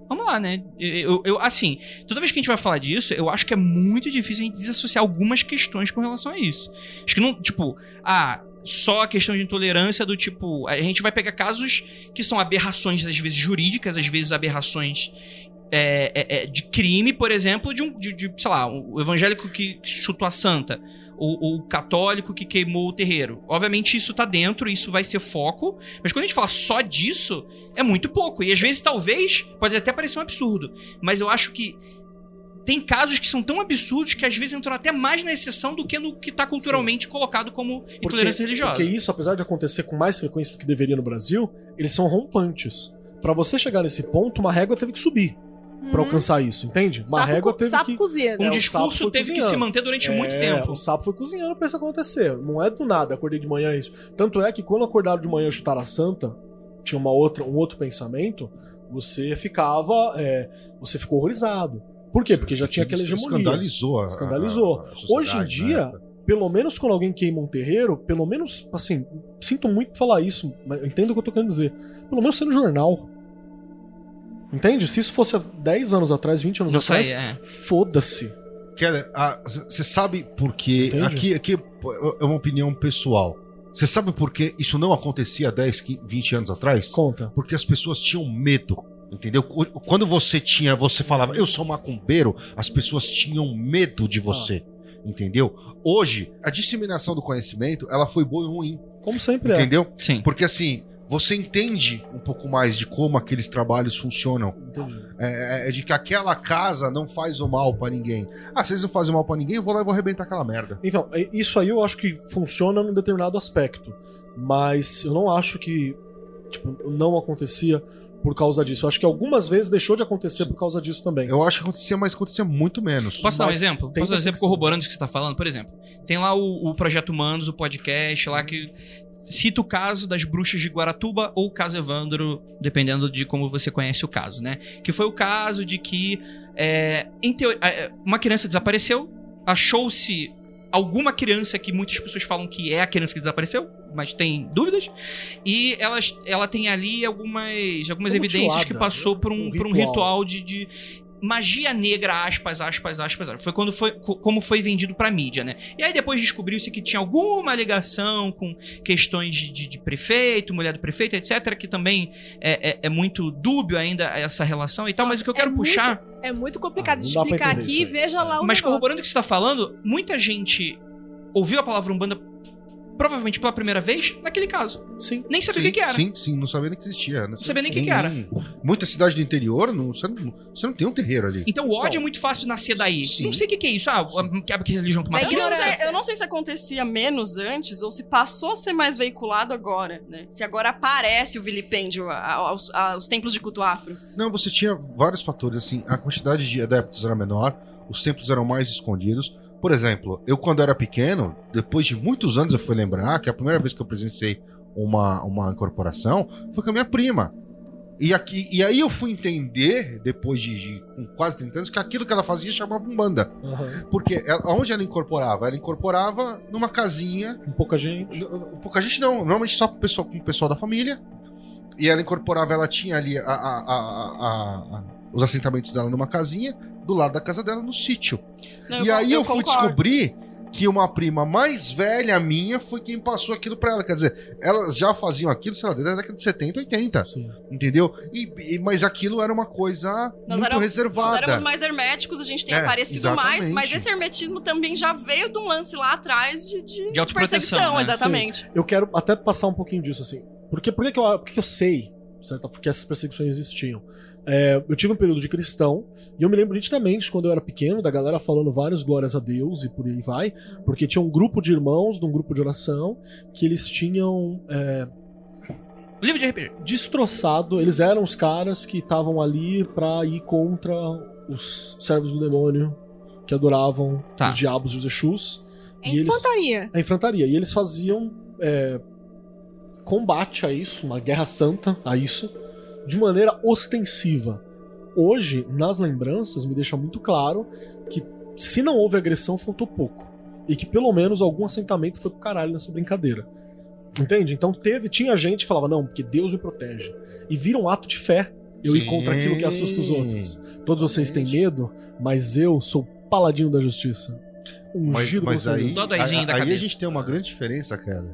[SPEAKER 2] vamos lá, né? Eu, eu- assim, toda vez que a gente vai falar disso, eu acho que é muito difícil a gente desassociar algumas questões com relação a isso. Acho que não, tipo, ah, só a questão de intolerância do tipo. A gente vai pegar casos que são aberrações, às vezes jurídicas, às vezes aberrações. é, é, é, de crime, por exemplo, de um, de, de, sei lá, o evangélico que chutou a santa, o, o católico que queimou o terreiro. Obviamente isso tá dentro, isso vai ser foco, mas quando a gente fala só disso, é muito pouco. E às vezes, talvez, pode até parecer um absurdo. Mas eu acho que tem casos que são tão absurdos que às vezes entram até mais na exceção do que no que tá culturalmente colocado como intolerância religiosa.
[SPEAKER 5] Porque isso, apesar de acontecer com mais frequência do que deveria no Brasil, eles são rompantes. Pra você chegar nesse ponto, uma régua teve que subir pra
[SPEAKER 4] Uhum.
[SPEAKER 5] alcançar isso, entende? Uma
[SPEAKER 4] Sapo,
[SPEAKER 5] régua teve
[SPEAKER 4] sapo
[SPEAKER 5] que
[SPEAKER 4] cozido.
[SPEAKER 2] um
[SPEAKER 5] É,
[SPEAKER 2] discurso teve que
[SPEAKER 5] cozinhando.
[SPEAKER 2] se manter durante muito
[SPEAKER 5] É,
[SPEAKER 2] tempo.
[SPEAKER 5] O sapo foi cozinhando pra isso acontecer. Não é do nada, acordei de manhã isso. Tanto é que quando acordaram de manhã e chutar a santa, tinha uma outra, um outro pensamento, você ficava. é, você ficou horrorizado. Por quê? Porque já tinha aquela hegemonia.
[SPEAKER 6] Escandalizou. a-
[SPEAKER 5] Escandalizou.
[SPEAKER 6] a- a
[SPEAKER 5] Hoje em
[SPEAKER 6] na
[SPEAKER 5] dia, pelo menos quando alguém queima um terreiro, pelo menos, assim, sinto muito falar isso, mas entendo o que eu tô querendo dizer. Pelo menos ser no jornal. Entende? Se isso fosse há 10 anos atrás, 20 anos
[SPEAKER 2] Não
[SPEAKER 5] atrás,
[SPEAKER 2] sei, é.
[SPEAKER 5] foda-se.
[SPEAKER 6] Keller, você sabe por quê? Aqui, aqui é uma opinião pessoal. Você sabe por que isso não acontecia 10, 15, 20 anos atrás?
[SPEAKER 5] Conta.
[SPEAKER 6] Porque as pessoas tinham medo. Entendeu? Quando você tinha, você falava, eu sou macumbeiro, as pessoas tinham medo de você. Entendeu? Hoje, a disseminação do conhecimento, ela foi boa e ruim.
[SPEAKER 5] Como sempre é.
[SPEAKER 6] Entendeu?
[SPEAKER 2] Sim.
[SPEAKER 6] Porque assim, você entende um pouco mais de como aqueles trabalhos funcionam.
[SPEAKER 5] Entendi.
[SPEAKER 6] É, é de que aquela casa não faz o mal pra ninguém. Ah, se eles não fazem mal pra ninguém, eu vou lá e vou arrebentar aquela merda.
[SPEAKER 5] Então, é- isso aí eu acho que funciona num determinado aspecto. Mas eu não acho que, tipo, não acontecia por causa disso. Eu acho que algumas vezes deixou de acontecer por causa disso também.
[SPEAKER 6] Eu acho que acontecia, mas acontecia muito menos.
[SPEAKER 2] Posso dar um
[SPEAKER 5] Mas
[SPEAKER 2] exemplo?
[SPEAKER 5] tem
[SPEAKER 2] Posso dar um exemplo corroborando o que você tá falando? Por exemplo, tem lá o, o Projeto Humanos, o podcast lá que cita o caso das bruxas de Guaratuba ou o caso Evandro, dependendo de como você conhece o caso, né? Que foi o caso de que é, é, uma criança desapareceu, achou-se alguma criança que muitas pessoas falam que é a criança que desapareceu, mas tem dúvidas, e elas, ela tem ali algumas, algumas
[SPEAKER 5] Uma
[SPEAKER 2] evidências que
[SPEAKER 5] mutilada,
[SPEAKER 2] passou
[SPEAKER 5] né?
[SPEAKER 2] por um,
[SPEAKER 5] Um
[SPEAKER 2] por um
[SPEAKER 5] ritual.
[SPEAKER 2] de- de magia negra, aspas, aspas, aspas. aspas. Foi quando foi co- como foi vendido pra mídia, né? E aí depois descobriu-se que tinha alguma ligação com questões de, de- prefeito, mulher do prefeito, etc. Que também é, é- é muito dúbio ainda essa relação e tal. Mas o que eu
[SPEAKER 4] é
[SPEAKER 2] quero
[SPEAKER 4] muito
[SPEAKER 2] puxar.
[SPEAKER 4] É muito complicado
[SPEAKER 5] Ah,
[SPEAKER 4] de explicar aqui. Veja lá o
[SPEAKER 2] Mas
[SPEAKER 4] negócio.
[SPEAKER 2] corroborando o que você tá falando, muita gente ouviu a palavra Umbanda provavelmente pela primeira vez naquele caso.
[SPEAKER 5] Sim.
[SPEAKER 2] Nem sabia o
[SPEAKER 6] sim,
[SPEAKER 2] que, que era.
[SPEAKER 6] Sim, sim, não sabia nem que existia. Não
[SPEAKER 2] sabia nem o que que era.
[SPEAKER 6] Muita cidade do interior, não, você, não, você não tem um terreiro ali.
[SPEAKER 2] Então o ódio
[SPEAKER 5] Bom,
[SPEAKER 2] é muito fácil nascer daí.
[SPEAKER 6] sim.
[SPEAKER 2] Não sei o que, que é isso. Ah, que que religião que mata
[SPEAKER 3] Eu não,
[SPEAKER 4] ignorância.
[SPEAKER 3] sei, eu não sei se acontecia menos antes ou se passou a ser mais veiculado agora, né? Se agora aparece o vilipêndio aos, aos templos de culto afro.
[SPEAKER 6] Não, você tinha vários fatores, assim, a quantidade de adeptos era menor, os templos eram mais escondidos. Por exemplo, eu quando era pequeno, depois de muitos anos eu fui lembrar que a primeira vez que eu presenciei uma, uma incorporação foi com a minha prima. E, aqui, e aí eu fui entender, depois de, de- com quase 30 anos, que aquilo que ela fazia chamava Umbanda.
[SPEAKER 5] Aham.
[SPEAKER 6] Porque ela, onde ela incorporava? Ela incorporava numa casinha
[SPEAKER 5] Com pouca gente.
[SPEAKER 6] Pouca gente não, normalmente só com o pessoal, com o pessoal da família. E ela incorporava, ela tinha ali a- a- a- os assentamentos dela numa casinha, do lado da casa dela, no sítio.
[SPEAKER 3] Não,
[SPEAKER 6] e aí eu, fui
[SPEAKER 3] concordo.
[SPEAKER 6] descobrir que uma prima mais velha minha foi quem passou aquilo pra ela. Quer dizer, elas já faziam aquilo, sei lá, desde a década de 70, 80.
[SPEAKER 5] Sim.
[SPEAKER 6] Entendeu? E, e- mas aquilo era uma coisa
[SPEAKER 3] Nós
[SPEAKER 6] muito
[SPEAKER 3] éramos-
[SPEAKER 6] reservada.
[SPEAKER 3] Nós éramos mais herméticos, a gente tem
[SPEAKER 6] É,
[SPEAKER 3] aparecido mais,
[SPEAKER 6] exatamente.
[SPEAKER 3] mas esse hermetismo também já veio de um lance lá atrás de, de,
[SPEAKER 2] De
[SPEAKER 3] perseguição,
[SPEAKER 2] né?
[SPEAKER 3] exatamente.
[SPEAKER 5] Eu quero até passar um pouquinho disso, assim. Porque, por que, que, eu, por que que eu sei certo, que essas perseguições existiam? É, eu tive um período de cristão, e eu me lembro nitidamente, quando eu era pequeno, da galera falando vários glórias a Deus e por aí vai, porque tinha um grupo de irmãos, de um grupo de oração, que eles tinham é,
[SPEAKER 2] Livro de RPG.
[SPEAKER 5] destroçado, eles eram os caras que estavam ali pra ir contra os servos do demônio, que adoravam
[SPEAKER 2] Tá.
[SPEAKER 5] os diabos e os Exus.
[SPEAKER 4] É
[SPEAKER 5] e eles-
[SPEAKER 4] infantaria.
[SPEAKER 5] a infantaria. E eles faziam é, combate a isso, uma guerra santa a isso, de maneira ostensiva. Hoje, nas lembranças, me deixa muito claro que se não houve agressão, faltou pouco. E que pelo menos algum assentamento foi pro caralho nessa brincadeira. Entende? Então teve, tinha gente que falava, não, porque Deus me protege. E vira um ato de fé eu ir
[SPEAKER 6] Sim.
[SPEAKER 5] contra aquilo que assusta os outros. Todos vocês têm medo, mas eu sou paladino da justiça.
[SPEAKER 6] Mas,
[SPEAKER 5] Ungido
[SPEAKER 6] mas
[SPEAKER 5] com
[SPEAKER 6] aí, aí,
[SPEAKER 2] da
[SPEAKER 6] aí a gente tem uma grande diferença, cara.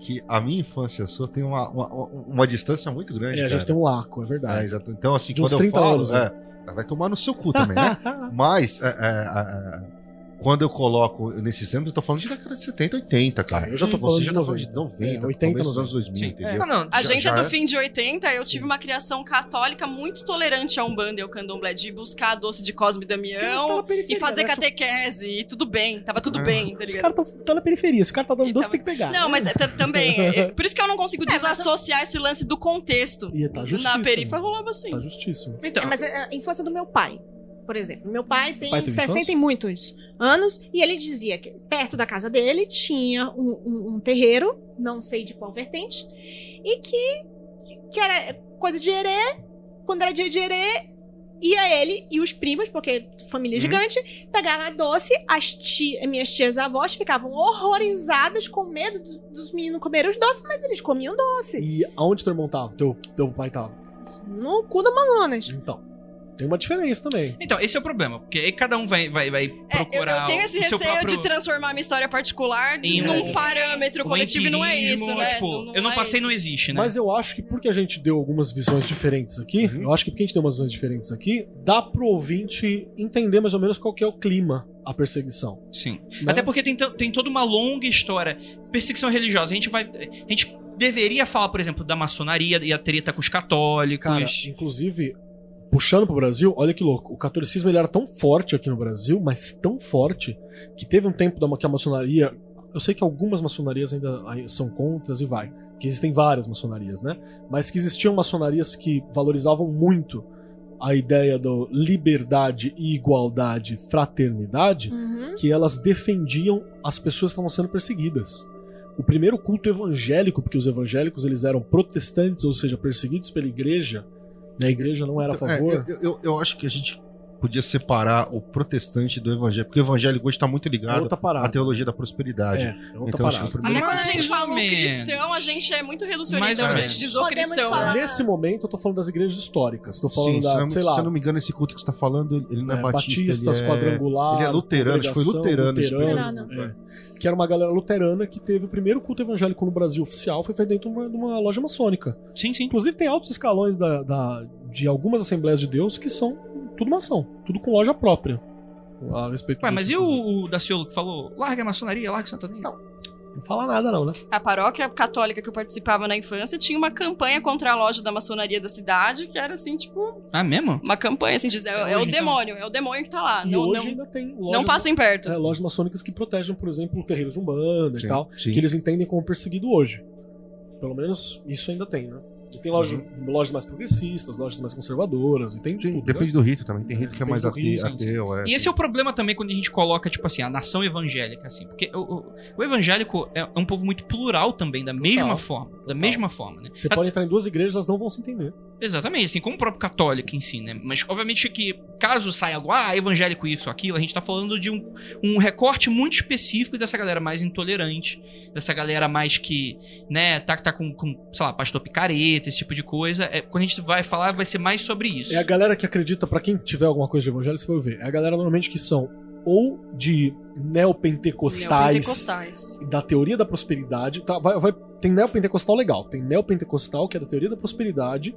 [SPEAKER 6] Que a minha infância sua tem uma, uma, uma distância muito grande.
[SPEAKER 5] É, a gente tem um laco, é
[SPEAKER 6] É,
[SPEAKER 5] verdade.
[SPEAKER 6] exato. Então, assim,
[SPEAKER 5] De uns
[SPEAKER 6] quando eu
[SPEAKER 5] 30
[SPEAKER 6] falo.
[SPEAKER 5] anos, né?
[SPEAKER 6] é, vai tomar no seu cu também, né? Mas, é, é, é, quando eu coloco nesses anos, eu tô falando de década de 70, 80, cara.
[SPEAKER 5] Eu já tô falando
[SPEAKER 6] Você
[SPEAKER 5] de
[SPEAKER 6] já tá falando
[SPEAKER 5] 90.
[SPEAKER 6] de 90,
[SPEAKER 5] É, 80,
[SPEAKER 6] talvez nos
[SPEAKER 5] 90.
[SPEAKER 6] anos 2000,
[SPEAKER 2] Sim.
[SPEAKER 6] entendeu?
[SPEAKER 2] Não, não,
[SPEAKER 3] A
[SPEAKER 6] Já-
[SPEAKER 3] gente
[SPEAKER 6] já
[SPEAKER 3] é do
[SPEAKER 6] é-
[SPEAKER 3] fim de 80, eu tive uma criação católica muito tolerante à Umbanda e ao Candomblé, de buscar doce de Cosme e Damião e fazer
[SPEAKER 5] né?
[SPEAKER 3] catequese, e tudo bem, tava tudo
[SPEAKER 6] Ah.
[SPEAKER 3] bem, tá
[SPEAKER 5] Os
[SPEAKER 3] ligado?
[SPEAKER 5] caras estão na periferia. Se o cara tá dando
[SPEAKER 3] E
[SPEAKER 5] doce,
[SPEAKER 3] tava-
[SPEAKER 5] tem que pegar.
[SPEAKER 3] Não, mas é, também, é- é- por isso que eu não consigo desassociar esse lance do contexto.
[SPEAKER 5] E tá justíssimo.
[SPEAKER 3] Na perifa rolava assim.
[SPEAKER 5] Tá justíssimo.
[SPEAKER 2] Então,
[SPEAKER 4] É, mas é a infância do meu pai, por exemplo. Meu pai tem
[SPEAKER 5] pai teve
[SPEAKER 4] 60
[SPEAKER 5] infância?
[SPEAKER 4] e muitos anos e ele dizia que perto da casa dele tinha um, um- um terreiro, não sei de qual vertente, e que, que era coisa de herê. Quando era dia de herê, ia ele e os primos, porque família
[SPEAKER 6] Uhum.
[SPEAKER 4] gigante, pegaram a doce, as minhas tias avós ficavam horrorizadas com medo do- dos meninos comerem os doces, mas eles comiam doce.
[SPEAKER 5] E aonde teu irmão tava? Teu, teu pai tava?
[SPEAKER 4] No cu do Amazonas.
[SPEAKER 5] Então. Tem uma diferença também.
[SPEAKER 2] então, esse é o problema. Porque aí cada um vai, vai, vai
[SPEAKER 3] É, eu,
[SPEAKER 2] procurar
[SPEAKER 3] eu tenho esse receio
[SPEAKER 2] próprio...
[SPEAKER 3] de transformar minha história particular
[SPEAKER 2] Em
[SPEAKER 3] num
[SPEAKER 2] um-
[SPEAKER 3] parâmetro
[SPEAKER 2] o
[SPEAKER 3] coletivo e não é isso, né?
[SPEAKER 2] Tipo, eu não
[SPEAKER 3] é
[SPEAKER 2] passei,
[SPEAKER 3] isso.
[SPEAKER 2] não existe, né?
[SPEAKER 5] Mas eu acho que porque a gente deu algumas visões diferentes aqui,
[SPEAKER 6] Uhum.
[SPEAKER 5] eu acho que porque a gente deu umas visões diferentes aqui, dá pro ouvinte entender mais ou menos qual que é o clima, a perseguição.
[SPEAKER 2] Sim.
[SPEAKER 5] né?
[SPEAKER 2] Até porque tem, tem toda uma longa história. Perseguição religiosa. A gente vai. A gente deveria falar, por exemplo, da maçonaria e a treta com os católicos.
[SPEAKER 5] Cara, inclusive, puxando pro Brasil, olha que louco. O catolicismo ele era tão forte aqui no Brasil, mas tão forte, que teve um tempo da, que a maçonaria. Eu sei que algumas maçonarias ainda são contras e vai. Que existem várias maçonarias, né? Mas que existiam maçonarias que valorizavam muito a ideia do liberdade e igualdade, fraternidade,
[SPEAKER 4] Uhum.
[SPEAKER 5] que elas defendiam as pessoas que estavam sendo perseguidas. O primeiro culto evangélico, porque os evangélicos eles eram protestantes, ou seja, perseguidos pela igreja? A igreja não era a
[SPEAKER 6] É,
[SPEAKER 5] favor.
[SPEAKER 6] eu, eu, eu acho que a gente podia separar o protestante do evangélico, porque o evangélico hoje está muito
[SPEAKER 5] é
[SPEAKER 6] ligado
[SPEAKER 5] outra
[SPEAKER 6] à teoria da prosperidade.
[SPEAKER 5] É, é
[SPEAKER 6] Então, acho que
[SPEAKER 5] parada.
[SPEAKER 6] o primeiro
[SPEAKER 3] Até quando a gente fala cristão, a gente é muito reducionista,
[SPEAKER 2] ou
[SPEAKER 3] a gente diz o cristão.
[SPEAKER 4] falar-?
[SPEAKER 5] Nesse momento eu tô falando das igrejas históricas. Tô falando
[SPEAKER 6] Sim,
[SPEAKER 5] da,
[SPEAKER 6] se, eu,
[SPEAKER 5] sei
[SPEAKER 6] se
[SPEAKER 5] lá,
[SPEAKER 6] eu não me engano, esse culto que você está falando, ele não é,
[SPEAKER 5] é,
[SPEAKER 6] batista.
[SPEAKER 5] batistas,
[SPEAKER 6] ele é...
[SPEAKER 5] quadrangular.
[SPEAKER 6] ele é luterano, acho que foi luterano esse
[SPEAKER 5] luterano,
[SPEAKER 4] período.
[SPEAKER 5] é. Que era uma galera luterana que teve o primeiro culto evangélico no Brasil oficial, foi feito dentro de uma, de uma loja maçônica.
[SPEAKER 2] Sim, sim.
[SPEAKER 5] Inclusive tem altos escalões da, da- de algumas Assembleias de Deus que são tudo maçom, tudo com loja própria. A respeito
[SPEAKER 2] Ué, mas e o, o Daciolo que falou? Larga a maçonaria, larga o santoninho.
[SPEAKER 5] Não. Não fala nada não, né?
[SPEAKER 3] A paróquia católica que eu participava na infância tinha uma campanha contra a loja da maçonaria da cidade, que era assim, tipo,
[SPEAKER 2] Ah, mesmo?
[SPEAKER 3] uma campanha assim, dizer,
[SPEAKER 2] Até
[SPEAKER 3] é o
[SPEAKER 2] então?
[SPEAKER 3] demônio, é o demônio que tá lá.
[SPEAKER 5] E
[SPEAKER 3] Não,
[SPEAKER 5] hoje
[SPEAKER 3] não,
[SPEAKER 5] ainda tem lojas,
[SPEAKER 3] não passem perto.
[SPEAKER 5] é, lojas maçônicas que protegem, por exemplo, terreiros de Umbanda
[SPEAKER 6] Sim,
[SPEAKER 5] e tal,
[SPEAKER 6] sim.
[SPEAKER 5] que eles entendem como perseguido hoje. Pelo menos isso ainda tem, né? E tem loja- lojas mais progressistas, lojas mais conservadoras, e tem de
[SPEAKER 6] Sim,
[SPEAKER 5] tudo.
[SPEAKER 6] depende
[SPEAKER 5] né?
[SPEAKER 6] do rito também. Tem rito que é mais
[SPEAKER 5] Depende do
[SPEAKER 6] ate-
[SPEAKER 5] rito,
[SPEAKER 6] ateu. É,
[SPEAKER 2] E esse é o problema também quando a gente coloca, tipo assim, a nação evangélica, assim. Porque o, o- o evangélico é um povo muito plural também, da mesma forma. Da
[SPEAKER 5] Total.
[SPEAKER 2] mesma forma, né?
[SPEAKER 5] Você pode entrar em duas igrejas, elas não vão se entender.
[SPEAKER 2] Exatamente, assim, como o próprio católico em si, né? Mas, obviamente, que caso saia algo, ah, evangélico isso, aquilo, a gente tá falando de um, um recorte muito específico dessa galera mais intolerante, dessa galera mais que, né, tá, tá com, com, sei lá, pastor picareta, esse tipo de coisa. É, quando a gente vai falar, vai ser mais sobre isso.
[SPEAKER 5] É a galera que acredita, pra quem tiver alguma coisa de evangelho, você vai ver. É a galera normalmente que são ou de neopentecostais
[SPEAKER 3] Neopentecostais.
[SPEAKER 5] da teoria da prosperidade. Tá, vai, vai- tem neopentecostal legal. Tem neopentecostal, que é da teoria da prosperidade.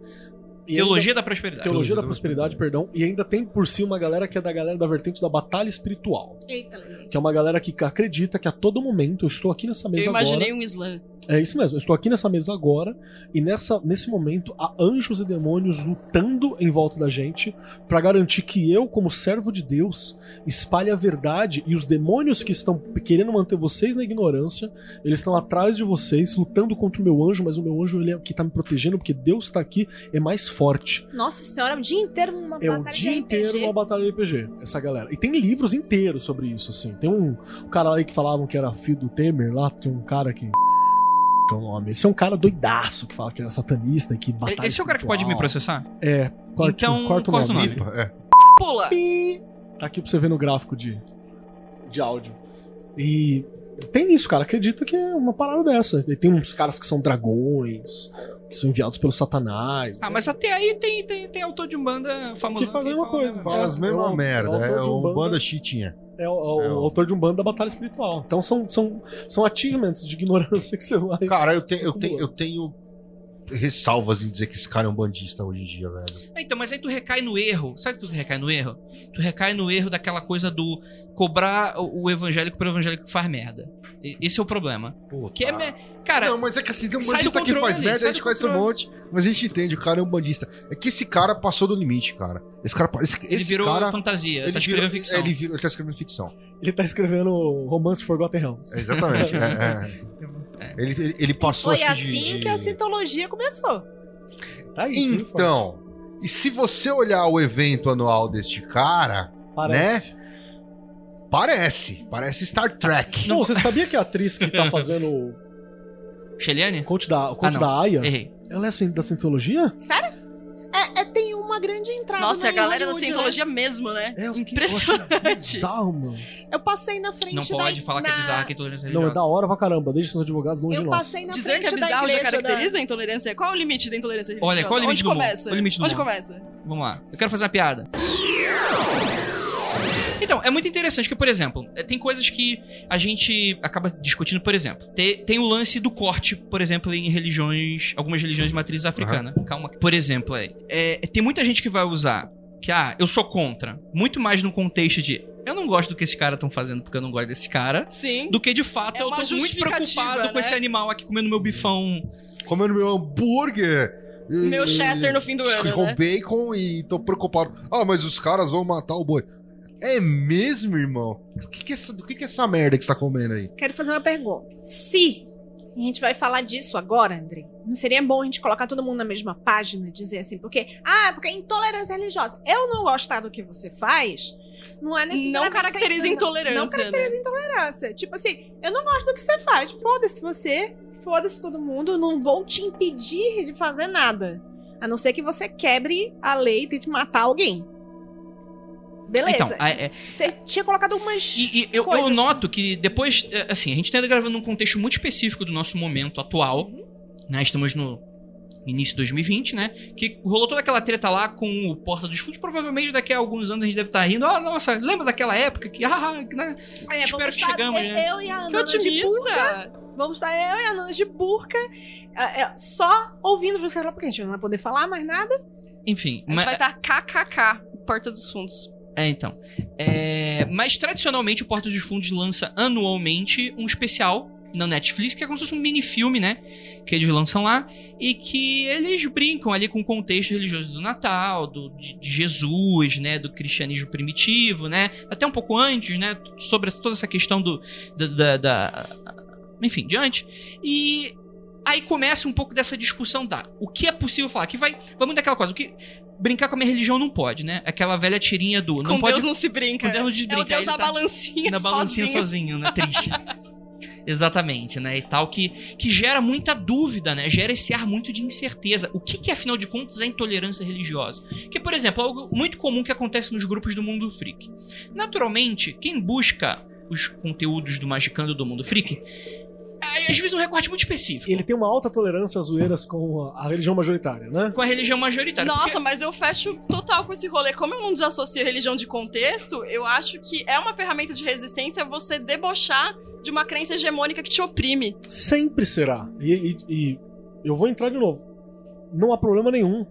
[SPEAKER 5] E
[SPEAKER 2] Teologia da prosperidade.
[SPEAKER 5] Teologia da prosperidade, perdão. E ainda tem por si uma galera que é da galera da vertente da batalha espiritual.
[SPEAKER 4] Eita.
[SPEAKER 5] Que é uma galera que acredita que a todo momento eu estou aqui nessa
[SPEAKER 3] Eu
[SPEAKER 5] mesa
[SPEAKER 3] imaginei
[SPEAKER 5] agora.
[SPEAKER 3] um Islã.
[SPEAKER 5] É isso mesmo, eu estou aqui nessa mesa agora e nessa, nesse momento há anjos e demônios lutando em volta da gente para garantir que eu, como servo de Deus, espalhe a verdade e os demônios que estão querendo manter vocês na ignorância, eles estão atrás de vocês lutando contra o meu anjo, mas o meu anjo ele é o que tá me protegendo porque Deus está aqui, é mais forte.
[SPEAKER 4] Nossa senhora, o dia inteiro numa
[SPEAKER 5] É o
[SPEAKER 4] batalha
[SPEAKER 5] dia
[SPEAKER 4] de
[SPEAKER 5] inteiro
[SPEAKER 4] RPG.
[SPEAKER 5] uma batalha de RPG, essa galera. E tem livros inteiros sobre isso, assim. Tem um, um cara aí que falavam que era filho do Temer lá, tem um cara que. que é o nome. Esse é um cara doidaço que fala que é satanista e que batalha
[SPEAKER 2] Esse é o cara que pode me
[SPEAKER 5] espiritual.
[SPEAKER 2] processar?
[SPEAKER 5] É, corta,
[SPEAKER 2] Então,
[SPEAKER 5] corta o
[SPEAKER 2] corta o
[SPEAKER 5] nome.
[SPEAKER 6] é.
[SPEAKER 3] Pula.
[SPEAKER 5] Pi. Tá aqui pra você ver no gráfico de, de áudio. E tem isso, cara. Acredita que é uma parada dessa. E tem uns caras que são dragões, que são enviados pelo Satanás.
[SPEAKER 2] Ah, mas até aí tem, tem, tem autor de umbanda famoso.
[SPEAKER 5] Que fazem uma coisa.
[SPEAKER 6] Faz
[SPEAKER 5] É,
[SPEAKER 6] mesmo
[SPEAKER 5] é o-
[SPEAKER 6] merda.
[SPEAKER 5] é o
[SPEAKER 6] É
[SPEAKER 5] autor de
[SPEAKER 6] um
[SPEAKER 5] Umbanda.
[SPEAKER 6] banda chitinha.
[SPEAKER 5] É o, é o
[SPEAKER 6] É o-
[SPEAKER 5] autor de um bando da batalha espiritual. Então são, são, são achievements de ignorância que você vai.
[SPEAKER 6] Cara, eu, tenho eu, tenho, eu tenho ressalvas em dizer que esse cara é um bandista hoje em dia, velho.
[SPEAKER 2] É, Então, mas aí tu recai no erro. Sabe que tu recai no erro? Tu recai no erro daquela coisa do cobrar o evangélico pelo evangélico que faz merda. Esse é o problema.
[SPEAKER 6] Puta.
[SPEAKER 2] Que é. me- Cara,
[SPEAKER 6] Não, mas é que assim, tem um bandista que faz merda,
[SPEAKER 2] sai
[SPEAKER 6] a gente conhece um monte, mas a gente entende, o cara é um bandista. É que esse cara passou do limite, cara. Esse cara. Esse,
[SPEAKER 2] ele
[SPEAKER 6] esse
[SPEAKER 2] virou
[SPEAKER 6] cara,
[SPEAKER 2] fantasia.
[SPEAKER 6] ele
[SPEAKER 2] tá escrevendo
[SPEAKER 6] virou,
[SPEAKER 2] ficção.
[SPEAKER 6] Ele, virou, ele tá escrevendo ficção.
[SPEAKER 5] Ele tá escrevendo romance de Forgotten Realms.
[SPEAKER 6] É, exatamente. é, é. Ele, ele, ele passou
[SPEAKER 4] Foi
[SPEAKER 6] acho que
[SPEAKER 4] assim
[SPEAKER 6] de, de...
[SPEAKER 4] que a sintologia começou.
[SPEAKER 5] Tá aí, e.
[SPEAKER 6] Então, e se você olhar o evento anual deste cara,
[SPEAKER 5] Parece.
[SPEAKER 6] parece. Parece Star Trek.
[SPEAKER 5] Não, você sabia que a atriz que tá fazendo o
[SPEAKER 2] Sheliane?
[SPEAKER 5] conto da, o
[SPEAKER 2] Ah,
[SPEAKER 5] conto
[SPEAKER 2] não.
[SPEAKER 5] da Aya,
[SPEAKER 2] Errei.
[SPEAKER 5] ela é assim, da Scientologia?
[SPEAKER 4] Sério? É, é, tem uma grande entrada
[SPEAKER 3] Nossa,
[SPEAKER 4] na
[SPEAKER 3] a galera da
[SPEAKER 4] Hollywood,
[SPEAKER 3] cientologia mesmo, né?
[SPEAKER 5] É, eu fiquei-
[SPEAKER 3] Impressionante.
[SPEAKER 5] eu achei bizarro, mano.
[SPEAKER 4] né? Eu passei na frente
[SPEAKER 2] Não
[SPEAKER 4] da...
[SPEAKER 2] pode falar que é
[SPEAKER 4] na-
[SPEAKER 2] bizarro que intolerância
[SPEAKER 5] Não, é
[SPEAKER 2] religiosa.
[SPEAKER 5] da hora pra caramba. Deixa seus advogados longe de
[SPEAKER 4] Eu
[SPEAKER 5] nós.
[SPEAKER 4] passei na
[SPEAKER 3] Dizer que é
[SPEAKER 4] frente da
[SPEAKER 3] bizarro já caracteriza a intolerância? Qual é o limite da intolerância religiosa?
[SPEAKER 2] Olha, qual é o limite
[SPEAKER 3] Onde
[SPEAKER 2] do
[SPEAKER 3] começa?
[SPEAKER 2] Qual é o limite do
[SPEAKER 3] Onde
[SPEAKER 2] humor?
[SPEAKER 3] começa?
[SPEAKER 2] Vamos lá. Eu quero fazer uma piada. Então, é muito interessante que, por exemplo, eh, tem coisas que a gente acaba discutindo, por exemplo. Te- Tem, o lance do corte, por exemplo, em religiões, algumas religiões de matriz africana. Calma. Por exemplo, é, é, tem muita gente que vai usar que, ah, eu sou contra. Muito mais no contexto de, eu não gosto do que esses caras estão fazendo porque eu não gosto desse cara.
[SPEAKER 3] Sim.
[SPEAKER 2] Do que de fato
[SPEAKER 3] É
[SPEAKER 2] eu tô muito preocupado com
[SPEAKER 3] né?
[SPEAKER 2] esse animal aqui comendo meu bifão.
[SPEAKER 6] Comendo meu hambúrguer.
[SPEAKER 3] Meu
[SPEAKER 6] e-
[SPEAKER 3] Chester no fim do ano,
[SPEAKER 6] Com
[SPEAKER 3] né?
[SPEAKER 6] bacon e tô preocupado. Ah, mas os caras vão matar o boi. É mesmo, irmão? O que que é essa, do que, que é essa merda que você tá comendo aí?
[SPEAKER 4] Quero fazer uma pergunta. Se a gente vai falar disso agora, André, não seria bom a gente colocar todo mundo na mesma página e dizer assim, porque, ah, porque é intolerância religiosa. Eu não gostar do que você faz, não é necessariamente...
[SPEAKER 3] Não caracteriza
[SPEAKER 4] não-
[SPEAKER 3] intolerância,
[SPEAKER 4] Não caracteriza intolerância. Tipo assim, eu não gosto do que você faz. Foda-se você, foda-se todo mundo, não vou te impedir de fazer nada. A não ser que você quebre a lei e tente matar alguém. Beleza.
[SPEAKER 2] Então, é,
[SPEAKER 4] Você tinha colocado umas.
[SPEAKER 2] E, e eu, eu noto que depois, é, assim, a gente tá gravando num contexto muito específico do nosso momento atual, né? Estamos no início de 2020, né? Que rolou toda aquela treta lá com o Porta dos Fundos. Provavelmente daqui a alguns anos a gente deve estar rindo. Ah, nossa, lembra daquela época que, ah, que, né?
[SPEAKER 4] É,
[SPEAKER 2] Espero que chegamos, né?
[SPEAKER 4] Eu e a Nana de burca. Vamos estar eu e a Nana de burca. é, é, só ouvindo você falar, porque a gente não vai poder falar mais nada.
[SPEAKER 2] Enfim,
[SPEAKER 3] A gente
[SPEAKER 2] mas,
[SPEAKER 3] vai estar KKK, Porta dos Fundos.
[SPEAKER 2] É então. É, mas tradicionalmente o Porta dos Fundos lança anualmente um especial na Netflix, que é como se fosse um mini-filme, né? Que eles lançam lá, e que eles brincam ali com o contexto religioso do Natal, do, de, de Jesus, né? Do cristianismo primitivo, né? Até um pouco antes, né? Sobre toda essa questão do. da. da- da- enfim, diante. E. Aí começa um pouco dessa discussão da o que é possível falar, que vai, muito daquela coisa, o que brincar com a minha religião não pode, né? Aquela velha tirinha do não
[SPEAKER 3] Com
[SPEAKER 2] pode
[SPEAKER 3] Deus não se brinca.
[SPEAKER 2] com Deus não se
[SPEAKER 3] É o Deus na
[SPEAKER 2] tá-
[SPEAKER 3] balancinha
[SPEAKER 2] na balancinha sozinho,
[SPEAKER 3] sozinho.
[SPEAKER 2] né? Triste. Exatamente, né? E tal, que, que gera muita dúvida, né? Gera esse ar muito de incerteza. O que, que afinal de contas, é intolerância religiosa? Que, por exemplo, algo muito comum que acontece nos grupos do mundo freak. Naturalmente, quem busca os conteúdos do Magicando do mundo freak, às vezes um recorte muito específico.
[SPEAKER 5] Ele tem uma alta tolerância a zoeiras com a, a religião majoritária, né?
[SPEAKER 2] Com a religião majoritária.
[SPEAKER 3] Nossa,
[SPEAKER 2] porque-
[SPEAKER 3] mas eu fecho total com esse rolê. Como eu não desassocio religião de contexto, eu acho que é uma ferramenta de resistência você debochar de uma crença hegemônica que te oprime.
[SPEAKER 5] Sempre será. E, e- e eu vou entrar de novo. Não há problema nenhum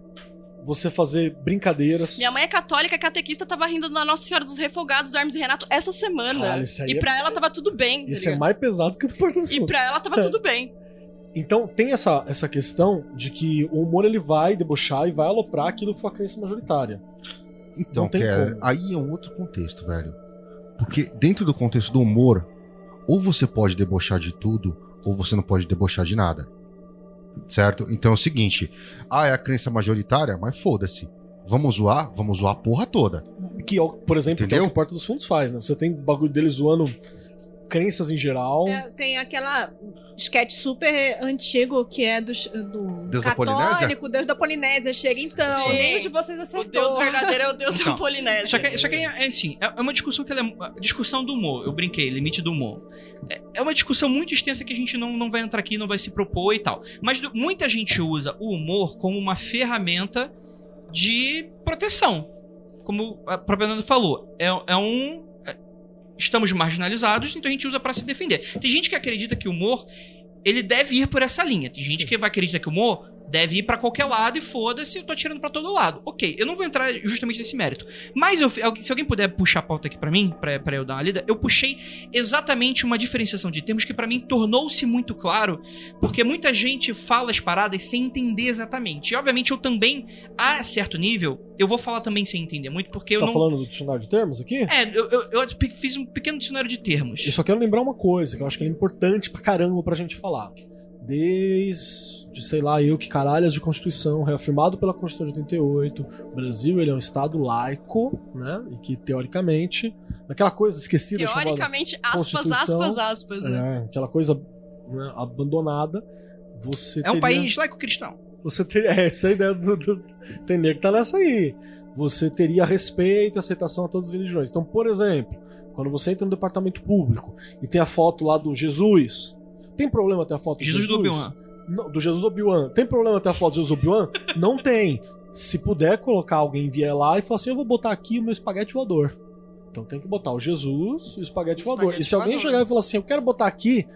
[SPEAKER 5] você fazer brincadeiras.
[SPEAKER 3] Minha mãe é católica, catequista, tava rindo da Nossa Senhora dos Refogados do Hermes e Renato essa semana.
[SPEAKER 5] Caralho, isso aí
[SPEAKER 3] e
[SPEAKER 5] é-
[SPEAKER 3] pra ela tava tudo bem. tá
[SPEAKER 5] Isso é mais pesado que o Porta dos
[SPEAKER 3] E pra ela tava tudo bem.
[SPEAKER 5] Então tem essa, essa questão de que o humor ele vai debochar e vai aloprar aquilo que foi a crença majoritária.
[SPEAKER 6] Então,
[SPEAKER 5] Não tem
[SPEAKER 6] que é-
[SPEAKER 5] como.
[SPEAKER 6] aí é um outro contexto, velho. Porque dentro do contexto do humor, ou você pode debochar de tudo, ou você não pode debochar de nada. Certo? Então é o seguinte: ah, é a crença majoritária, mas foda-se. Vamos zoar? Vamos zoar a porra toda.
[SPEAKER 5] Que, é por exemplo, que é o que o Porta dos Fundos faz, né? Você tem o bagulho dele zoando crenças em geral.
[SPEAKER 4] É, tem aquela sketch super antigo que é do, do
[SPEAKER 6] Deus
[SPEAKER 4] católico? Deus da Polinésia. Chega então,
[SPEAKER 3] Sim.
[SPEAKER 4] nenhum de vocês
[SPEAKER 3] O
[SPEAKER 4] acertou.
[SPEAKER 3] Deus verdadeiro é o Deus
[SPEAKER 2] Então,
[SPEAKER 3] da Polinésia.
[SPEAKER 2] Só que, só que é, é assim, é é uma discussão que ela é. Discussão do humor, eu brinquei, limite do humor. É, é uma discussão muito extensa que a gente não, não vai entrar aqui, não vai se propor e tal. Mas do- muita gente usa o humor como uma ferramenta de proteção. Como a própria Nanda falou, é, é um. Estamos marginalizados, então a gente usa pra se defender. Tem gente que acredita que o humor ele deve ir por essa linha. Tem gente que vai acreditar que o humor deve ir pra qualquer lado e foda-se, eu tô atirando pra todo lado. Ok, eu não vou entrar justamente nesse mérito. Mas eu- se alguém puder puxar a pauta aqui pra mim, pra, pra eu dar uma lida, eu puxei exatamente uma diferenciação de termos que pra mim tornou-se muito claro, porque muita gente fala as paradas sem entender exatamente. E obviamente eu também, a certo nível, eu vou falar também sem entender muito, porque
[SPEAKER 5] Você
[SPEAKER 2] eu
[SPEAKER 5] tá
[SPEAKER 2] não.
[SPEAKER 5] falando do dicionário de termos aqui?
[SPEAKER 2] É, eu, eu, eu fiz um pequeno dicionário de termos.
[SPEAKER 5] Eu só quero lembrar uma coisa, que eu acho que é importante pra caramba pra gente falar. Desde, sei lá, eu que caralhas de Constituição, reafirmado pela Constituição de 88, o Brasil ele é um Estado laico, né? E que, teoricamente, naquela coisa esquecida.
[SPEAKER 3] Teoricamente, aspas, aspas, aspas, né?
[SPEAKER 5] É, aquela coisa né, abandonada, você
[SPEAKER 2] É um
[SPEAKER 5] teria-
[SPEAKER 2] país laico-cristão.
[SPEAKER 5] Você teria. É, essa é a ideia do. do tem nego que tá nessa aí. Você teria respeito e aceitação a todas as religiões. Então, por exemplo, quando você entra no departamento público e tem a foto lá do Jesus. Tem problema ter a foto
[SPEAKER 2] Jesus do Obi-Wan.
[SPEAKER 5] Não, do Jesus Obi-Wan. Tem problema ter a foto do Jesus Obi-Wan? Não tem. Se puder colocar alguém vier lá e falar assim: eu vou botar aqui o meu espaguete voador. Então tem que botar o Jesus e o espaguete
[SPEAKER 3] O
[SPEAKER 5] voador.
[SPEAKER 3] espaguete
[SPEAKER 5] E se alguém
[SPEAKER 3] voador.
[SPEAKER 5] chegar e falar assim: eu quero botar aqui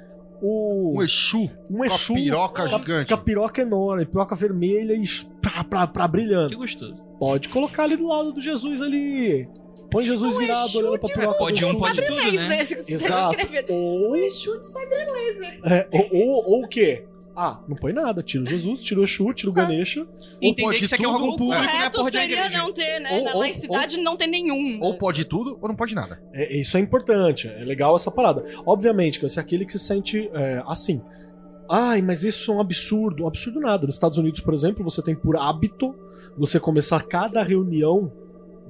[SPEAKER 5] o.
[SPEAKER 6] Um Exu.
[SPEAKER 5] Um
[SPEAKER 6] Com a
[SPEAKER 5] Exu
[SPEAKER 6] piroca
[SPEAKER 5] com a-
[SPEAKER 6] gigante.
[SPEAKER 5] Com a piroca enorme, piroca vermelha e pra, pra, pra brilhando.
[SPEAKER 2] Que gostoso.
[SPEAKER 5] Pode colocar ali do lado do Jesus ali. Põe Jesus virado
[SPEAKER 4] Exu
[SPEAKER 5] olhando pra piroca.
[SPEAKER 2] Pode um, pode tudo, né?
[SPEAKER 4] Laser, você
[SPEAKER 5] Exato.
[SPEAKER 4] escrever.
[SPEAKER 5] Ou,
[SPEAKER 4] O Exu de sabre laser.
[SPEAKER 5] é, ou, ou, ou o quê? Ah, não põe nada. Tira o Jesus, tira o Exu, tira o Ganesha.
[SPEAKER 2] Entender
[SPEAKER 6] pode
[SPEAKER 2] que isso aqui é um órgão público, não é
[SPEAKER 3] Correto
[SPEAKER 2] porra de
[SPEAKER 3] seria
[SPEAKER 2] igreja.
[SPEAKER 3] não ter, né?
[SPEAKER 6] Ou-
[SPEAKER 3] Na
[SPEAKER 6] ou-
[SPEAKER 3] laicidade não tem nenhum.
[SPEAKER 6] Ou
[SPEAKER 3] né?
[SPEAKER 6] pode tudo, ou não pode nada.
[SPEAKER 5] É, isso é importante. É legal essa parada. Obviamente que você é aquele que se sente é, assim. Ai, mas isso é um absurdo. Um absurdo nada. Nos Estados Unidos, por exemplo, você tem por hábito você começar cada reunião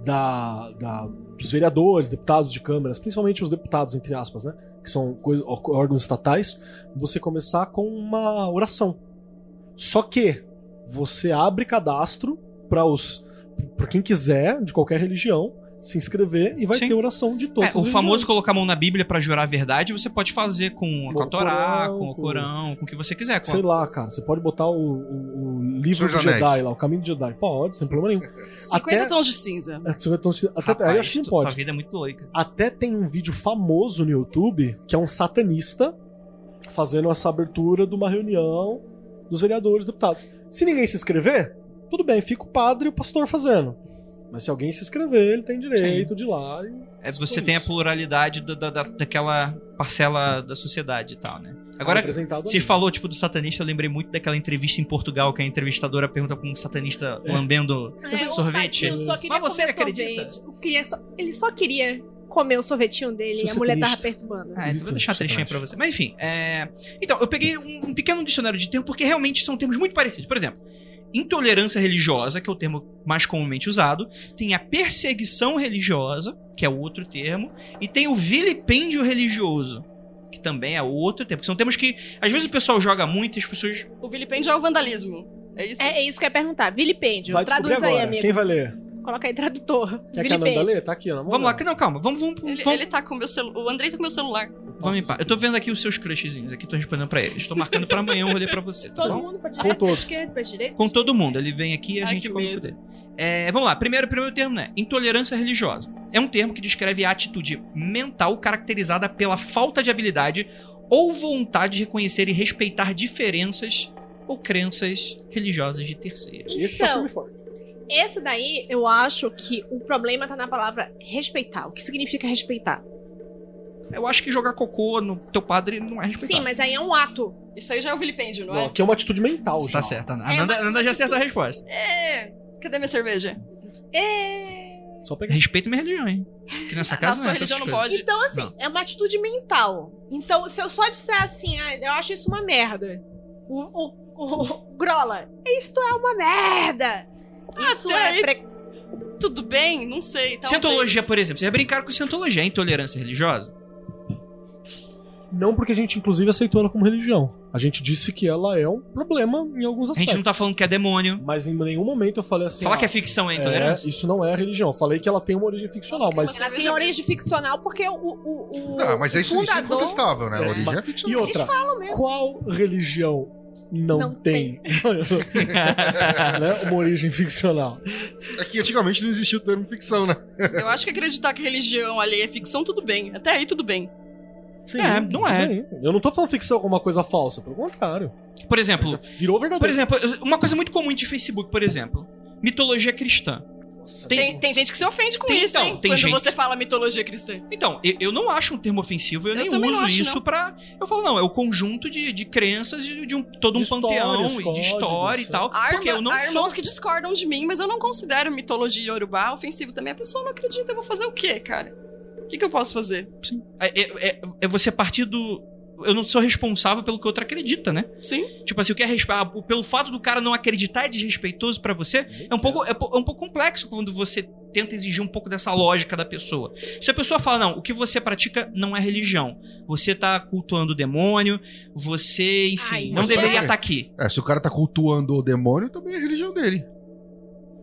[SPEAKER 5] da, da- dos vereadores, deputados de câmaras, principalmente os deputados, entre aspas, né? Que são coisa- órgãos estatais, você começar com uma oração. Só que você abre cadastro para os para quem quiser, de qualquer religião, se inscrever e vai
[SPEAKER 2] Sim.
[SPEAKER 5] ter oração de todas
[SPEAKER 2] É, o
[SPEAKER 5] as
[SPEAKER 2] famoso colocar a mão na Bíblia pra jurar a verdade, você pode fazer com, com a Torá, com o Corão, com o que você quiser. Com
[SPEAKER 5] Sei lá, cara, você pode botar o, o- o livro do
[SPEAKER 6] dos
[SPEAKER 5] Jedi
[SPEAKER 6] Anéis.
[SPEAKER 5] lá, o caminho do Jedi. Pode, sem problema nenhum.
[SPEAKER 3] 50
[SPEAKER 5] até-
[SPEAKER 3] tons de cinza.
[SPEAKER 5] É, você vai ter um- Até,
[SPEAKER 2] Rapaz,
[SPEAKER 5] aí acho que não
[SPEAKER 2] tu- Tua
[SPEAKER 5] pode.
[SPEAKER 2] vida é muito doida.
[SPEAKER 5] Até tem um vídeo famoso no YouTube que é um satanista fazendo essa abertura de uma reunião dos vereadores, deputados. Se ninguém se inscrever, tudo bem, fica o padre e o pastor fazendo. Mas se alguém se inscrever, ele tem direito de ir lá. E...
[SPEAKER 2] É, você tem a
[SPEAKER 5] isso.
[SPEAKER 2] pluralidade da, da- da- daquela parcela da sociedade e tal, né? Agora, você
[SPEAKER 5] ali.
[SPEAKER 2] falou, tipo, do satanista, eu lembrei muito daquela entrevista em Portugal que a entrevistadora pergunta pra um satanista
[SPEAKER 5] É.
[SPEAKER 2] lambendo
[SPEAKER 4] É, o
[SPEAKER 2] sorvete.
[SPEAKER 4] tadinho só queria
[SPEAKER 2] Mas você
[SPEAKER 4] comer
[SPEAKER 2] acredita?
[SPEAKER 4] só- ele só queria comer o sorvetinho dele
[SPEAKER 5] Sou
[SPEAKER 4] e a mulher tava perturbando.
[SPEAKER 2] Ah, então vou deixar a trechinha pra você. Mas enfim, é... Então, eu peguei um, um pequeno dicionário de termos porque realmente são termos muito parecidos. Por exemplo, intolerância religiosa, que é o termo mais comumente usado. Tem a perseguição religiosa, que é o outro termo. E tem o vilipêndio religioso, que também é outro termo. São termos que, às vezes, o pessoal joga muito e as pessoas...
[SPEAKER 3] O vilipêndio é o vandalismo. É isso?
[SPEAKER 4] É, é isso que eu ia perguntar. Vilipêndio.
[SPEAKER 5] Vai
[SPEAKER 4] Traduz aí,
[SPEAKER 5] agora.
[SPEAKER 4] amigo.
[SPEAKER 5] Quem vai ler?
[SPEAKER 4] Coloca aí tradutor.
[SPEAKER 5] Quer que a Nanda
[SPEAKER 4] Vilipêndio.
[SPEAKER 5] lê? Tá aqui, ó.
[SPEAKER 2] Vamos lá, não, calma. Vamos, vamos,
[SPEAKER 3] Ele,
[SPEAKER 2] vamos,
[SPEAKER 3] ele tá com o meu celular. O Andrei tá com o meu celular.
[SPEAKER 2] Vamos em paz. Eu tô vendo aqui os seus crushzinhos aqui, tô respondendo pra eles. Tô marcando pra amanhã um rolê pra você, tá
[SPEAKER 4] Todo
[SPEAKER 2] bom?
[SPEAKER 4] mundo pra
[SPEAKER 5] Com
[SPEAKER 4] direita, pra
[SPEAKER 5] todos.
[SPEAKER 4] esquerda, pra direita.
[SPEAKER 2] Com todo mundo. Ele vem aqui e a
[SPEAKER 3] Ai,
[SPEAKER 2] gente
[SPEAKER 3] que
[SPEAKER 2] come
[SPEAKER 3] medo.
[SPEAKER 2] com. É, vamos lá. Primeiro, primeiro termo, né? Intolerância religiosa. É um termo que descreve a atitude mental caracterizada pela falta de habilidade ou vontade de reconhecer e respeitar diferenças ou crenças religiosas de terceiros.
[SPEAKER 5] Esse tá
[SPEAKER 4] Então,
[SPEAKER 5] e forte.
[SPEAKER 4] esse daí, eu acho que o problema tá na palavra respeitar. O que significa respeitar?
[SPEAKER 2] Eu acho que jogar cocô no teu padre não é respeitar.
[SPEAKER 4] Sim, mas aí é um ato.
[SPEAKER 3] Isso aí já é o vilipêndio, não,
[SPEAKER 5] Não,
[SPEAKER 3] é?
[SPEAKER 5] aqui é uma atitude mental
[SPEAKER 2] Você
[SPEAKER 5] já.
[SPEAKER 2] tá certa. A
[SPEAKER 4] É,
[SPEAKER 2] Nanda, a Nanda já acertou a resposta.
[SPEAKER 3] É. Cadê minha cerveja?
[SPEAKER 4] É...
[SPEAKER 5] Só pegar.
[SPEAKER 2] Respeito minha religião, hein? Que nessa casa não é
[SPEAKER 3] religião não pode.
[SPEAKER 4] Então, assim,
[SPEAKER 2] Não.
[SPEAKER 4] é uma atitude mental. Então, se eu só disser assim, ah, eu acho isso uma merda. O, o, o, Grola, isto é uma merda. Isso
[SPEAKER 3] Até
[SPEAKER 4] é
[SPEAKER 3] aí-
[SPEAKER 4] pre...
[SPEAKER 3] Tudo bem? Não sei. talvez.
[SPEAKER 2] Cientologia, por exemplo. Você vai brincar com cientologia. É intolerância religiosa?
[SPEAKER 5] Não porque a gente, inclusive, aceitou ela como religião. A gente disse que ela é um problema em alguns
[SPEAKER 2] A
[SPEAKER 5] aspectos.
[SPEAKER 2] gente não tá falando que é demônio.
[SPEAKER 5] Mas em nenhum momento eu falei assim.
[SPEAKER 2] Falar
[SPEAKER 5] ah,
[SPEAKER 2] que é ficção é
[SPEAKER 5] é, isso não é religião. Eu falei que ela tem uma origem ficcional, mas.
[SPEAKER 4] Ela tem origem ficcional porque o, o, o,
[SPEAKER 6] Ah, mas
[SPEAKER 4] o
[SPEAKER 6] é isso, isso é
[SPEAKER 4] fundador...
[SPEAKER 6] incontestável, né? A
[SPEAKER 5] É,
[SPEAKER 6] origem
[SPEAKER 5] mas-
[SPEAKER 6] é ficcional.
[SPEAKER 5] E outra,
[SPEAKER 4] falam mesmo.
[SPEAKER 5] qual religião não,
[SPEAKER 4] Não
[SPEAKER 5] tem, né, uma origem ficcional?
[SPEAKER 6] É que antigamente não existia o termo ficção, né?
[SPEAKER 3] Eu acho que acreditar que religião alheia é ficção, tudo bem. Até aí, tudo bem.
[SPEAKER 5] Sim,
[SPEAKER 2] É, não é.
[SPEAKER 5] bem. Eu não tô falando ficção como uma coisa falsa, pelo contrário.
[SPEAKER 2] Por exemplo,
[SPEAKER 5] Virou verdadeiro.
[SPEAKER 2] por exemplo, uma coisa muito comum de Facebook, por exemplo. Mitologia cristã.
[SPEAKER 5] Nossa,
[SPEAKER 3] Tem, tem gente que se ofende com
[SPEAKER 2] Tem-
[SPEAKER 3] isso,
[SPEAKER 2] então,
[SPEAKER 3] hein?
[SPEAKER 2] tem
[SPEAKER 3] quando
[SPEAKER 2] gente-
[SPEAKER 3] você fala mitologia cristã.
[SPEAKER 2] Então, eu, eu não acho um termo ofensivo, eu,
[SPEAKER 3] Eu
[SPEAKER 2] nem uso
[SPEAKER 3] acho,
[SPEAKER 2] isso
[SPEAKER 3] não.
[SPEAKER 2] pra. Eu falo, não, é o conjunto de, de crenças de, de um, todo um
[SPEAKER 5] De
[SPEAKER 2] panteão
[SPEAKER 5] histórias,
[SPEAKER 2] e de história e tal.
[SPEAKER 3] Há,
[SPEAKER 2] porque eu não
[SPEAKER 3] há
[SPEAKER 2] sou.
[SPEAKER 3] irmãos que discordam de mim, mas eu não considero mitologia iorubá ofensivo também. A pessoa não acredita, eu vou fazer o quê, cara? O que, que eu posso fazer?
[SPEAKER 2] É, é- é- é você partir do. Eu não sou responsável pelo que o outro acredita, né?
[SPEAKER 3] Sim.
[SPEAKER 2] Tipo assim, o que é respe... ah, pelo fato do cara não acreditar é desrespeitoso pra você, é um pouco é, é um pouco complexo quando você tenta exigir um pouco dessa lógica da pessoa. Se a pessoa fala, não, o que você pratica não é religião. Você tá cultuando o demônio, você, enfim,
[SPEAKER 4] Ai,
[SPEAKER 2] não deveria estar aqui.
[SPEAKER 6] É, se o cara tá cultuando o demônio, também é a religião dele.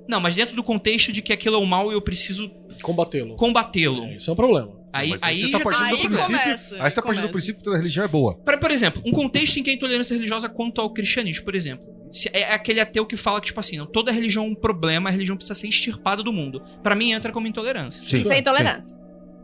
[SPEAKER 2] Não, mas dentro do contexto de que aquilo é o mal e eu preciso
[SPEAKER 5] Combatê-lo.
[SPEAKER 2] combatê-lo.
[SPEAKER 5] É, Isso é um problema.
[SPEAKER 2] Aí, aí
[SPEAKER 6] você tá partindo
[SPEAKER 3] Aí
[SPEAKER 6] do princípio.
[SPEAKER 3] começa,
[SPEAKER 6] aí você tá partindo do
[SPEAKER 3] começa.
[SPEAKER 6] princípio que a religião é boa.
[SPEAKER 2] Pra, por exemplo, um contexto em que a intolerância religiosa quanto ao cristianismo, por exemplo. Se- É aquele ateu que fala que, tipo assim, não, toda religião é um problema, a religião precisa ser extirpada do mundo. Pra mim, entra como intolerância.
[SPEAKER 6] Sim.
[SPEAKER 4] Isso é intolerância.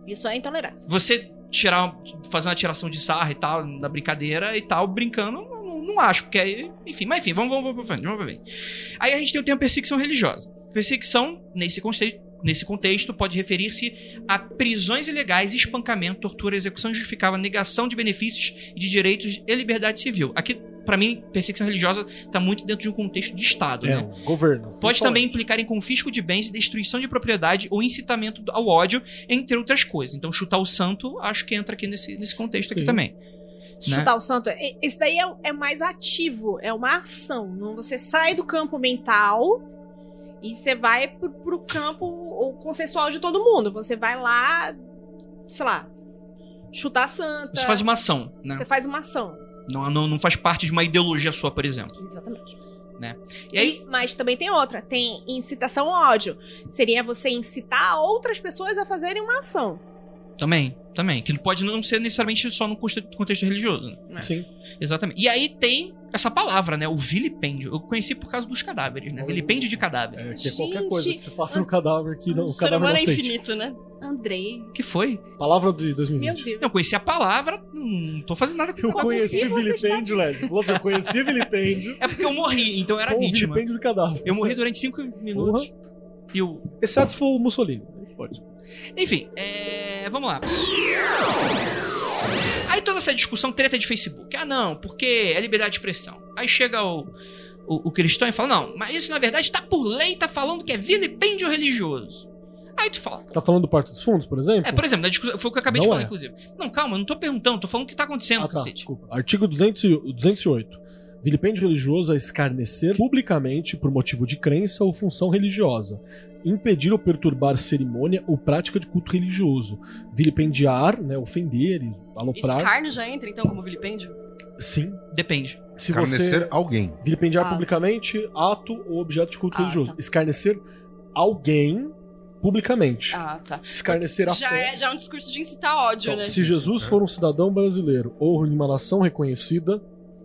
[SPEAKER 4] Isso é intolerância.
[SPEAKER 2] Você tirar, fazer uma tiração de sarra e tal, na brincadeira e tal, brincando, não, não acho, porque aí, enfim, mas enfim, vamos, vamos, vamos pra frente, vamos pra frente. Aí a gente tem o termo perseguição religiosa. Perseguição, nesse contexto, nesse contexto, pode referir-se a prisões ilegais, espancamento, tortura, execução injustificável, negação de benefícios e de direitos e liberdade civil. Aqui, pra mim, perseguição religiosa tá muito dentro de um contexto de Estado,
[SPEAKER 5] É,
[SPEAKER 2] né?
[SPEAKER 5] um governo.
[SPEAKER 2] Pode também implicar em confisco de bens, destruição de propriedade ou incitamento ao ódio, entre outras coisas. Então, chutar o santo, acho que entra aqui nesse, nesse contexto aqui
[SPEAKER 5] Sim.
[SPEAKER 2] também. Né?
[SPEAKER 4] Chutar o santo. Esse daí é, é mais ativo, é uma ação. Não, você sai do campo mental e você vai pro, pro campo o consensual de todo mundo. Você vai lá, sei lá, chutar a santa.
[SPEAKER 2] Isso faz uma ação, né?
[SPEAKER 4] Você faz uma ação.
[SPEAKER 2] Não, não, não faz parte de uma ideologia sua, por exemplo.
[SPEAKER 4] Exatamente.
[SPEAKER 2] E aí,
[SPEAKER 4] E- mas também tem outra, tem incitação ao ódio. Seria você incitar outras pessoas a fazerem uma ação.
[SPEAKER 2] também, também. Que pode não ser necessariamente só no conte- contexto religioso. Né?
[SPEAKER 5] Sim.
[SPEAKER 2] Exatamente. E aí tem essa palavra, né? O vilipêndio. Eu conheci por causa dos cadáveres, né? Vilipêndio de cadáver.
[SPEAKER 5] É, que é qualquer coisa que você faça no cadáver que não,
[SPEAKER 3] o
[SPEAKER 5] cadáver não
[SPEAKER 3] é infinito, né?
[SPEAKER 4] Andrei.
[SPEAKER 2] O que foi?
[SPEAKER 5] Palavra de
[SPEAKER 4] Meu
[SPEAKER 5] 2020.
[SPEAKER 4] Deus.
[SPEAKER 2] Não, conheci a palavra, não tô fazendo nada com
[SPEAKER 5] Eu
[SPEAKER 2] cadáver.
[SPEAKER 5] conheci vilipêndio, Led. Você falou assim, eu conheci vilipêndio
[SPEAKER 2] É porque eu morri, então eu era
[SPEAKER 5] com o
[SPEAKER 2] vítima.
[SPEAKER 5] vilipêndio do cadáver.
[SPEAKER 2] Eu morri durante cinco minutos. E o.
[SPEAKER 5] Exceto se for o Mussolini. Pode.
[SPEAKER 2] Enfim, é... vamos lá. Aí toda essa discussão treta de Facebook. Ah, não, porque é liberdade de expressão. Aí chega o, o, o cristão e fala: não, mas isso na verdade tá por lei, tá falando que é vilipêndio religioso. Aí tu fala.
[SPEAKER 5] Você tá falando do Porto dos Fundos, por exemplo?
[SPEAKER 2] É, por exemplo, na discussão, foi o que eu acabei de
[SPEAKER 5] Não
[SPEAKER 2] falar,
[SPEAKER 5] é.
[SPEAKER 2] inclusive. Não, calma, eu não tô perguntando, tô falando o que tá acontecendo,
[SPEAKER 5] Ah, tá,
[SPEAKER 2] cacete.
[SPEAKER 5] desculpa. Artigo 200 e- 208. Vilipêndio religioso é escarnecer publicamente por motivo de crença ou função religiosa. Impedir ou perturbar cerimônia ou prática de culto religioso. Vilipendiar, né, ofender e aloprar.
[SPEAKER 3] Escárnio já entra, então, como vilipêndio?
[SPEAKER 5] Sim.
[SPEAKER 2] Depende.
[SPEAKER 5] Se
[SPEAKER 6] Escarnecer
[SPEAKER 5] você
[SPEAKER 6] alguém.
[SPEAKER 5] vilipendiar
[SPEAKER 3] Ah.
[SPEAKER 5] publicamente ato ou objeto de culto
[SPEAKER 3] Ah,
[SPEAKER 5] religioso.
[SPEAKER 3] tá.
[SPEAKER 5] Escarnecer alguém publicamente.
[SPEAKER 3] Ah, tá.
[SPEAKER 5] Escarnecer a
[SPEAKER 3] Já
[SPEAKER 5] fé.
[SPEAKER 3] é, já é um discurso de incitar ódio,
[SPEAKER 5] Então,
[SPEAKER 3] né?
[SPEAKER 5] se Jesus for um cidadão brasileiro ou em uma nação reconhecida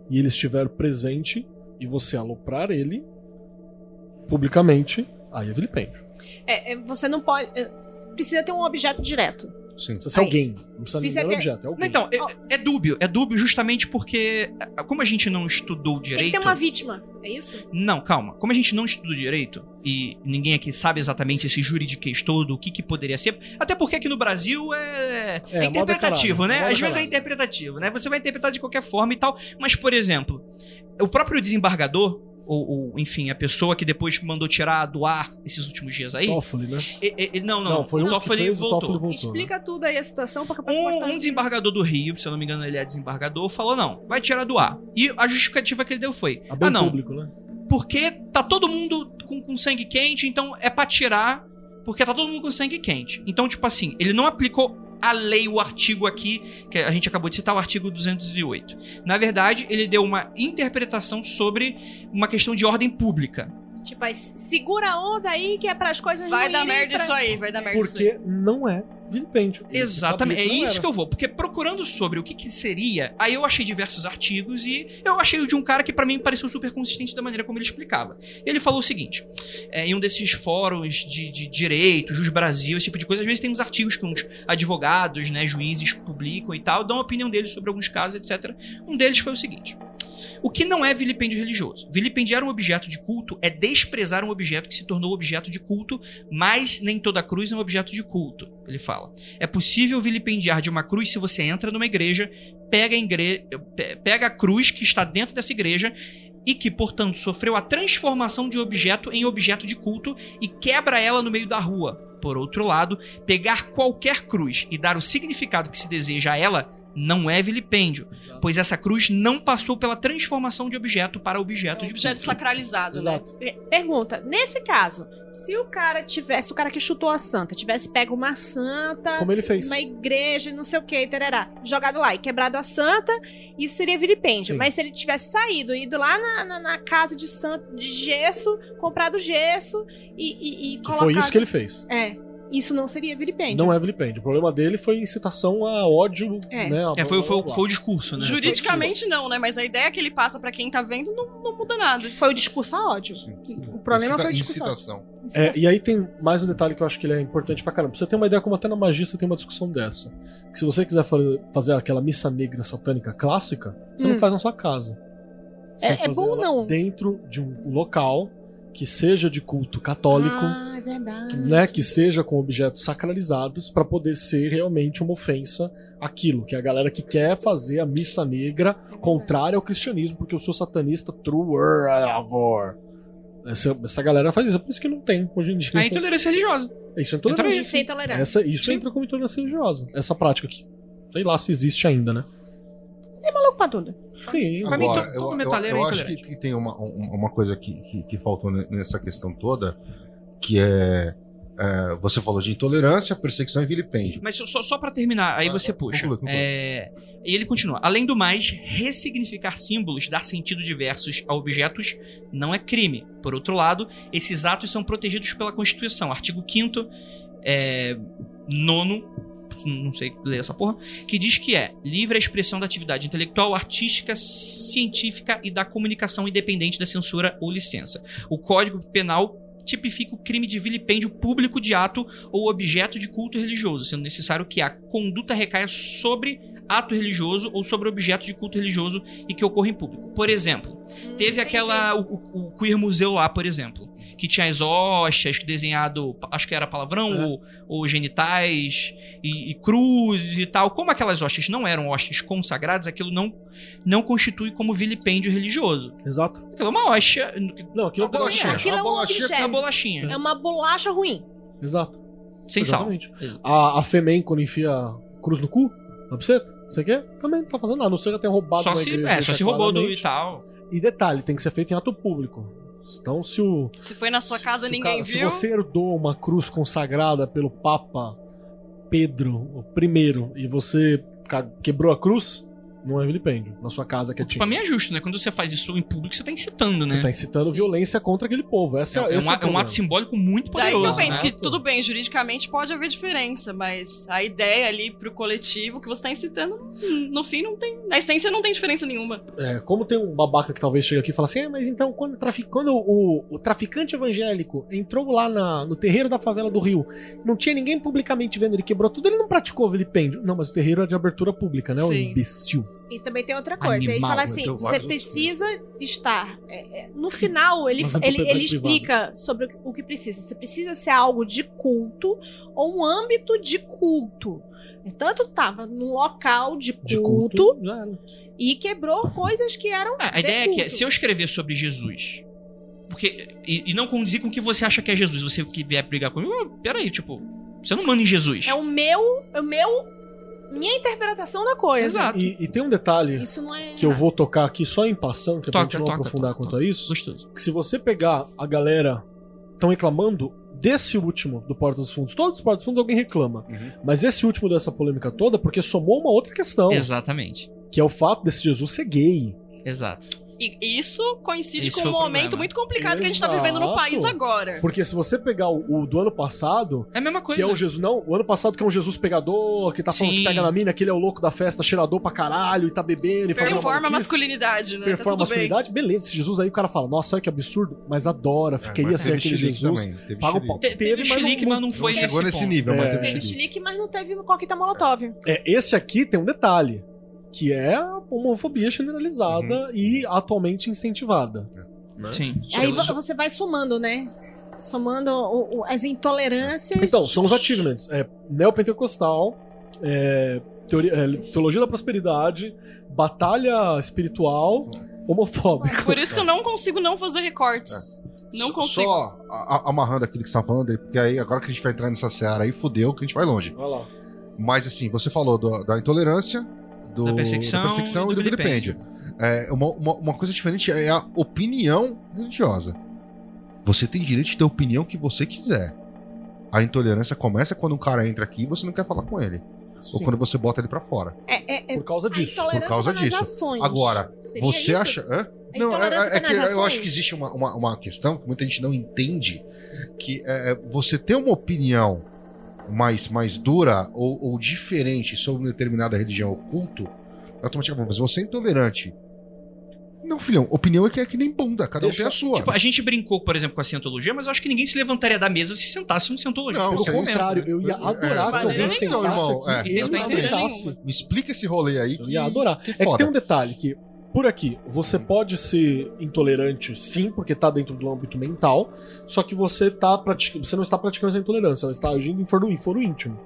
[SPEAKER 5] e ele estiver presente e você aloprar ele publicamente, aí é vilipêndio.
[SPEAKER 4] É, é, você não pode. é, precisa ter um objeto direto.
[SPEAKER 6] Sim.
[SPEAKER 5] Precisa ser
[SPEAKER 4] Aí.
[SPEAKER 5] alguém. Não precisa nem
[SPEAKER 4] Precisa
[SPEAKER 5] ser
[SPEAKER 4] ter-
[SPEAKER 5] objeto, é alguém.
[SPEAKER 2] Então, é, é dúbio. É dúbio justamente porque, como a gente não estudou
[SPEAKER 4] Tem
[SPEAKER 2] direito.
[SPEAKER 4] que ter uma vítima, é isso?
[SPEAKER 2] Não, calma. Como a gente não estuda direito e ninguém aqui sabe exatamente esse juridiquês todo, o que, que poderia ser. Até porque aqui no Brasil é,
[SPEAKER 5] É,
[SPEAKER 2] é interpretativo, né? Às vezes é interpretativo, né? Você vai interpretar de qualquer forma e tal. Mas, por exemplo, o próprio desembargador, ou, ou, enfim, a pessoa que depois mandou tirar do ar esses últimos dias aí.
[SPEAKER 5] Toffoli, né?
[SPEAKER 2] e- e- não, não,
[SPEAKER 5] Não, foi
[SPEAKER 2] o
[SPEAKER 5] um que
[SPEAKER 2] Toffoli
[SPEAKER 5] fez, o
[SPEAKER 2] voltou.
[SPEAKER 5] Toffoli voltou.
[SPEAKER 4] Explica tudo aí a situação, porque
[SPEAKER 2] Um, um desembargador do Rio, se eu não me engano ele é desembargador, falou: não, vai tirar do ar. E a justificativa que ele deu foi: ah, não,
[SPEAKER 5] público, né?
[SPEAKER 2] porque tá todo mundo com, com sangue quente, então é pra tirar, porque tá todo mundo com sangue quente. Então, tipo assim, ele não aplicou a lei, o artigo aqui, que a gente acabou de citar, o artigo 208. Na verdade, ele deu uma interpretação sobre uma questão de ordem pública.
[SPEAKER 4] Tipo, segura a onda aí que é para as coisas
[SPEAKER 3] Vai dar merda
[SPEAKER 4] pra-
[SPEAKER 3] isso aí, vai dar merda isso aí.
[SPEAKER 5] Porque não é vilipêndio.
[SPEAKER 2] Exatamente, é isso
[SPEAKER 5] era.
[SPEAKER 2] que eu vou. Porque procurando sobre o que, que seria, aí eu achei diversos artigos e eu achei o de um cara que pra mim pareceu super consistente da maneira como ele explicava. Ele falou o seguinte: é, em um desses fóruns de, de direito, Jus Brasil, esse tipo de coisa, às vezes tem uns artigos que uns advogados, né, juízes publicam e tal, dão a opinião deles sobre alguns casos, etc. Um deles foi o seguinte. O que não é vilipêndio religioso? Vilipendiar um objeto de culto é desprezar um objeto que se tornou objeto de culto, mas nem toda cruz é um objeto de culto, ele fala. É possível vilipendiar de uma cruz se você entra numa igreja, pega a, igre... pe- pega a cruz que está dentro dessa igreja e que, portanto, sofreu a transformação de objeto em objeto de culto e quebra ela no meio da rua. Por outro lado, pegar qualquer cruz e dar o significado que se deseja a ela não é vilipêndio, pois essa cruz não passou pela transformação de objeto para objeto de
[SPEAKER 3] Objeto sacralizado, né?
[SPEAKER 5] Exato.
[SPEAKER 4] É, Pergunta, nesse caso, se o cara tivesse, o cara que chutou a santa, tivesse pego uma santa,
[SPEAKER 5] Como ele fez.
[SPEAKER 4] uma igreja, não sei o que, tererá, jogado lá e quebrado a santa, isso seria vilipêndio.
[SPEAKER 5] Sim.
[SPEAKER 4] Mas se ele tivesse saído, ido lá na, na- na casa de santo, de gesso, comprado gesso e, e, e
[SPEAKER 5] Que
[SPEAKER 4] colocado...
[SPEAKER 5] foi isso que ele fez.
[SPEAKER 4] É, isso não seria vilipêndio.
[SPEAKER 5] Não é vilipêndio. O problema dele foi incitação a ódio,
[SPEAKER 4] É.
[SPEAKER 5] né? a
[SPEAKER 2] É, foi, foi, foi o discurso, né?
[SPEAKER 3] Juridicamente não, né? Mas a ideia que ele passa pra quem tá vendo não, não muda nada.
[SPEAKER 4] Foi o discurso a ódio.
[SPEAKER 6] Sim.
[SPEAKER 4] O problema foi o discurso.
[SPEAKER 6] Incitação.
[SPEAKER 5] É, e aí tem mais um detalhe que eu acho que ele é importante pra caramba. Pra você ter uma ideia como até na magia você tem uma discussão dessa. Que se você quiser fa- fazer aquela missa negra satânica clássica, você
[SPEAKER 4] Hum.
[SPEAKER 5] não faz na sua casa. Você
[SPEAKER 4] É- é bom não?
[SPEAKER 5] Dentro de um local que seja de culto católico,
[SPEAKER 4] Ah, verdade.
[SPEAKER 5] né, que seja com objetos sacralizados pra poder ser realmente uma ofensa àquilo, que é a galera que quer fazer a missa negra contrária ao cristianismo, porque eu sou satanista true war. Essa, essa galera faz isso, é por isso que não tem hoje em dia.
[SPEAKER 2] A intolerância religiosa.
[SPEAKER 5] Isso é
[SPEAKER 2] Entra
[SPEAKER 5] intolerância.
[SPEAKER 4] Isso é intolerância.
[SPEAKER 5] Essa, isso
[SPEAKER 2] Sim.
[SPEAKER 5] entra como intolerância religiosa. Essa prática aqui. Sei lá se existe ainda, né?
[SPEAKER 4] Maluco pra tudo.
[SPEAKER 5] Sim.
[SPEAKER 2] Pra mim,
[SPEAKER 6] Agora,
[SPEAKER 2] todo-
[SPEAKER 6] eu,
[SPEAKER 2] todo
[SPEAKER 6] eu-
[SPEAKER 2] metaleiro é
[SPEAKER 6] eu acho que, que tem uma, um- uma coisa que, que, que faltou ne- nessa questão toda, que é, é, Você falou de intolerância, perseguição e vilipêndio.
[SPEAKER 2] Mas só, só para terminar, aí
[SPEAKER 6] Ah,
[SPEAKER 2] você
[SPEAKER 6] conclui,
[SPEAKER 2] puxa.
[SPEAKER 6] conclui.
[SPEAKER 2] É, e ele continua. Além do mais, ressignificar símbolos, dar sentido diversos a objetos, não é crime. Por outro lado, esses atos são protegidos pela Constituição. Artigo 5 é, nono, não sei ler essa porra, que diz que é livre a expressão da atividade intelectual, artística, científica e da comunicação independente da censura ou licença. O Código Penal tipifica o crime de vilipêndio público de ato ou objeto de culto religioso, sendo necessário que a conduta recaia sobre ato religioso ou sobre objeto de culto religioso e que ocorra em público. Por exemplo, teve aquela o, o- o Queer Museu lá, por exemplo, que tinha as hóstias desenhado, acho que era palavrão
[SPEAKER 5] É.
[SPEAKER 2] ou, ou genitais e, e cruzes e tal. Como aquelas hóstias não eram hóstias consagradas, aquilo não não constitui como vilipêndio religioso.
[SPEAKER 5] Exato.
[SPEAKER 2] Aquilo é uma hóstia,
[SPEAKER 5] Não, aquilo é
[SPEAKER 6] Uma bolachinha.
[SPEAKER 4] Aquilo é
[SPEAKER 6] Uma
[SPEAKER 4] um
[SPEAKER 6] bolachinha
[SPEAKER 4] objeto.
[SPEAKER 2] uma bolachinha,
[SPEAKER 4] É uma bolacha ruim.
[SPEAKER 5] Exato.
[SPEAKER 2] sem sal.
[SPEAKER 5] Exatamente. A, a Femen, quando enfia cruz no cu, na buceta, você quer? Também não tá fazendo nada. A não ser que tenha roubado
[SPEAKER 2] Só
[SPEAKER 5] uma
[SPEAKER 2] se,
[SPEAKER 5] igreja,
[SPEAKER 2] é, só se roubou do e tal.
[SPEAKER 5] E detalhe, tem que ser feito em ato público. Então, se o.
[SPEAKER 3] Se foi na sua casa
[SPEAKER 5] se
[SPEAKER 3] ninguém viu.
[SPEAKER 5] Se você herdou uma cruz consagrada pelo Papa Pedro primeiro e você quebrou a cruz, não é vilipêndio. Na sua casa que é
[SPEAKER 2] Pra mim é justo, né? Quando você faz isso em público, você tá incitando, né?
[SPEAKER 5] Você tá incitando violência contra aquele povo. Essa
[SPEAKER 2] É,
[SPEAKER 5] é,
[SPEAKER 2] um,
[SPEAKER 5] é o
[SPEAKER 2] é um ato simbólico muito
[SPEAKER 3] Daí que
[SPEAKER 2] poderoso.
[SPEAKER 3] eu penso
[SPEAKER 2] né?
[SPEAKER 3] que tudo bem, juridicamente pode haver diferença, mas a ideia ali pro coletivo que você tá incitando, no fim não tem. Na essência não tem diferença nenhuma.
[SPEAKER 5] É, como tem um babaca que talvez chegue aqui e fala assim, "É, mas então quando, o trafi- quando o, o traficante evangélico entrou lá na- no terreiro da favela do Rio, não tinha ninguém publicamente vendo, ele quebrou tudo, ele não praticou vilipêndio. Não, mas o terreiro é de abertura pública, né? O
[SPEAKER 3] Sim.
[SPEAKER 5] imbecil.
[SPEAKER 4] E também tem outra coisa. ele
[SPEAKER 2] Animal,
[SPEAKER 4] fala
[SPEAKER 6] né?
[SPEAKER 4] assim: você precisa estar. é, é, no final, ele,
[SPEAKER 5] Mas é
[SPEAKER 4] ele, ele explica sobre o que precisa. Você precisa ser algo de culto ou um âmbito de culto. Tanto estava num local de culto,
[SPEAKER 5] De culto.
[SPEAKER 4] e quebrou coisas que eram.
[SPEAKER 2] É, a
[SPEAKER 4] de
[SPEAKER 2] ideia é que
[SPEAKER 4] culto.
[SPEAKER 2] se eu escrever sobre Jesus, porque e, e não condizir com o que você acha que é Jesus, você que vier brigar comigo, peraí, tipo, você não manda em Jesus.
[SPEAKER 4] É o meu. É o meu. Minha interpretação da coisa.
[SPEAKER 2] Exato.
[SPEAKER 5] E, e tem um detalhe
[SPEAKER 4] Isso não é.
[SPEAKER 5] que eu vou tocar aqui só em passando, que é pra
[SPEAKER 2] Toca,
[SPEAKER 5] gente não
[SPEAKER 2] toca,
[SPEAKER 5] aprofundar
[SPEAKER 2] toca,
[SPEAKER 5] quanto
[SPEAKER 2] toca.
[SPEAKER 5] a isso.
[SPEAKER 2] Gostoso.
[SPEAKER 5] Que se você pegar a galera estão reclamando desse último do Porta dos Fundos. Todos os Porta dos Fundos alguém reclama.
[SPEAKER 6] Uhum.
[SPEAKER 5] Mas esse último dessa polêmica toda, porque somou uma outra questão,
[SPEAKER 2] Exatamente.
[SPEAKER 5] que é o fato desse Jesus ser gay.
[SPEAKER 2] Exato.
[SPEAKER 3] E isso coincide
[SPEAKER 2] Esse
[SPEAKER 3] com um
[SPEAKER 2] o
[SPEAKER 3] momento
[SPEAKER 2] problema.
[SPEAKER 3] muito complicado que a gente tá vivendo no
[SPEAKER 5] Exato.
[SPEAKER 3] país agora.
[SPEAKER 5] Porque se você pegar o, o do ano passado,
[SPEAKER 2] É a mesma coisa.
[SPEAKER 5] que é o Jesus, não, o ano passado que é um Jesus pegador, que tá falando
[SPEAKER 2] Sim.
[SPEAKER 5] que pega na mina, que ele é o louco da festa, cheirador pra caralho, e tá bebendo e fazendo
[SPEAKER 3] Performa masculinidade, né?
[SPEAKER 5] Performa
[SPEAKER 3] tá tudo
[SPEAKER 5] masculinidade, beleza. Esse Jesus aí o cara fala, nossa, olha que absurdo, mas adora,
[SPEAKER 6] É,
[SPEAKER 5] queria
[SPEAKER 6] mas
[SPEAKER 5] ser
[SPEAKER 6] teve
[SPEAKER 5] aquele Jesus.
[SPEAKER 6] também, teve
[SPEAKER 5] Paga o
[SPEAKER 6] chilique.
[SPEAKER 5] pau.
[SPEAKER 2] Te- Teve,
[SPEAKER 5] Teve, mas não-
[SPEAKER 2] chilique, mas não foi
[SPEAKER 6] Não
[SPEAKER 2] nesse
[SPEAKER 6] chegou nesse nível, mas
[SPEAKER 5] É.
[SPEAKER 6] teve
[SPEAKER 4] Teve
[SPEAKER 6] chilique.
[SPEAKER 4] chilique, mas não teve coqueta molotov.
[SPEAKER 5] É, esse aqui tem um detalhe, que é a homofobia generalizada e atualmente incentivada. né?
[SPEAKER 2] Sim.
[SPEAKER 4] Aí vo- você vai somando, né? Somando o- o- as intolerâncias.
[SPEAKER 5] Então, são os achievements. É, neopentecostal, é, teoria- é, teologia da prosperidade, batalha espiritual, homofóbica.
[SPEAKER 3] Por isso que eu não consigo não fazer recortes. Não
[SPEAKER 6] Só-
[SPEAKER 3] consigo.
[SPEAKER 6] Só a- a- amarrando aquilo que você tá falando, porque aí agora que a gente vai entrar nessa seara aí, fudeu, que a gente vai longe.
[SPEAKER 5] Vai lá.
[SPEAKER 6] Mas assim, você falou do- da intolerância, do,
[SPEAKER 2] Da perseguição
[SPEAKER 6] da perseguição
[SPEAKER 2] e do
[SPEAKER 6] do vilipêndio. É, uma, uma, uma coisa diferente é a opinião religiosa. Você tem direito de ter a opinião que você quiser. A intolerância começa quando um cara entra aqui e você não quer falar com ele. Ou
[SPEAKER 5] Sim,
[SPEAKER 6] quando você bota ele pra fora.
[SPEAKER 4] É, é, é
[SPEAKER 5] por causa disso.
[SPEAKER 6] por causa
[SPEAKER 4] nas
[SPEAKER 6] disso.
[SPEAKER 4] ações.
[SPEAKER 6] Agora,
[SPEAKER 4] Seria
[SPEAKER 6] você
[SPEAKER 4] isso?
[SPEAKER 6] acha. Hã? Não, é, é- é
[SPEAKER 4] tá
[SPEAKER 6] que eu acho que existe uma, uma, uma questão que muita gente não entende: que você ter uma opinião mais, mais dura ou, ou diferente sobre uma determinada religião ou culto, automaticamente, mas você é intolerante. Não, filhão, opinião é que é que nem bunda, cada um
[SPEAKER 5] Deixa-
[SPEAKER 6] tem a sua.
[SPEAKER 2] Tipo, a gente brincou, por exemplo, com a cientologia, mas eu acho que ninguém se levantaria da mesa se sentasse um cientologista.
[SPEAKER 6] Não,
[SPEAKER 5] Pelo
[SPEAKER 6] aí-
[SPEAKER 5] contrário,
[SPEAKER 2] né?
[SPEAKER 5] eu ia
[SPEAKER 6] É,
[SPEAKER 5] adorar que
[SPEAKER 3] maneira
[SPEAKER 5] alguém sentasse
[SPEAKER 6] irmão, é,
[SPEAKER 5] aqui e
[SPEAKER 2] tô entendendo.
[SPEAKER 5] explicasse.
[SPEAKER 6] Me explica esse rolê aí.
[SPEAKER 5] Eu
[SPEAKER 6] Que,
[SPEAKER 5] ia adorar.
[SPEAKER 6] que
[SPEAKER 5] É que tem um detalhe que, por aqui, você pode ser intolerante, sim, porque tá dentro do âmbito mental, só que você tá praticando, você não está praticando essa intolerância, ela está agindo em foro, em foro íntimo.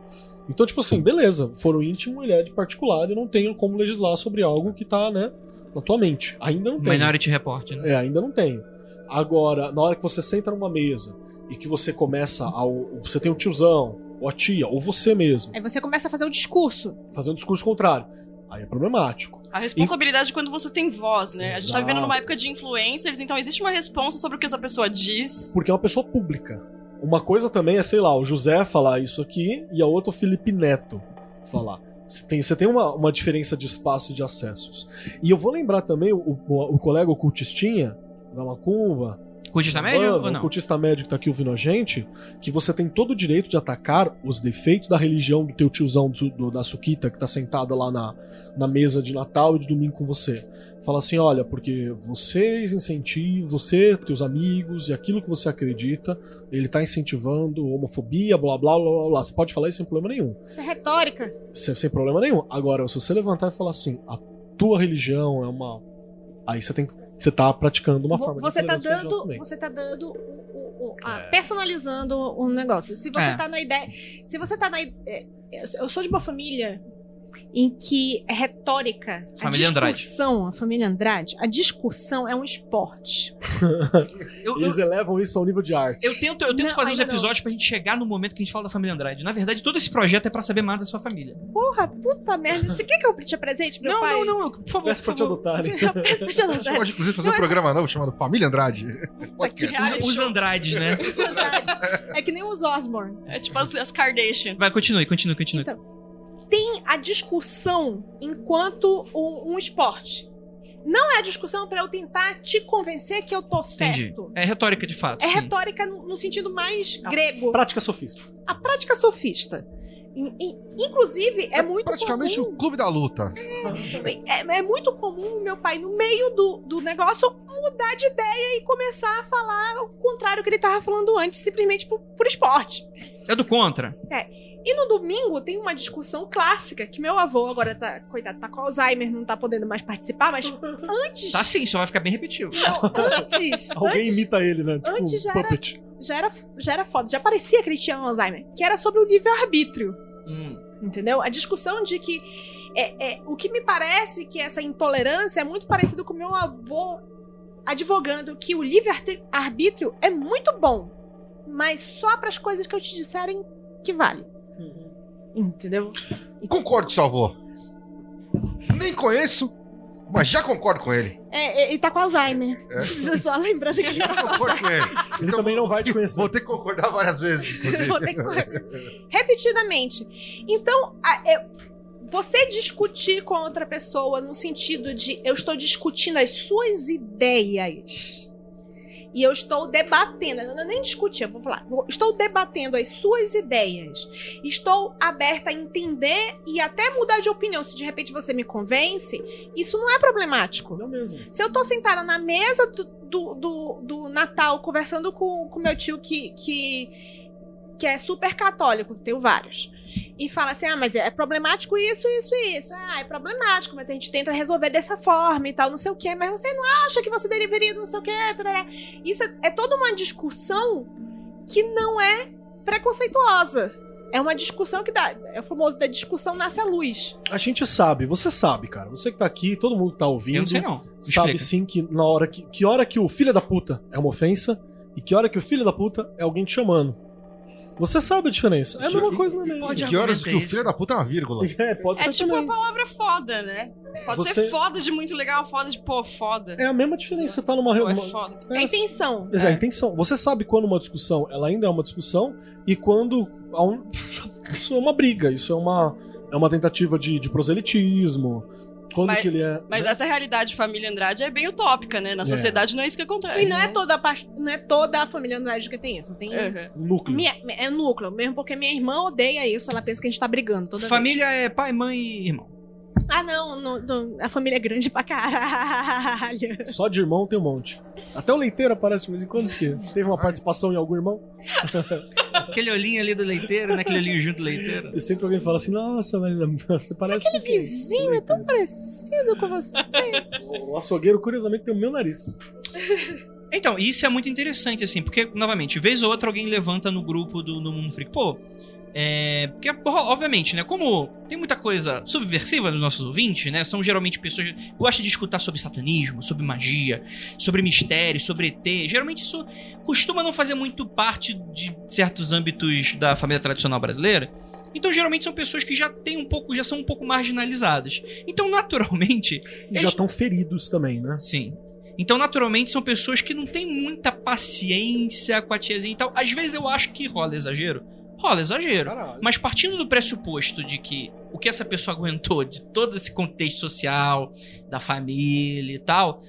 [SPEAKER 5] Então, tipo assim, beleza, foro íntimo ele é de particular, eu não tenho como legislar sobre algo que tá, né, na tua mente. Ainda não tem.
[SPEAKER 2] Minority Report, né?
[SPEAKER 5] É, ainda não tenho. Agora, na hora que você senta numa mesa e que você começa ao. Você tem o tiozão, ou a tia, ou você mesmo,
[SPEAKER 4] Aí você começa a fazer o discurso.
[SPEAKER 5] fazendo um discurso contrário. Aí é problemático.
[SPEAKER 3] A responsabilidade de quando você tem voz, né? A gente tá
[SPEAKER 5] Exato.
[SPEAKER 3] vivendo numa época de influencers, então existe uma responsa sobre o que essa pessoa diz.
[SPEAKER 5] Porque é uma pessoa pública. Uma coisa também é, sei lá, o José falar isso aqui e a outra o Felipe Neto falar. Você tem, você tem uma, uma diferença de espaço e de acessos. E eu vou lembrar também o, o, o colega ocultistinha, da Macumba,
[SPEAKER 2] Cultista médio ou
[SPEAKER 5] o
[SPEAKER 2] não?
[SPEAKER 5] cultista médio que tá aqui ouvindo a gente, que você tem todo o direito de atacar os defeitos da religião do teu tiozão do, do- da Suquita que tá sentada lá na, na mesa de Natal e de domingo com você. Fala assim, olha, porque vocês incentivam, você, teus amigos e aquilo que você acredita, ele tá incentivando homofobia, blá blá blá blá blá. Você pode falar isso sem problema nenhum.
[SPEAKER 4] Isso é retórica.
[SPEAKER 5] Sem, sem problema nenhum. Agora, se você levantar e falar assim, a tua religião é uma. Aí você tem que. Você tá praticando uma forma
[SPEAKER 4] você
[SPEAKER 5] de
[SPEAKER 4] tá
[SPEAKER 5] intolerância religiosa
[SPEAKER 4] dando, você tá dando o, o- o- a- personalizando o negócio. Se você
[SPEAKER 2] É.
[SPEAKER 4] tá na ideia, se você tá na é, eu sou de uma família em que a retórica,
[SPEAKER 2] Família
[SPEAKER 4] a
[SPEAKER 2] Andrade.
[SPEAKER 4] discussão, a família Andrade, a discussão é um esporte.
[SPEAKER 2] Eu, eu,
[SPEAKER 5] Eles elevam isso ao nível de arte.
[SPEAKER 2] eu tento, eu tento
[SPEAKER 4] Não,
[SPEAKER 2] fazer uns
[SPEAKER 4] ainda não.
[SPEAKER 2] episódios pra gente chegar no momento que a gente fala da família Andrade. Na verdade, todo esse projeto é pra saber mais da sua família.
[SPEAKER 4] Porra, puta merda. Você quer que eu te apresente, meu
[SPEAKER 2] não,
[SPEAKER 4] pai?
[SPEAKER 2] não, não, eu- por favor,
[SPEAKER 5] Peço
[SPEAKER 2] por
[SPEAKER 5] pra te
[SPEAKER 2] favor.
[SPEAKER 5] adotarem.
[SPEAKER 4] Eu peço pra te
[SPEAKER 6] A gente
[SPEAKER 4] adotar.
[SPEAKER 6] pode, inclusive, fazer
[SPEAKER 4] Não,
[SPEAKER 6] um programa novo chamado Família Andrade.
[SPEAKER 2] Os, os. Andrades, né?
[SPEAKER 4] Verdade. É que nem os Osborne.
[SPEAKER 3] É tipo as, as Kardashian.
[SPEAKER 2] Vai, continue, continue, continue.
[SPEAKER 4] Então, tem a discussão enquanto um, um esporte. Não é a discussão pra eu tentar te convencer que eu tô
[SPEAKER 2] Entendi.
[SPEAKER 4] certo.
[SPEAKER 2] É retórica de fato.
[SPEAKER 4] É
[SPEAKER 2] sim.
[SPEAKER 4] retórica no, no sentido mais grego.
[SPEAKER 5] Prática sofista.
[SPEAKER 4] A prática sofista. In- in- Inclusive, é muito
[SPEAKER 6] Praticamente
[SPEAKER 4] comum.
[SPEAKER 6] o clube da luta.
[SPEAKER 4] É, é muito comum meu pai, no meio do, do negócio, mudar de ideia e começar a falar o contrário que ele tava falando antes, simplesmente por, por esporte.
[SPEAKER 2] É do contra.
[SPEAKER 4] E no domingo tem uma discussão clássica que meu avô agora tá, coitado, tá com Alzheimer, não tá podendo mais participar, mas antes.
[SPEAKER 2] Tá sim, só vai ficar bem repetitivo.
[SPEAKER 4] Não, antes.
[SPEAKER 5] Alguém
[SPEAKER 4] antes
[SPEAKER 5] imita ele, né? Tipo,
[SPEAKER 4] antes já era-
[SPEAKER 5] puppet.
[SPEAKER 4] já, era, já era foda, já parecia que ele tinha Alzheimer, que era sobre o livre-arbítrio.
[SPEAKER 2] Hum.
[SPEAKER 4] Entendeu? A discussão de que. É, é, o que me parece que essa intolerância é muito parecido com meu avô advogando que o livre-arbítrio é muito bom, mas só para as coisas que eu te disserem que vale. Entendeu?
[SPEAKER 6] Concordo com o seu avô. Nem conheço, Mas já concordo com ele.
[SPEAKER 4] É, é, e tá com Alzheimer.
[SPEAKER 6] É.
[SPEAKER 4] Só lembrando que ele
[SPEAKER 6] Já
[SPEAKER 4] tá com Alzheimer.
[SPEAKER 6] concordo com ele.
[SPEAKER 5] Ele também não vai te conhecer.
[SPEAKER 6] Vou ter que concordar várias vezes, inclusive.
[SPEAKER 4] Vou ter que concordar. Repetidamente. Então, a- é- você discutir com outra pessoa no sentido de eu estou discutindo as suas ideias. E eu estou debatendo, eu não nem discutir, eu vou falar. Estou debatendo as suas ideias. Estou aberta a entender e até mudar de opinião. Se de repente você me convence, isso não é problemático.
[SPEAKER 5] Não mesmo.
[SPEAKER 4] Se eu tô sentada na mesa do, do, do, do Natal conversando com o meu tio que, que, que é super católico, tenho vários, e fala assim: ah, mas é problemático isso, isso e isso. Ah, é problemático, mas a gente tenta resolver dessa forma e tal, não sei o quê. Mas você não acha que você deveria, não sei o quê. tarará. Isso é, é toda uma discussão que não é preconceituosa. É uma discussão que dá. É o famoso da discussão nasce a luz.
[SPEAKER 5] A gente sabe, você sabe, cara. Você que tá aqui, todo mundo que tá ouvindo.
[SPEAKER 2] Eu não sei não.
[SPEAKER 5] Sabe
[SPEAKER 2] Explica.
[SPEAKER 5] sim que na hora que. Que hora que o filho da puta é uma ofensa e que hora que o filho da puta é alguém te chamando. Você sabe a diferença. É a mesma coisa na mesma.
[SPEAKER 2] pode
[SPEAKER 6] E que horas que o filho da puta é uma vírgula?
[SPEAKER 5] É, pode
[SPEAKER 3] É
[SPEAKER 5] ser
[SPEAKER 3] tipo
[SPEAKER 5] também.
[SPEAKER 3] a palavra foda, né? Pode
[SPEAKER 5] Você-
[SPEAKER 3] ser foda de muito legal, foda de pô, foda.
[SPEAKER 5] É a mesma diferença. Você tá numa
[SPEAKER 3] é
[SPEAKER 5] reunião.
[SPEAKER 3] foda.
[SPEAKER 4] É a intenção.
[SPEAKER 5] Exato, a intenção. Você sabe quando uma discussão ela ainda é uma discussão e quando um- isso é uma briga, isso é uma, é uma tentativa de, de proselitismo. Quando
[SPEAKER 3] Mas-
[SPEAKER 5] que ele é.
[SPEAKER 3] Mas
[SPEAKER 5] né?
[SPEAKER 3] essa realidade família Andrade é bem utópica, né? Na sociedade não é isso que acontece.
[SPEAKER 4] E não é toda a, pas- não é toda a família Andrade que tem isso. Tem
[SPEAKER 3] Uhum.
[SPEAKER 5] núcleo.
[SPEAKER 4] Minha- é núcleo, mesmo porque minha irmã odeia isso, ela pensa que a gente tá brigando toda
[SPEAKER 2] Família é pai, mãe e irmão.
[SPEAKER 4] Ah, não, não, não, a família é grande pra caralho.
[SPEAKER 5] Só de irmão tem um monte. Até o leiteiro aparece de vez em quando, porque teve uma participação em algum irmão.
[SPEAKER 2] Aquele olhinho ali do leiteiro, né? Aquele olhinho junto do leiteiro.
[SPEAKER 5] E sempre alguém fala assim: Nossa, velho, você parece.
[SPEAKER 4] Aquele
[SPEAKER 5] com quem?"
[SPEAKER 4] vizinho é tão parecido com você.
[SPEAKER 5] O açougueiro, curiosamente, tem o meu nariz.
[SPEAKER 2] Então, isso é muito interessante, assim, porque, novamente, vez ou outra alguém levanta no grupo do, do Mundo Freak. Pô, é. Porque, obviamente, né? Como tem muita coisa subversiva dos nossos ouvintes, né? São geralmente pessoas que gostam de escutar sobre satanismo, sobre magia, sobre mistério, sobre ET. Geralmente isso costuma não fazer muito parte de certos âmbitos da família tradicional brasileira. Então, geralmente são pessoas que já têm um pouco, já são um pouco marginalizadas. Então, naturalmente,
[SPEAKER 5] E já
[SPEAKER 2] Eles-
[SPEAKER 5] estão feridos também, né?
[SPEAKER 2] Sim. Então, naturalmente, são pessoas que não têm muita paciência com a tiazinha e tal. Às vezes eu acho que rola exagero. Rola exagero.
[SPEAKER 5] Caralho.
[SPEAKER 2] Mas partindo do pressuposto de que o que essa pessoa aguentou de todo esse contexto social, da família e tal,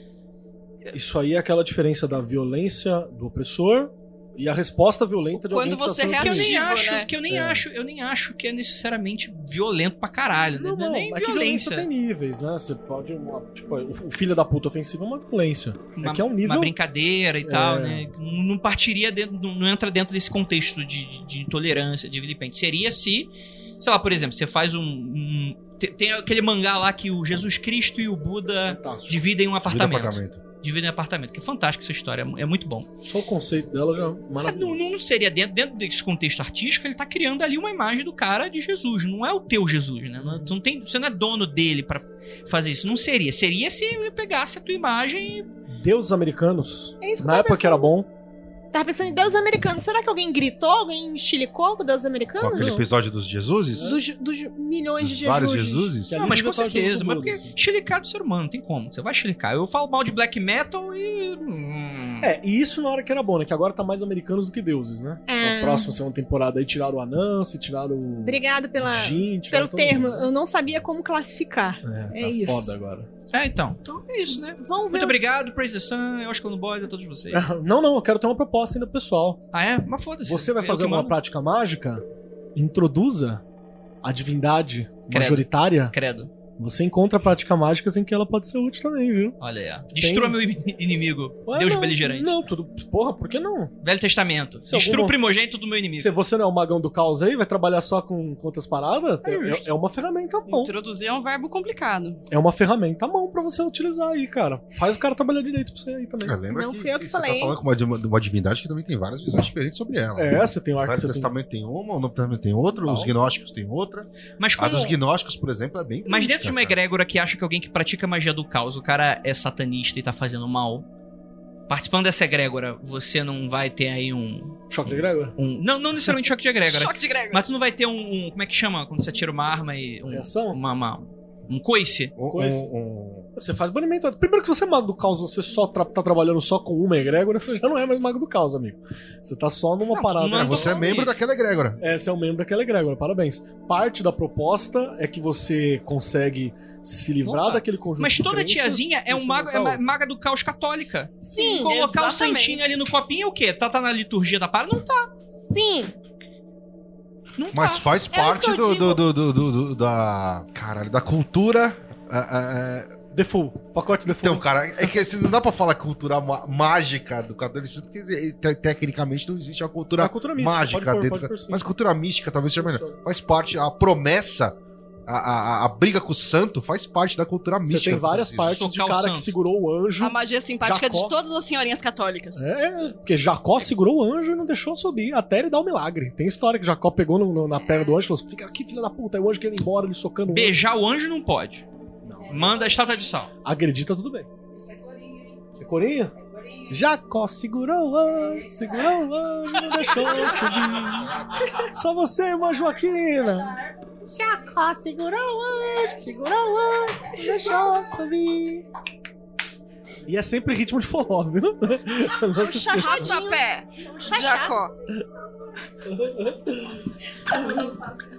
[SPEAKER 5] Isso aí é aquela diferença da violência do opressor e a resposta violenta de
[SPEAKER 3] Quando
[SPEAKER 5] alguém que
[SPEAKER 3] você
[SPEAKER 5] tá sendo
[SPEAKER 2] que eu nem acho,
[SPEAKER 3] né?
[SPEAKER 2] que eu nem
[SPEAKER 5] É.
[SPEAKER 2] acho, eu nem acho que é necessariamente violento pra caralho, né?
[SPEAKER 5] Não, não,
[SPEAKER 2] nem
[SPEAKER 5] é que violência tem níveis, né? Você pode. uma- tipo, o filho da puta ofensivo é uma violência.
[SPEAKER 2] uma,
[SPEAKER 5] é que é um nível.
[SPEAKER 2] uma brincadeira e tal,
[SPEAKER 5] É.
[SPEAKER 2] né? Não não partiria dentro, não não entra dentro desse contexto de, de, de intolerância, de vilipêndio. Seria se, sei lá, por exemplo, você faz um, um- tem, tem aquele mangá lá que o Jesus Cristo e o Buda
[SPEAKER 5] Fantástico.
[SPEAKER 2] dividem um apartamento.
[SPEAKER 6] apartamento.
[SPEAKER 2] Dividem um apartamento. Que é fantástico essa história, é muito bom.
[SPEAKER 5] Só o conceito dela já é
[SPEAKER 2] Mas
[SPEAKER 5] maravilhoso.
[SPEAKER 2] Não, não seria dentro, dentro desse contexto artístico, ele tá criando ali uma imagem do cara de Jesus. Não é o teu Jesus, né? Não, tu não tem, você não é dono dele pra fazer isso. Não seria. Seria se ele pegasse a tua imagem e
[SPEAKER 5] Deuses americanos.
[SPEAKER 4] É isso que eu
[SPEAKER 5] Na época que era bom.
[SPEAKER 4] Tava pensando em Deus americano. Será que alguém gritou? Alguém chilicou com Deus
[SPEAKER 6] Com
[SPEAKER 4] americano?
[SPEAKER 6] aquele episódio dos Jesuses?
[SPEAKER 4] Dos, dos milhões de
[SPEAKER 6] Vários
[SPEAKER 4] Jesus.
[SPEAKER 6] Jesuses?
[SPEAKER 2] Não, mas com certeza.
[SPEAKER 5] com
[SPEAKER 2] Mas porque
[SPEAKER 5] assim.
[SPEAKER 2] chilicar do ser humano, não tem como. Você vai chilicar. Eu falo mal de black metal e. hum,
[SPEAKER 5] É, e isso na hora que era bom, né? Que agora tá mais americanos do que deuses, né?
[SPEAKER 4] É.
[SPEAKER 5] A próxima segunda temporada aí tiraram o Anansi, tiraram o.
[SPEAKER 4] Obrigado pela,
[SPEAKER 5] Jin,
[SPEAKER 4] pelo
[SPEAKER 5] tiraram
[SPEAKER 4] termo.
[SPEAKER 5] mundo.
[SPEAKER 4] Eu não sabia como classificar.
[SPEAKER 5] É,
[SPEAKER 4] É
[SPEAKER 5] tá
[SPEAKER 4] isso.
[SPEAKER 5] foda agora.
[SPEAKER 2] É, então. Então é isso, né?
[SPEAKER 4] Vamos ver.
[SPEAKER 2] Muito obrigado, Praise the Sun, eu acho que eu não boy a todos vocês.
[SPEAKER 5] Não, não, eu quero ter uma proposta ainda pro pessoal.
[SPEAKER 2] Ah, é? Mas foda-se.
[SPEAKER 5] Você vai
[SPEAKER 2] Eu
[SPEAKER 5] fazer
[SPEAKER 2] que
[SPEAKER 5] uma
[SPEAKER 2] mando.
[SPEAKER 5] prática mágica? Introduza a divindade
[SPEAKER 2] Credo.
[SPEAKER 5] majoritária.
[SPEAKER 2] Credo.
[SPEAKER 5] Você encontra práticas mágicas em que ela pode ser útil também, viu?
[SPEAKER 2] Olha aí. ó. Destrua meu in- inimigo.
[SPEAKER 5] Ué,
[SPEAKER 2] Deus
[SPEAKER 5] não,
[SPEAKER 2] beligerante.
[SPEAKER 5] Não, tudo. Porra, por que não?
[SPEAKER 2] Velho Testamento.
[SPEAKER 5] Se
[SPEAKER 2] Destrua
[SPEAKER 5] alguma-
[SPEAKER 2] o primogênito do meu inimigo.
[SPEAKER 5] Se você não é o magão do caos aí, vai trabalhar só com, com outras paradas,
[SPEAKER 2] É
[SPEAKER 5] é, é uma ferramenta à mão.
[SPEAKER 3] Introduzir é um verbo complicado.
[SPEAKER 5] É uma ferramenta à mão pra você utilizar aí, cara. Faz o cara trabalhar direito pra você aí também.
[SPEAKER 6] É, lembra
[SPEAKER 4] Não
[SPEAKER 6] que,
[SPEAKER 4] fui eu que
[SPEAKER 6] você
[SPEAKER 4] falei.
[SPEAKER 6] tá falando com uma, de uma, de uma divindade que também tem várias visões diferentes sobre ela.
[SPEAKER 5] É, você tem o
[SPEAKER 6] O
[SPEAKER 5] arco.
[SPEAKER 6] Velho
[SPEAKER 5] Você tem...
[SPEAKER 6] Testamento tem uma, o Novo Testamento tem outra, os gnósticos tem outra.
[SPEAKER 2] Mas
[SPEAKER 6] A
[SPEAKER 2] como...
[SPEAKER 6] dos gnósticos, por exemplo, é bem
[SPEAKER 2] Mas dentro de uma egrégora que acha que alguém que pratica magia do caos, o cara é satanista e tá fazendo mal. Participando dessa egrégora, você não vai ter aí um.
[SPEAKER 5] Choque de Gregor?
[SPEAKER 2] um não, não necessariamente choque de egrégora.
[SPEAKER 3] Choque de Gregor.
[SPEAKER 2] Mas tu não vai ter um, um- Como é que chama? Quando você tira uma arma e. Um,
[SPEAKER 5] Reação?
[SPEAKER 2] uma, uma- um coice?
[SPEAKER 6] Um, um, um,
[SPEAKER 5] Você faz banimento. Primeiro que você é mago do caos, você só tra- tá trabalhando só com uma egrégora, você já não é mais mago do caos, amigo. Você tá só numa
[SPEAKER 2] Não,
[SPEAKER 5] parada.
[SPEAKER 2] mas
[SPEAKER 6] É, você é membro daquela egrégora.
[SPEAKER 5] É, você é um membro daquela egrégora, parabéns. Parte da proposta é que você consegue se livrar
[SPEAKER 2] Opa.
[SPEAKER 5] daquele conjunto
[SPEAKER 2] Mas toda
[SPEAKER 5] crenças
[SPEAKER 2] tiazinha é um mago, é maga do caos católica.
[SPEAKER 4] Sim,
[SPEAKER 2] Colocar o
[SPEAKER 3] exatamente.
[SPEAKER 2] santinho ali no copinho é o quê? Tá, tá na liturgia da parada? Não tá.
[SPEAKER 4] sim.
[SPEAKER 2] Não tá.
[SPEAKER 6] Mas faz
[SPEAKER 4] isso
[SPEAKER 6] parte
[SPEAKER 4] eu
[SPEAKER 6] do, do, do, do- do- da. Caralho, da cultura. é, é, é.
[SPEAKER 5] The Full, pacote The Full.
[SPEAKER 6] Então, cara, é que assim, não dá pra falar cultura mágica do catolicismo, porque te- tecnicamente não existe uma cultura,
[SPEAKER 5] É a cultura mística,
[SPEAKER 6] mágica
[SPEAKER 5] pôr,
[SPEAKER 6] dentro.
[SPEAKER 5] pôr
[SPEAKER 6] mas cultura mística talvez seja melhor. Faz parte, a promessa, a, a, a briga com o santo faz parte da cultura
[SPEAKER 5] Você
[SPEAKER 6] mística.
[SPEAKER 5] tem várias partes de
[SPEAKER 2] Socar o
[SPEAKER 5] cara
[SPEAKER 2] santo.
[SPEAKER 5] que segurou o anjo.
[SPEAKER 3] A magia simpática
[SPEAKER 5] Jacó.
[SPEAKER 3] de todas as senhorinhas católicas.
[SPEAKER 5] É, porque Jacó segurou o anjo e não deixou subir, até ele dar o milagre. Tem história que Jacó pegou no- no- na perna do anjo e falou assim: fica aqui, filha da puta. Aí o anjo quer ir embora, ele socando o anjo.
[SPEAKER 2] Beijar o anjo não pode. Manda a estátua de sal.
[SPEAKER 5] Acredita, tudo bem. É corinha? Jacó segurou o anjo, segurou o anjo, não deixou subir. Só você, irmã Joaquina. Jacó segurou o anjo, segurou o anjo, não deixou subir. E é sempre ritmo de forró, viu? Não.
[SPEAKER 3] Arrasta-pé, Jacó.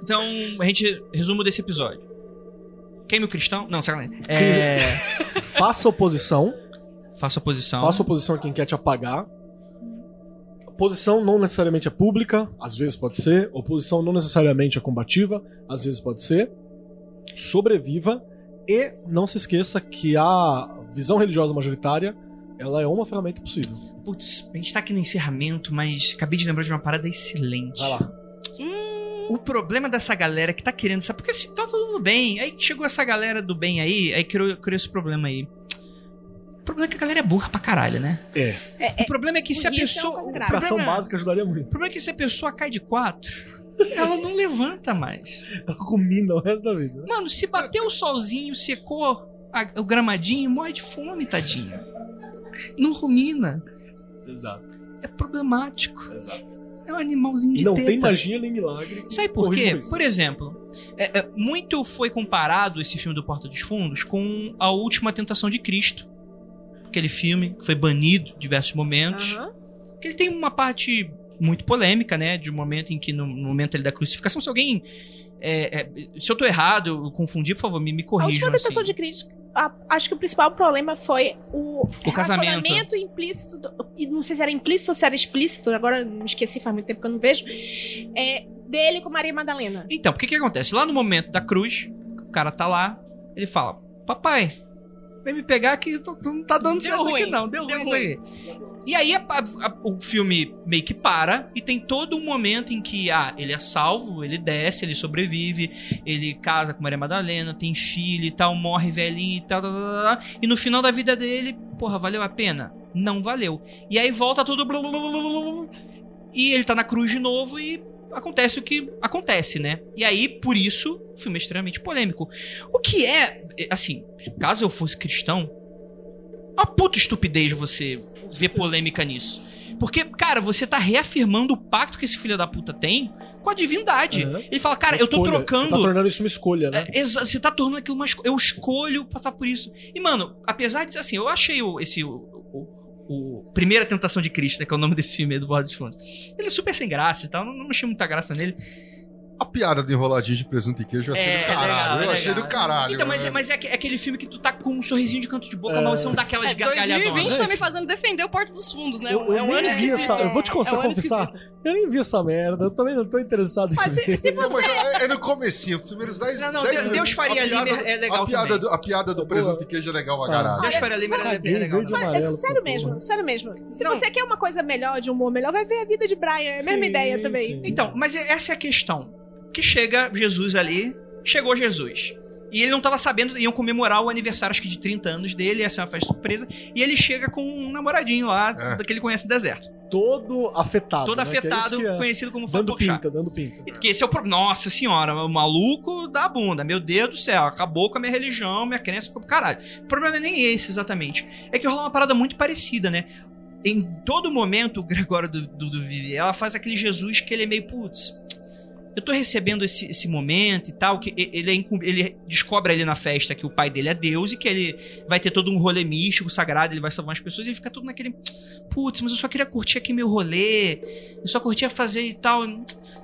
[SPEAKER 2] Então, a gente resumo desse episódio. Queime o cristão? Não, sacanagem. É.
[SPEAKER 5] Faça oposição.
[SPEAKER 2] Faça oposição.
[SPEAKER 5] Faça oposição a quem quer te apagar. Oposição não necessariamente é pública, às vezes pode ser. Oposição não necessariamente é combativa, às vezes pode ser. Sobreviva e não se esqueça que a visão religiosa majoritária ela é uma ferramenta possível.
[SPEAKER 2] Putz, a gente tá aqui no encerramento, mas acabei de lembrar de uma parada excelente.
[SPEAKER 5] Vai lá.
[SPEAKER 2] O problema dessa galera que tá querendo saber, porque assim, tá todo mundo bem, aí chegou essa galera do bem aí, aí criou, criou esse problema aí. O problema é que a galera é burra pra caralho, né?
[SPEAKER 5] É.
[SPEAKER 2] O problema é que se a
[SPEAKER 4] é
[SPEAKER 2] pessoa. o.
[SPEAKER 5] Operação
[SPEAKER 2] problema-
[SPEAKER 5] básica ajudaria
[SPEAKER 2] O
[SPEAKER 5] muito.
[SPEAKER 2] problema é que se a pessoa cai de quatro, ela não levanta mais.
[SPEAKER 5] Ela rumina o resto da vida.
[SPEAKER 2] Mano, se bateu o solzinho, secou a- o gramadinho, morre de fome, tadinho. Não rumina.
[SPEAKER 5] Exato.
[SPEAKER 2] É problemático.
[SPEAKER 5] Exato.
[SPEAKER 2] É um animalzinho de
[SPEAKER 5] não
[SPEAKER 2] teta.
[SPEAKER 5] tem magia nem milagre.
[SPEAKER 2] Sabe por quê?
[SPEAKER 5] isso.
[SPEAKER 2] Por exemplo, é- é, muito foi comparado esse filme do Porta dos Fundos com A Última Tentação de Cristo. Aquele filme que foi banido em diversos momentos.
[SPEAKER 4] Aham.
[SPEAKER 2] Que ele tem uma parte muito polêmica, né? De um momento em que, no no momento ali da crucificação, se alguém. É, é, se eu tô errado, eu confundi, por favor, me, me
[SPEAKER 4] A
[SPEAKER 2] corrijam.
[SPEAKER 4] última tentação
[SPEAKER 2] assim.
[SPEAKER 4] de Cristo, a- acho que o principal problema foi o,
[SPEAKER 2] O casamento.
[SPEAKER 4] relacionamento implícito, do- e não sei se era implícito ou se era explícito, agora me esqueci, faz muito tempo que eu não vejo, é, dele com Maria Madalena.
[SPEAKER 2] Então, o que que acontece? Lá no momento da cruz, o cara tá lá, ele fala: Papai, vem me pegar que tu- tu não tá dando
[SPEAKER 3] Deu
[SPEAKER 2] certo
[SPEAKER 3] ruim,
[SPEAKER 2] aqui não, deu,
[SPEAKER 3] deu
[SPEAKER 2] ruim isso aí. E aí a- a- o filme meio que para e tem todo um momento em que ah, ele é salvo, ele desce, ele sobrevive, ele casa com Maria Madalena, tem filho e tal, morre velhinho e tal, tal, tal, tal, e no final da vida dele, porra, valeu a pena? Não valeu. E aí volta tudo blá, blá, blá, blá, blá, e ele tá na cruz de novo e acontece o que acontece, né? E aí, por isso, o filme é extremamente polêmico. O que é, assim, caso eu fosse cristão, uma puta estupidez você ver polêmica nisso. Porque, cara, você tá reafirmando o pacto que esse filho da puta tem com a divindade.
[SPEAKER 5] Aham.
[SPEAKER 2] Ele fala, cara,
[SPEAKER 5] Uma
[SPEAKER 2] eu tô
[SPEAKER 5] escolha.
[SPEAKER 2] trocando.
[SPEAKER 5] Você tá tornando isso uma escolha, né?
[SPEAKER 2] É, você tá tornando aquilo uma escolha. Eu escolho passar por isso. E, mano, apesar de assim, eu achei esse. O, Primeira Tentação de Cristo, né, que é o nome desse filme aí do Borda dos Fundos. Ele é super sem graça e tal, não, não achei muita graça nele.
[SPEAKER 6] A piada de enroladinho de presunto e queijo eu achei
[SPEAKER 2] É,
[SPEAKER 6] do
[SPEAKER 2] é
[SPEAKER 6] caralho.
[SPEAKER 2] legal, é
[SPEAKER 6] eu achei
[SPEAKER 2] legal.
[SPEAKER 6] do caralho.
[SPEAKER 2] Então, mas,
[SPEAKER 6] né?
[SPEAKER 2] mas é, aque- é aquele filme que tu tá com um sorrisinho de canto de boca,
[SPEAKER 5] É.
[SPEAKER 2] mas você não dá aquelas
[SPEAKER 3] É,
[SPEAKER 2] gargalhadonas.
[SPEAKER 3] 2020
[SPEAKER 5] né?
[SPEAKER 3] tá me fazendo defender o Porto dos Fundos, né?
[SPEAKER 5] Eu, eu
[SPEAKER 3] é um
[SPEAKER 5] nem
[SPEAKER 3] ano esquisito.
[SPEAKER 5] essa. Eu vou te
[SPEAKER 3] É
[SPEAKER 5] confessar,
[SPEAKER 3] um.
[SPEAKER 5] Eu nem vi essa merda. Eu também não tô interessado em
[SPEAKER 4] Mas se,
[SPEAKER 5] ver.
[SPEAKER 4] se
[SPEAKER 6] Não,
[SPEAKER 4] você.
[SPEAKER 6] mas é, é no comecinho, os primeiros 10
[SPEAKER 2] Não, não,
[SPEAKER 6] 10
[SPEAKER 2] Deus- Faria
[SPEAKER 6] a piada
[SPEAKER 2] Limer
[SPEAKER 6] do-
[SPEAKER 2] é legal
[SPEAKER 6] a piada, do, a piada do presunto e queijo é legal pra caralho.
[SPEAKER 2] Deus Faria Limer é, é legal.
[SPEAKER 5] verde e
[SPEAKER 4] Mas,
[SPEAKER 5] amarelo,
[SPEAKER 4] é sério mesmo, sério mesmo. Se você quer uma coisa melhor, de humor melhor, vai ver a vida de Brian. É a mesma ideia também.
[SPEAKER 2] Então, mas essa é a questão. Que chega Jesus ali, chegou Jesus. E ele não tava sabendo, iam comemorar o aniversário, acho que de 30 anos dele, essa é uma festa surpresa. E ele chega com um namoradinho lá,
[SPEAKER 6] É.
[SPEAKER 2] daquele que conhece o deserto.
[SPEAKER 5] Todo afetado.
[SPEAKER 2] Todo
[SPEAKER 5] né? Que é
[SPEAKER 2] afetado,
[SPEAKER 5] que é.
[SPEAKER 2] conhecido como
[SPEAKER 5] Dando pinta, dando pinta.
[SPEAKER 2] Que esse é o pro... Nossa senhora, o maluco da bunda. Meu Deus do céu, acabou com a minha religião, minha crença foi pro caralho. O problema não é nem esse exatamente. É que rola uma parada muito parecida, né? Em todo momento, o Gregório do, do, do Vivier, ela faz aquele Jesus que ele é meio, putz, eu tô recebendo esse, esse momento e tal, que ele, é ele descobre ali na festa que o pai dele é Deus e que ele vai ter todo um rolê místico, sagrado, ele vai salvar as pessoas e ele fica tudo naquele, putz, mas eu só queria curtir aqui meu rolê, eu só curtia fazer e tal,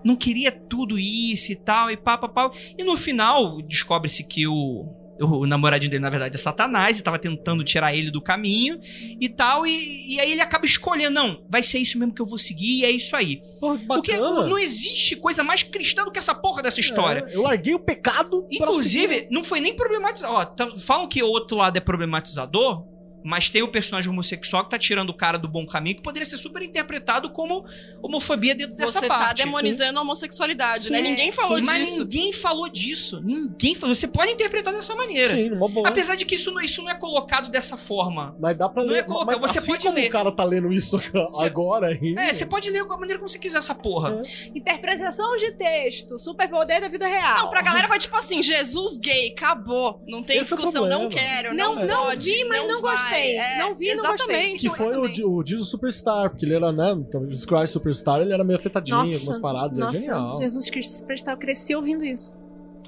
[SPEAKER 2] não queria tudo isso e tal, e pá, pá, pá. E no final, descobre-se que o, o namoradinho dele, na verdade, é Satanás, e tava tentando tirar ele do caminho e tal, e, e aí ele acaba escolhendo, não, vai ser isso mesmo que eu vou seguir, e é isso aí.
[SPEAKER 5] Porra, que
[SPEAKER 2] Porque não existe coisa mais cristã do que essa porra dessa história.
[SPEAKER 5] É, eu larguei o pecado.
[SPEAKER 2] Inclusive, não foi nem problematizado. Ó, tá- falam que o outro lado é problematizador, mas tem o personagem homossexual que tá tirando o cara do bom caminho, que poderia ser super interpretado como homofobia dentro dessa
[SPEAKER 3] Você tá
[SPEAKER 2] parte.
[SPEAKER 3] demonizando a homossexualidade, né?
[SPEAKER 2] Sim,
[SPEAKER 3] Ninguém falou
[SPEAKER 2] Mas
[SPEAKER 3] disso.
[SPEAKER 2] ninguém falou disso. Ninguém falou. Você pode interpretar dessa maneira.
[SPEAKER 5] Sim, numa boa.
[SPEAKER 2] Apesar de que isso não, isso não é colocado dessa forma.
[SPEAKER 5] Mas dá pra
[SPEAKER 2] Não
[SPEAKER 5] ler.
[SPEAKER 2] é colocar,
[SPEAKER 5] mas
[SPEAKER 2] você
[SPEAKER 5] assim
[SPEAKER 2] pode
[SPEAKER 5] como
[SPEAKER 2] ler.
[SPEAKER 5] o cara tá lendo isso agora aí.
[SPEAKER 2] É, você pode ler da maneira como você quiser essa porra.
[SPEAKER 4] Interpretação de texto, superpoder da vida real.
[SPEAKER 3] Não, pra galera vai tipo assim, Jesus gay, acabou. Não tem
[SPEAKER 5] Esse é
[SPEAKER 3] discussão, não
[SPEAKER 5] problema.
[SPEAKER 3] quero,
[SPEAKER 4] Não,
[SPEAKER 3] não,
[SPEAKER 4] não
[SPEAKER 3] pode,
[SPEAKER 4] vi, mas não,
[SPEAKER 3] vai.
[SPEAKER 4] gostei.
[SPEAKER 3] É,
[SPEAKER 4] não vi, não gostei.
[SPEAKER 3] exatamente.
[SPEAKER 5] Que foi o, o Jesus Superstar, porque ele era, né? Então, o Jesus Christ Superstar, ele era meio afetadinho,
[SPEAKER 4] Nossa,
[SPEAKER 5] algumas paradas,
[SPEAKER 4] nossa,
[SPEAKER 5] é genial.
[SPEAKER 4] Jesus Cristo Superstar, eu cresci ouvindo isso.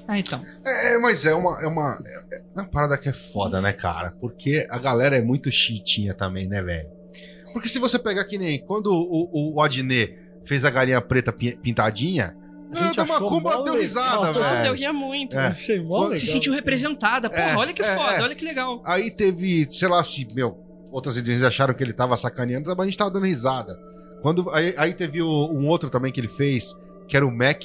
[SPEAKER 2] Ah, então.
[SPEAKER 6] É, mas é uma, é uma, é uma parada que é foda, né, cara? Porque a galera é muito chitinha também, né, velho? Porque se você pegar que nem quando o, o, o Adnet fez a galinha preta pi- pintadinha,
[SPEAKER 5] A gente
[SPEAKER 6] macumba
[SPEAKER 5] mó
[SPEAKER 6] deu risada,
[SPEAKER 5] Nossa,
[SPEAKER 3] Nossa, eu
[SPEAKER 6] velho.
[SPEAKER 3] ria muito.
[SPEAKER 6] É.
[SPEAKER 5] Achei mó legal.
[SPEAKER 2] Se sentiu representada. Porra,
[SPEAKER 6] É,
[SPEAKER 2] olha que
[SPEAKER 6] é,
[SPEAKER 2] foda,
[SPEAKER 6] é.
[SPEAKER 2] olha que legal.
[SPEAKER 6] Aí teve, sei lá, se, meu, outras edições acharam que ele tava sacaneando, mas a gente tava dando risada. Quando, aí, aí teve o- um outro também que ele fez, que era o Mac,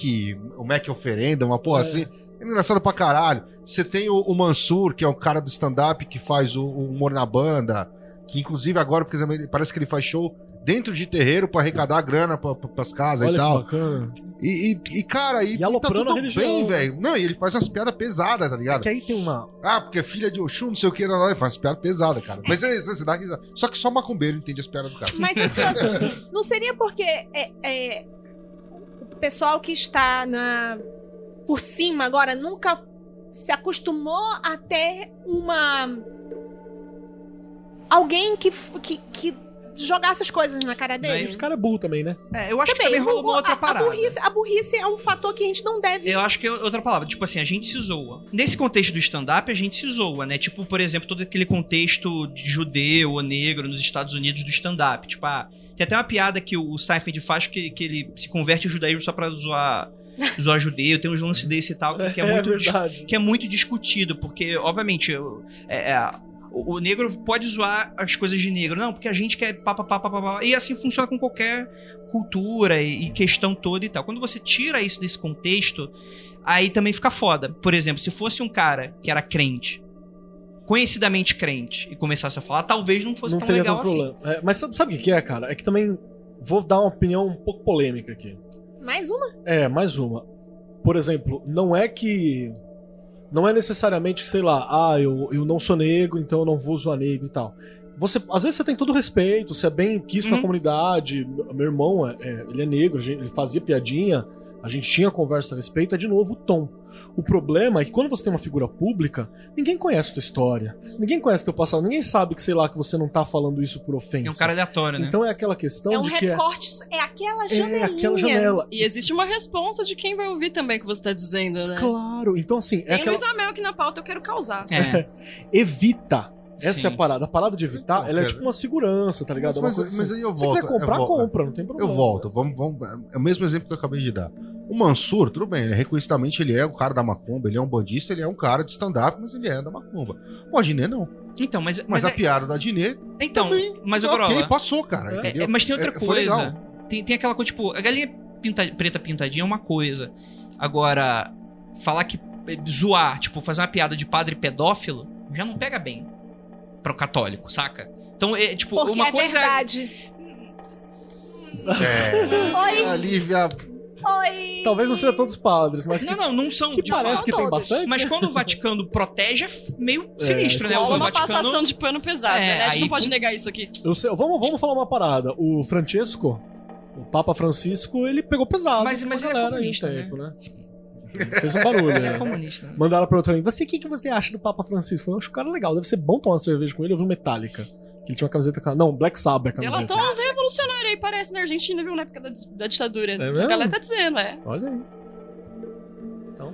[SPEAKER 6] o Mac Oferenda, uma porra
[SPEAKER 5] É.
[SPEAKER 6] assim. É engraçado pra caralho. Você tem o, o Mansur, que é o cara do stand-up que faz o, o humor na banda, que inclusive agora parece que ele faz show dentro de terreiro pra arrecadar grana pra, pras casas
[SPEAKER 5] Olha
[SPEAKER 6] e tal.
[SPEAKER 5] bacana.
[SPEAKER 6] E, e, e, cara, aí
[SPEAKER 5] E
[SPEAKER 6] tá tudo bem,
[SPEAKER 5] né?
[SPEAKER 6] velho. Não, e ele faz umas piadas pesadas, tá ligado?
[SPEAKER 5] Que aí tem uma.
[SPEAKER 6] Ah, porque é filha de Oxum, não sei o que, não, não, ele faz piada pesada, cara. Mas é isso, você dá risada. Só que só macumbeiro entende as piadas do cara.
[SPEAKER 4] Mas a situação, não seria porque é, é, o pessoal que está na por cima agora nunca se acostumou a ter uma alguém que, que, que jogasse as coisas na cara
[SPEAKER 5] E
[SPEAKER 4] dele.
[SPEAKER 5] os caras é burro também, né?
[SPEAKER 2] É, eu acho que
[SPEAKER 4] Também,
[SPEAKER 2] também rola
[SPEAKER 4] o-
[SPEAKER 2] uma outra
[SPEAKER 4] a, a
[SPEAKER 2] parada.
[SPEAKER 4] burrice, a burrice é um fator que a gente não deve.
[SPEAKER 2] Eu acho que é outra palavra. Tipo assim, a gente se zoa. Nesse contexto do stand-up, a gente se zoa, né? Tipo, por exemplo, todo aquele contexto de judeu ou negro nos Estados Unidos do stand-up. Tipo, ah, tem até uma piada que o Seinfeld faz que, que ele se converte ao judaísmo só pra zoar, zoar judeu. Tem uns lances desse e tal, que é, muito dis-
[SPEAKER 5] verdade.
[SPEAKER 2] que é muito discutido, porque, obviamente, é- é, o, o negro pode zoar as coisas de negro. Não, porque a gente quer pá, pá, pá, pá, pá, pá. E assim funciona com qualquer cultura e, e questão toda e tal. Quando você tira isso desse contexto, aí também fica foda. Por exemplo, se fosse um cara que era crente, conhecidamente crente, e começasse a falar, talvez não fosse
[SPEAKER 5] não
[SPEAKER 2] tão legal assim.
[SPEAKER 5] É, mas sabe, sabe o que que é, cara? É que também vou dar uma opinião um pouco polêmica aqui.
[SPEAKER 4] Mais uma?
[SPEAKER 5] É, mais uma. Por exemplo, não é que. Não é necessariamente que, sei lá, ah, eu, eu não sou negro, então eu não vou zoar negro e tal. Você, às vezes você tem todo o respeito, você é bem quisto na
[SPEAKER 2] Uhum.
[SPEAKER 5] comunidade. Meu irmão, é, é, ele é negro, ele fazia piadinha, a gente tinha conversa a respeito, é de novo o tom. O problema é que quando você tem uma figura pública, ninguém conhece tua história, ninguém conhece teu passado, ninguém sabe que, sei lá, que você não tá falando isso por ofensa.
[SPEAKER 2] É um cara aleatório, né?
[SPEAKER 5] Então é aquela questão
[SPEAKER 4] é um
[SPEAKER 5] de que é,
[SPEAKER 4] recorte, é, aquela
[SPEAKER 5] é
[SPEAKER 4] janelinha.
[SPEAKER 5] aquela janela.
[SPEAKER 3] E existe uma responsa de quem vai ouvir também o que você tá dizendo, né?
[SPEAKER 5] Claro, então assim, é
[SPEAKER 3] Tem
[SPEAKER 5] aquela...
[SPEAKER 3] Luiz Amel aqui na pauta, eu quero causar.
[SPEAKER 2] É.
[SPEAKER 5] evita. Essa
[SPEAKER 2] Sim.
[SPEAKER 5] é a parada. A parada de evitar,
[SPEAKER 6] Então,
[SPEAKER 5] ela é tipo uma segurança, tá ligado? É uma
[SPEAKER 6] Mas,
[SPEAKER 5] coisa
[SPEAKER 6] mas
[SPEAKER 5] assim.
[SPEAKER 6] aí eu
[SPEAKER 5] Se
[SPEAKER 6] volto.
[SPEAKER 5] quiser comprar,
[SPEAKER 6] volto.
[SPEAKER 5] compra, não tem problema.
[SPEAKER 6] Eu volto, vamos, vamos. É o mesmo exemplo que eu acabei de dar. O Mansur, tudo bem, ele, reconhecidamente ele é o cara da macumba, ele é um bandista, ele é um cara de stand-up, mas ele é da macumba. O Adnet não.
[SPEAKER 2] Então, mas.
[SPEAKER 6] Mas,
[SPEAKER 2] mas
[SPEAKER 6] a
[SPEAKER 2] é-
[SPEAKER 6] piada da Adnet
[SPEAKER 2] então,
[SPEAKER 6] também.
[SPEAKER 2] mas o
[SPEAKER 6] ok,
[SPEAKER 2] Corolla,
[SPEAKER 6] passou, cara.
[SPEAKER 5] É,
[SPEAKER 2] É,
[SPEAKER 6] entendeu?
[SPEAKER 2] é, mas tem outra
[SPEAKER 6] É, foi legal.
[SPEAKER 2] coisa. Tem, tem aquela coisa, tipo, a galinha pinta- preta pintadinha é uma coisa. Agora, falar que. eh, zoar, tipo, fazer uma piada de padre pedófilo, já não pega bem pro católico, saca? Então, é, tipo,
[SPEAKER 4] Porque
[SPEAKER 2] uma
[SPEAKER 4] é
[SPEAKER 2] coisa
[SPEAKER 4] verdade.
[SPEAKER 6] É.
[SPEAKER 4] Oi,
[SPEAKER 6] A Lívia.
[SPEAKER 4] Oi.
[SPEAKER 5] Talvez não seja todos os padres, mas
[SPEAKER 2] Não,
[SPEAKER 5] que,
[SPEAKER 2] não, não são.
[SPEAKER 5] que
[SPEAKER 2] de
[SPEAKER 5] parece
[SPEAKER 2] fato.
[SPEAKER 5] que tem
[SPEAKER 4] todos.
[SPEAKER 5] bastante.
[SPEAKER 2] Mas quando o Vaticano protege, é meio
[SPEAKER 5] É,
[SPEAKER 2] sinistro, né?
[SPEAKER 3] Rola uma
[SPEAKER 2] Vaticano.
[SPEAKER 3] passação de pano pesado,
[SPEAKER 2] É,
[SPEAKER 3] né? A gente
[SPEAKER 2] aí-
[SPEAKER 3] não pode negar isso aqui.
[SPEAKER 5] Eu sei- vamos, vamos falar uma parada. O Francesco, o Papa Francisco, ele pegou pesado.
[SPEAKER 2] Mas- mas ele é
[SPEAKER 5] um
[SPEAKER 2] comunista, né?
[SPEAKER 5] tempo, né? Fez um barulho,
[SPEAKER 2] Ele é
[SPEAKER 5] né?
[SPEAKER 2] comunista. né?
[SPEAKER 5] Mandaram pra outro ali. Você, o que, que você acha do Papa Francisco? Eu acho o cara legal. Deve ser bom tomar cerveja com ele. Eu vi o Metallica. Que ele tinha uma camiseta. com- Não, Black Sabbath a camiseta.
[SPEAKER 3] Delatou revolucionários aí, parece, na Argentina, viu? Na época da, da ditadura.
[SPEAKER 5] mesmo?
[SPEAKER 3] a galera tá dizendo, é.
[SPEAKER 5] Olha aí.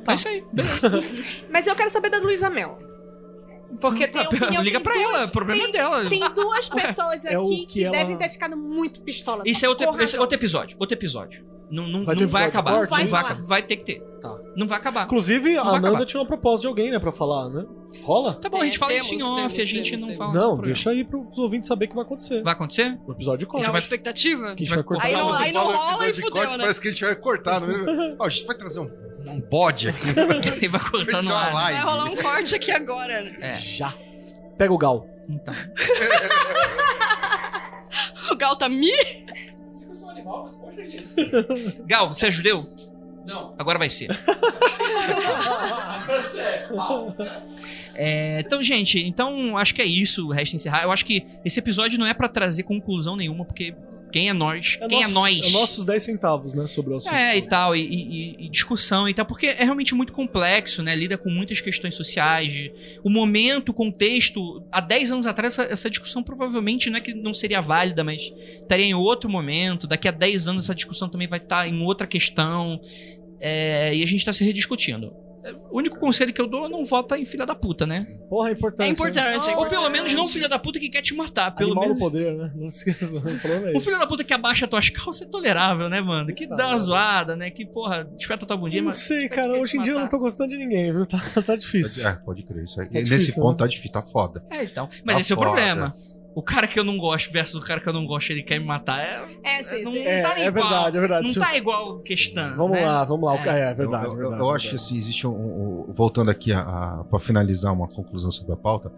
[SPEAKER 2] É isso aí.
[SPEAKER 4] Mas eu quero saber da Luísa Mel. Porque tem a opinião
[SPEAKER 2] Liga
[SPEAKER 4] tem
[SPEAKER 2] pra
[SPEAKER 4] duas-
[SPEAKER 2] ela, o problema
[SPEAKER 4] tem,
[SPEAKER 2] é dela.
[SPEAKER 4] Tem duas pessoas
[SPEAKER 5] É o
[SPEAKER 4] aqui
[SPEAKER 5] que
[SPEAKER 4] que,
[SPEAKER 5] ela-
[SPEAKER 4] devem ter ficado muito pistola.
[SPEAKER 2] Isso é outro, esse é outro episódio. Outro episódio. Não, não,
[SPEAKER 5] Vai
[SPEAKER 2] não vai acabar.
[SPEAKER 5] corte,
[SPEAKER 2] não
[SPEAKER 4] é
[SPEAKER 2] vai, acabar. vai ter que ter.
[SPEAKER 5] Tá.
[SPEAKER 2] Não vai acabar.
[SPEAKER 5] Inclusive,
[SPEAKER 2] Não
[SPEAKER 5] a
[SPEAKER 2] vai
[SPEAKER 5] Nanda
[SPEAKER 2] acabar.
[SPEAKER 5] tinha uma proposta de alguém, né, pra falar, né? Rola?
[SPEAKER 2] Tá bom, a gente fala
[SPEAKER 3] Temos,
[SPEAKER 2] isso em off,
[SPEAKER 3] temos,
[SPEAKER 2] a gente
[SPEAKER 3] temos,
[SPEAKER 2] não
[SPEAKER 3] temos.
[SPEAKER 2] fala.
[SPEAKER 5] Não, deixa aí pros ouvintes saber o que vai acontecer.
[SPEAKER 2] Vai acontecer?
[SPEAKER 5] O episódio de corte.
[SPEAKER 3] uma
[SPEAKER 2] vai-
[SPEAKER 3] expectativa?
[SPEAKER 5] Que a gente vai cortar.
[SPEAKER 3] Aí não- aí não rola e
[SPEAKER 6] de
[SPEAKER 3] fudeu,
[SPEAKER 6] corte,
[SPEAKER 3] né?
[SPEAKER 6] Parece que a gente vai cortar. Né? Ó, a gente vai trazer um, um bode aqui.
[SPEAKER 2] Ele vai cortar no
[SPEAKER 6] Vai
[SPEAKER 2] ar.
[SPEAKER 3] Vai rolar um corte aqui agora, né?
[SPEAKER 2] É,
[SPEAKER 5] Já. Pega o Gal.
[SPEAKER 2] então.
[SPEAKER 3] O Gal tá mi?
[SPEAKER 2] Gal, você é judeu? Não. Agora vai ser. É, então, gente, então acho que é isso. Resta encerrar. Eu acho que esse episódio não é pra trazer conclusão nenhuma, porque quem é nós? quem é nós?
[SPEAKER 5] É nossos 10 centavos, né, sobre o assunto.
[SPEAKER 2] É, e tal, e, e- e discussão e tal, porque é realmente muito complexo, né? Lida com muitas questões sociais. de- o momento, o contexto. Há 10 anos atrás, essa, essa discussão provavelmente não é que não seria válida, mas estaria em outro momento. Daqui a 10 anos, essa discussão também vai estar em outra questão. É, e a gente tá se rediscutindo. É, O único conselho que eu dou é não vota em filha da puta, né?
[SPEAKER 5] Porra, é importante.
[SPEAKER 3] É importante, é
[SPEAKER 2] Ou
[SPEAKER 3] importante.
[SPEAKER 2] pelo menos não filha da puta que quer te matar. Pelo
[SPEAKER 5] Animal
[SPEAKER 2] menos.
[SPEAKER 5] no poder, né? Não esqueça. O é
[SPEAKER 2] O filho da puta que abaixa tuas calças é tolerável, né, mano? Que
[SPEAKER 5] Tá
[SPEAKER 2] dá uma
[SPEAKER 5] merda.
[SPEAKER 2] zoada, né? Que, porra, espeta tua bundinha,
[SPEAKER 5] Eu Não
[SPEAKER 2] mas.
[SPEAKER 5] sei, cara. Hoje em dia eu não tô gostando de ninguém, viu? Tá, tá difícil.
[SPEAKER 6] É, pode crer. Isso aí.
[SPEAKER 5] Tá
[SPEAKER 6] Nesse
[SPEAKER 5] difícil,
[SPEAKER 6] ponto
[SPEAKER 5] né?
[SPEAKER 6] tá difícil, tá foda.
[SPEAKER 2] É, então. Mas
[SPEAKER 6] Tá
[SPEAKER 2] esse é o
[SPEAKER 6] foda.
[SPEAKER 2] problema. O cara que eu não gosto versus o cara que eu não gosto, ele quer me matar. É,
[SPEAKER 4] É, sim,
[SPEAKER 2] não,
[SPEAKER 4] sim.
[SPEAKER 5] É,
[SPEAKER 2] tá
[SPEAKER 5] é
[SPEAKER 2] igual.
[SPEAKER 5] verdade, é verdade.
[SPEAKER 2] Não tá igual questão.
[SPEAKER 5] Vamos
[SPEAKER 2] né?
[SPEAKER 5] lá, vamos lá. O
[SPEAKER 2] É.
[SPEAKER 5] cara é verdade,
[SPEAKER 6] eu, eu-
[SPEAKER 5] verdade.
[SPEAKER 6] eu acho que assim, existe um, um- um- Voltando aqui a, a, pra finalizar uma conclusão sobre a pauta.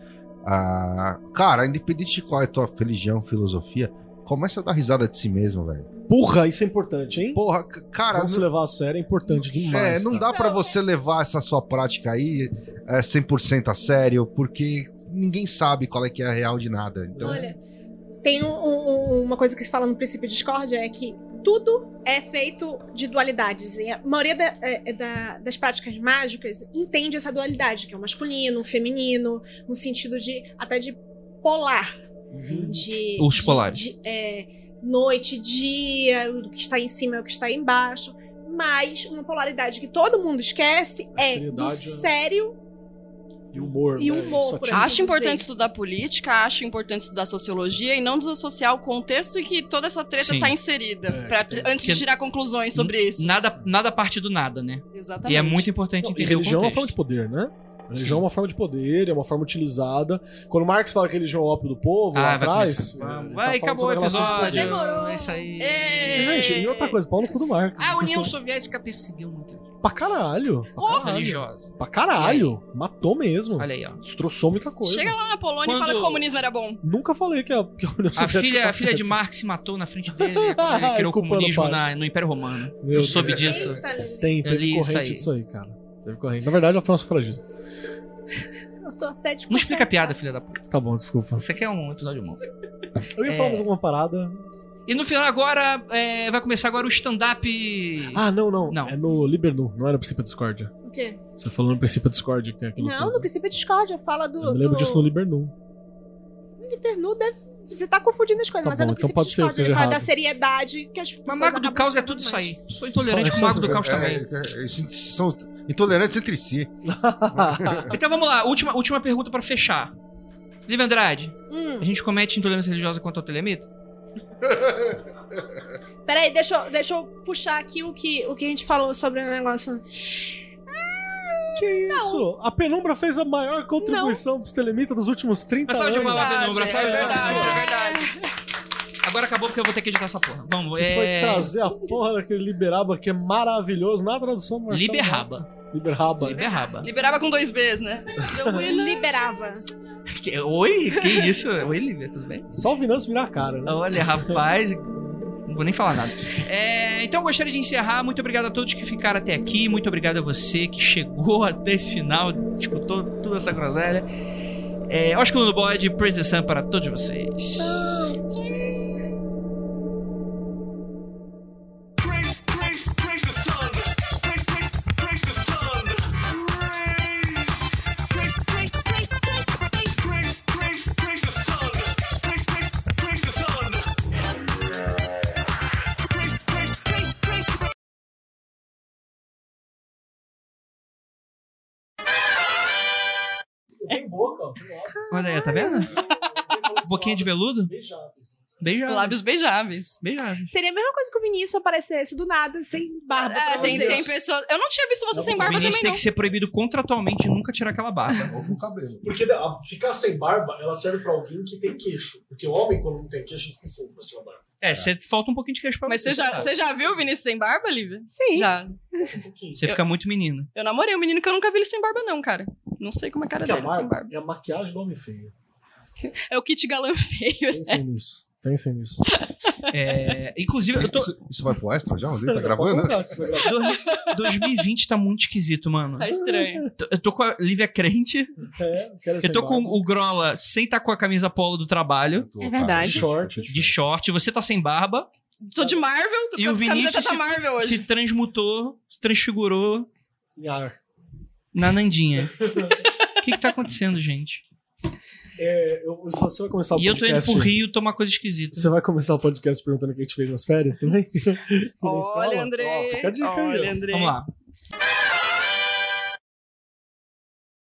[SPEAKER 6] ah, cara, independente de qual é a tua religião, filosofia, começa a dar risada de si mesmo, velho.
[SPEAKER 5] Porra, isso é importante, hein?
[SPEAKER 6] Porra, cara.
[SPEAKER 5] Vamos se
[SPEAKER 6] não-
[SPEAKER 5] levar a sério, é importante
[SPEAKER 6] É,
[SPEAKER 5] demais.
[SPEAKER 6] não
[SPEAKER 5] cara.
[SPEAKER 6] dá pra você levar essa sua prática aí é, 100% a sério, porque ninguém sabe qual é que é a real de nada. Então,
[SPEAKER 4] Olha, tem um- um- uma coisa que se fala no princípio de discórdia, é que tudo é feito de dualidades. E a maioria da- é- é da- das práticas mágicas entende essa dualidade, que é o masculino, o feminino, no sentido de até de polar.
[SPEAKER 5] Uhum.
[SPEAKER 4] De,
[SPEAKER 2] Ursos
[SPEAKER 4] de-
[SPEAKER 2] polares.
[SPEAKER 4] de, é, noite, dia, o que está em cima é o que está embaixo. Mas uma polaridade que todo mundo esquece
[SPEAKER 5] A
[SPEAKER 4] é do
[SPEAKER 5] né?
[SPEAKER 4] sério
[SPEAKER 5] E humor.
[SPEAKER 4] E
[SPEAKER 5] né?
[SPEAKER 4] humor,
[SPEAKER 5] Só
[SPEAKER 4] por assim
[SPEAKER 3] Acho
[SPEAKER 4] dizer.
[SPEAKER 3] importante estudar política, acho importante estudar sociologia e não desassociar o contexto em que toda essa treta
[SPEAKER 2] Sim.
[SPEAKER 3] tá inserida.
[SPEAKER 5] É,
[SPEAKER 3] pra-
[SPEAKER 5] tem-
[SPEAKER 3] antes de tirar conclusões sobre isso.
[SPEAKER 2] Nada, nada parte do nada, né?
[SPEAKER 3] Exatamente.
[SPEAKER 2] E é muito importante
[SPEAKER 5] Não, e
[SPEAKER 2] entender
[SPEAKER 5] religião
[SPEAKER 2] o
[SPEAKER 5] é uma forma de poder, né? Religião
[SPEAKER 2] Sim.
[SPEAKER 5] é uma forma de poder, é uma forma utilizada. Quando Marx fala que religião é o ópio do povo, lá
[SPEAKER 2] Ah, vai
[SPEAKER 5] atrás. tá
[SPEAKER 2] Vai,
[SPEAKER 5] falando
[SPEAKER 2] acabou o
[SPEAKER 5] a de
[SPEAKER 2] episódio.
[SPEAKER 5] poder.
[SPEAKER 4] Demorou.
[SPEAKER 2] É isso aí.
[SPEAKER 5] E, Gente, e outra coisa, pau no cu do Marx.
[SPEAKER 2] A União Soviética perseguiu muita gente.
[SPEAKER 5] Pra caralho. Pra caralho.
[SPEAKER 2] religiosa.
[SPEAKER 5] Pra caralho. Matou mesmo.
[SPEAKER 2] Olha aí, ó.
[SPEAKER 5] Destroçou muita coisa.
[SPEAKER 3] Chega lá na Polônia e
[SPEAKER 2] Quando-
[SPEAKER 3] fala que o comunismo era bom.
[SPEAKER 5] Nunca falei que a, que a União
[SPEAKER 2] A
[SPEAKER 5] Soviética
[SPEAKER 2] filha,
[SPEAKER 5] tá
[SPEAKER 2] a filha de. Marx se matou na frente dele quando ele criou o comunismo na- no Império Romano.
[SPEAKER 5] Meu
[SPEAKER 2] Eu soube
[SPEAKER 5] Deus.
[SPEAKER 2] disso.
[SPEAKER 4] Eita.
[SPEAKER 5] Tem,
[SPEAKER 2] isso
[SPEAKER 5] corrente
[SPEAKER 2] aí.
[SPEAKER 5] disso aí, cara. Teve corrente. Na verdade, ela foi uma sufragista.
[SPEAKER 4] Eu tô até de
[SPEAKER 2] Não explica a piada, filha da puta.
[SPEAKER 5] Tá bom, desculpa.
[SPEAKER 2] Você quer um episódio bom.
[SPEAKER 5] Eu ia
[SPEAKER 2] É.
[SPEAKER 5] falar mais alguma parada.
[SPEAKER 2] E no final agora, é, vai começar agora o stand-up...
[SPEAKER 5] Ah, não, não,
[SPEAKER 2] Não.
[SPEAKER 5] É no Libernu, não é no princípio Discordia.
[SPEAKER 4] O quê?
[SPEAKER 5] Você falou no princípio Discordia que tem aquilo
[SPEAKER 4] Não,
[SPEAKER 5] tudo.
[SPEAKER 4] no princípio de discórdia, fala do.
[SPEAKER 5] Eu me lembro
[SPEAKER 4] do...
[SPEAKER 5] disso no Libernu.
[SPEAKER 4] Libernu deve. Você tá confundindo as coisas,
[SPEAKER 5] Tá
[SPEAKER 4] mas é
[SPEAKER 5] bom,
[SPEAKER 4] no
[SPEAKER 5] então
[SPEAKER 4] princípio
[SPEAKER 5] pode
[SPEAKER 4] de
[SPEAKER 5] ser que
[SPEAKER 4] discórdia. Ele fala da
[SPEAKER 5] errado.
[SPEAKER 4] seriedade que as pessoas.
[SPEAKER 2] Mas Mago do
[SPEAKER 4] acabam
[SPEAKER 2] Caos é tudo isso
[SPEAKER 4] mais.
[SPEAKER 2] aí. Sou intolerante
[SPEAKER 5] Só-
[SPEAKER 2] com o Mago do Caos
[SPEAKER 6] é,
[SPEAKER 2] também.
[SPEAKER 6] é, são intolerantes entre si.
[SPEAKER 2] Então vamos lá, última, última pergunta pra fechar. Livre Andrade,
[SPEAKER 4] Hum,
[SPEAKER 2] a gente comete intolerância religiosa contra o telemita?
[SPEAKER 4] peraí, deixa eu, deixa eu puxar aqui o que, o que a gente falou sobre o negócio.
[SPEAKER 5] Que isso? A Penumbra fez a maior contribuição pros Telemitas dos últimos 30
[SPEAKER 2] Mas só
[SPEAKER 5] anos.
[SPEAKER 2] de
[SPEAKER 3] Verdade,
[SPEAKER 2] Penumbra,
[SPEAKER 3] é
[SPEAKER 2] sabe?
[SPEAKER 3] verdade, é verdade.
[SPEAKER 2] Agora acabou porque eu vou ter que editar essa porra. Vamos,
[SPEAKER 5] Que foi
[SPEAKER 2] é...
[SPEAKER 5] trazer a porra daquele Liberaba que é maravilhoso na tradução do Marcelo.
[SPEAKER 2] Liberraba.
[SPEAKER 5] Liberaba.
[SPEAKER 2] Liberraba.
[SPEAKER 3] Liberava com dois Bs, né?
[SPEAKER 4] Liberava.
[SPEAKER 2] Que- Oi? Que isso? Oi, Liber, tudo bem?
[SPEAKER 5] Só o Vinâncio virar a cara, né?
[SPEAKER 2] Olha, rapaz. Não vou nem falar nada. É, então eu gostaria de encerrar. Muito obrigado a todos que ficaram até aqui. Muito obrigado a você que chegou até esse final, escutou toda essa groselha. É, Oscar no bode, Praise the Sun para todos vocês. Olha aí, tá vendo? Boquinha de veludo?
[SPEAKER 5] Beijáveis.
[SPEAKER 2] Beijável.
[SPEAKER 3] Lábios beijáveis.
[SPEAKER 2] Beijável.
[SPEAKER 4] Seria a mesma coisa que o Vinícius aparecesse do nada, sem barba.
[SPEAKER 3] É, tem, tem pessoas. Eu não tinha visto você
[SPEAKER 5] Não,
[SPEAKER 3] sem
[SPEAKER 2] O
[SPEAKER 3] barba
[SPEAKER 2] Vinícius
[SPEAKER 3] também,
[SPEAKER 2] tem
[SPEAKER 3] não.
[SPEAKER 2] que ser proibido contratualmente nunca tirar aquela barba.
[SPEAKER 6] Ou com cabelo.
[SPEAKER 5] Porque a- ficar sem barba, ela serve pra alguém que tem queixo. Porque o homem, quando não tem queixo, fica sem pra tirar barba.
[SPEAKER 2] É, você falta um pouquinho de queixo pra
[SPEAKER 3] Mas você já, você já viu o Vinícius sem barba, Lívia?
[SPEAKER 4] Sim.
[SPEAKER 3] Já.
[SPEAKER 5] Um pouquinho.
[SPEAKER 2] Você fica muito menino.
[SPEAKER 3] Eu namorei um menino que eu nunca vi ele sem barba, não, cara. Não sei como é a cara
[SPEAKER 5] Porque a
[SPEAKER 3] dele sem
[SPEAKER 5] barba
[SPEAKER 3] barba.
[SPEAKER 5] é a maquiagem do homem feio.
[SPEAKER 3] É o kit galã feio.
[SPEAKER 5] Pensem nisso. Pensem nisso.
[SPEAKER 2] É, inclusive, eu tô.
[SPEAKER 6] Isso, isso vai pro extra já? Tá gravando?
[SPEAKER 5] gravar.
[SPEAKER 2] 2020 tá muito esquisito, mano.
[SPEAKER 3] Tá estranho.
[SPEAKER 2] Eu tô com a Lívia crente.
[SPEAKER 5] É, quero
[SPEAKER 2] Eu
[SPEAKER 5] sem
[SPEAKER 2] tô com
[SPEAKER 5] barba.
[SPEAKER 2] o Grola sem tá com a camisa polo do trabalho,
[SPEAKER 6] Tô,
[SPEAKER 4] É verdade.
[SPEAKER 6] de
[SPEAKER 5] Short.
[SPEAKER 2] de short. Você tá sem barba.
[SPEAKER 3] Tô de Marvel, tô
[SPEAKER 2] E
[SPEAKER 3] com
[SPEAKER 2] o Vinícius
[SPEAKER 3] da
[SPEAKER 2] se-
[SPEAKER 3] Marvel hoje.
[SPEAKER 2] Se transmutou, se transfigurou na Nandinha. O que que tá acontecendo, gente?
[SPEAKER 5] É, eu, você vai começar o
[SPEAKER 2] E eu tô indo
[SPEAKER 5] podcast.
[SPEAKER 2] pro Rio tomar coisa esquisita.
[SPEAKER 5] Você vai começar o podcast perguntando o que a gente fez nas férias também?
[SPEAKER 3] Olha, André.
[SPEAKER 5] Ó, fica a dica aí,
[SPEAKER 3] Olha,
[SPEAKER 5] ó.
[SPEAKER 3] André.
[SPEAKER 2] Vamos lá.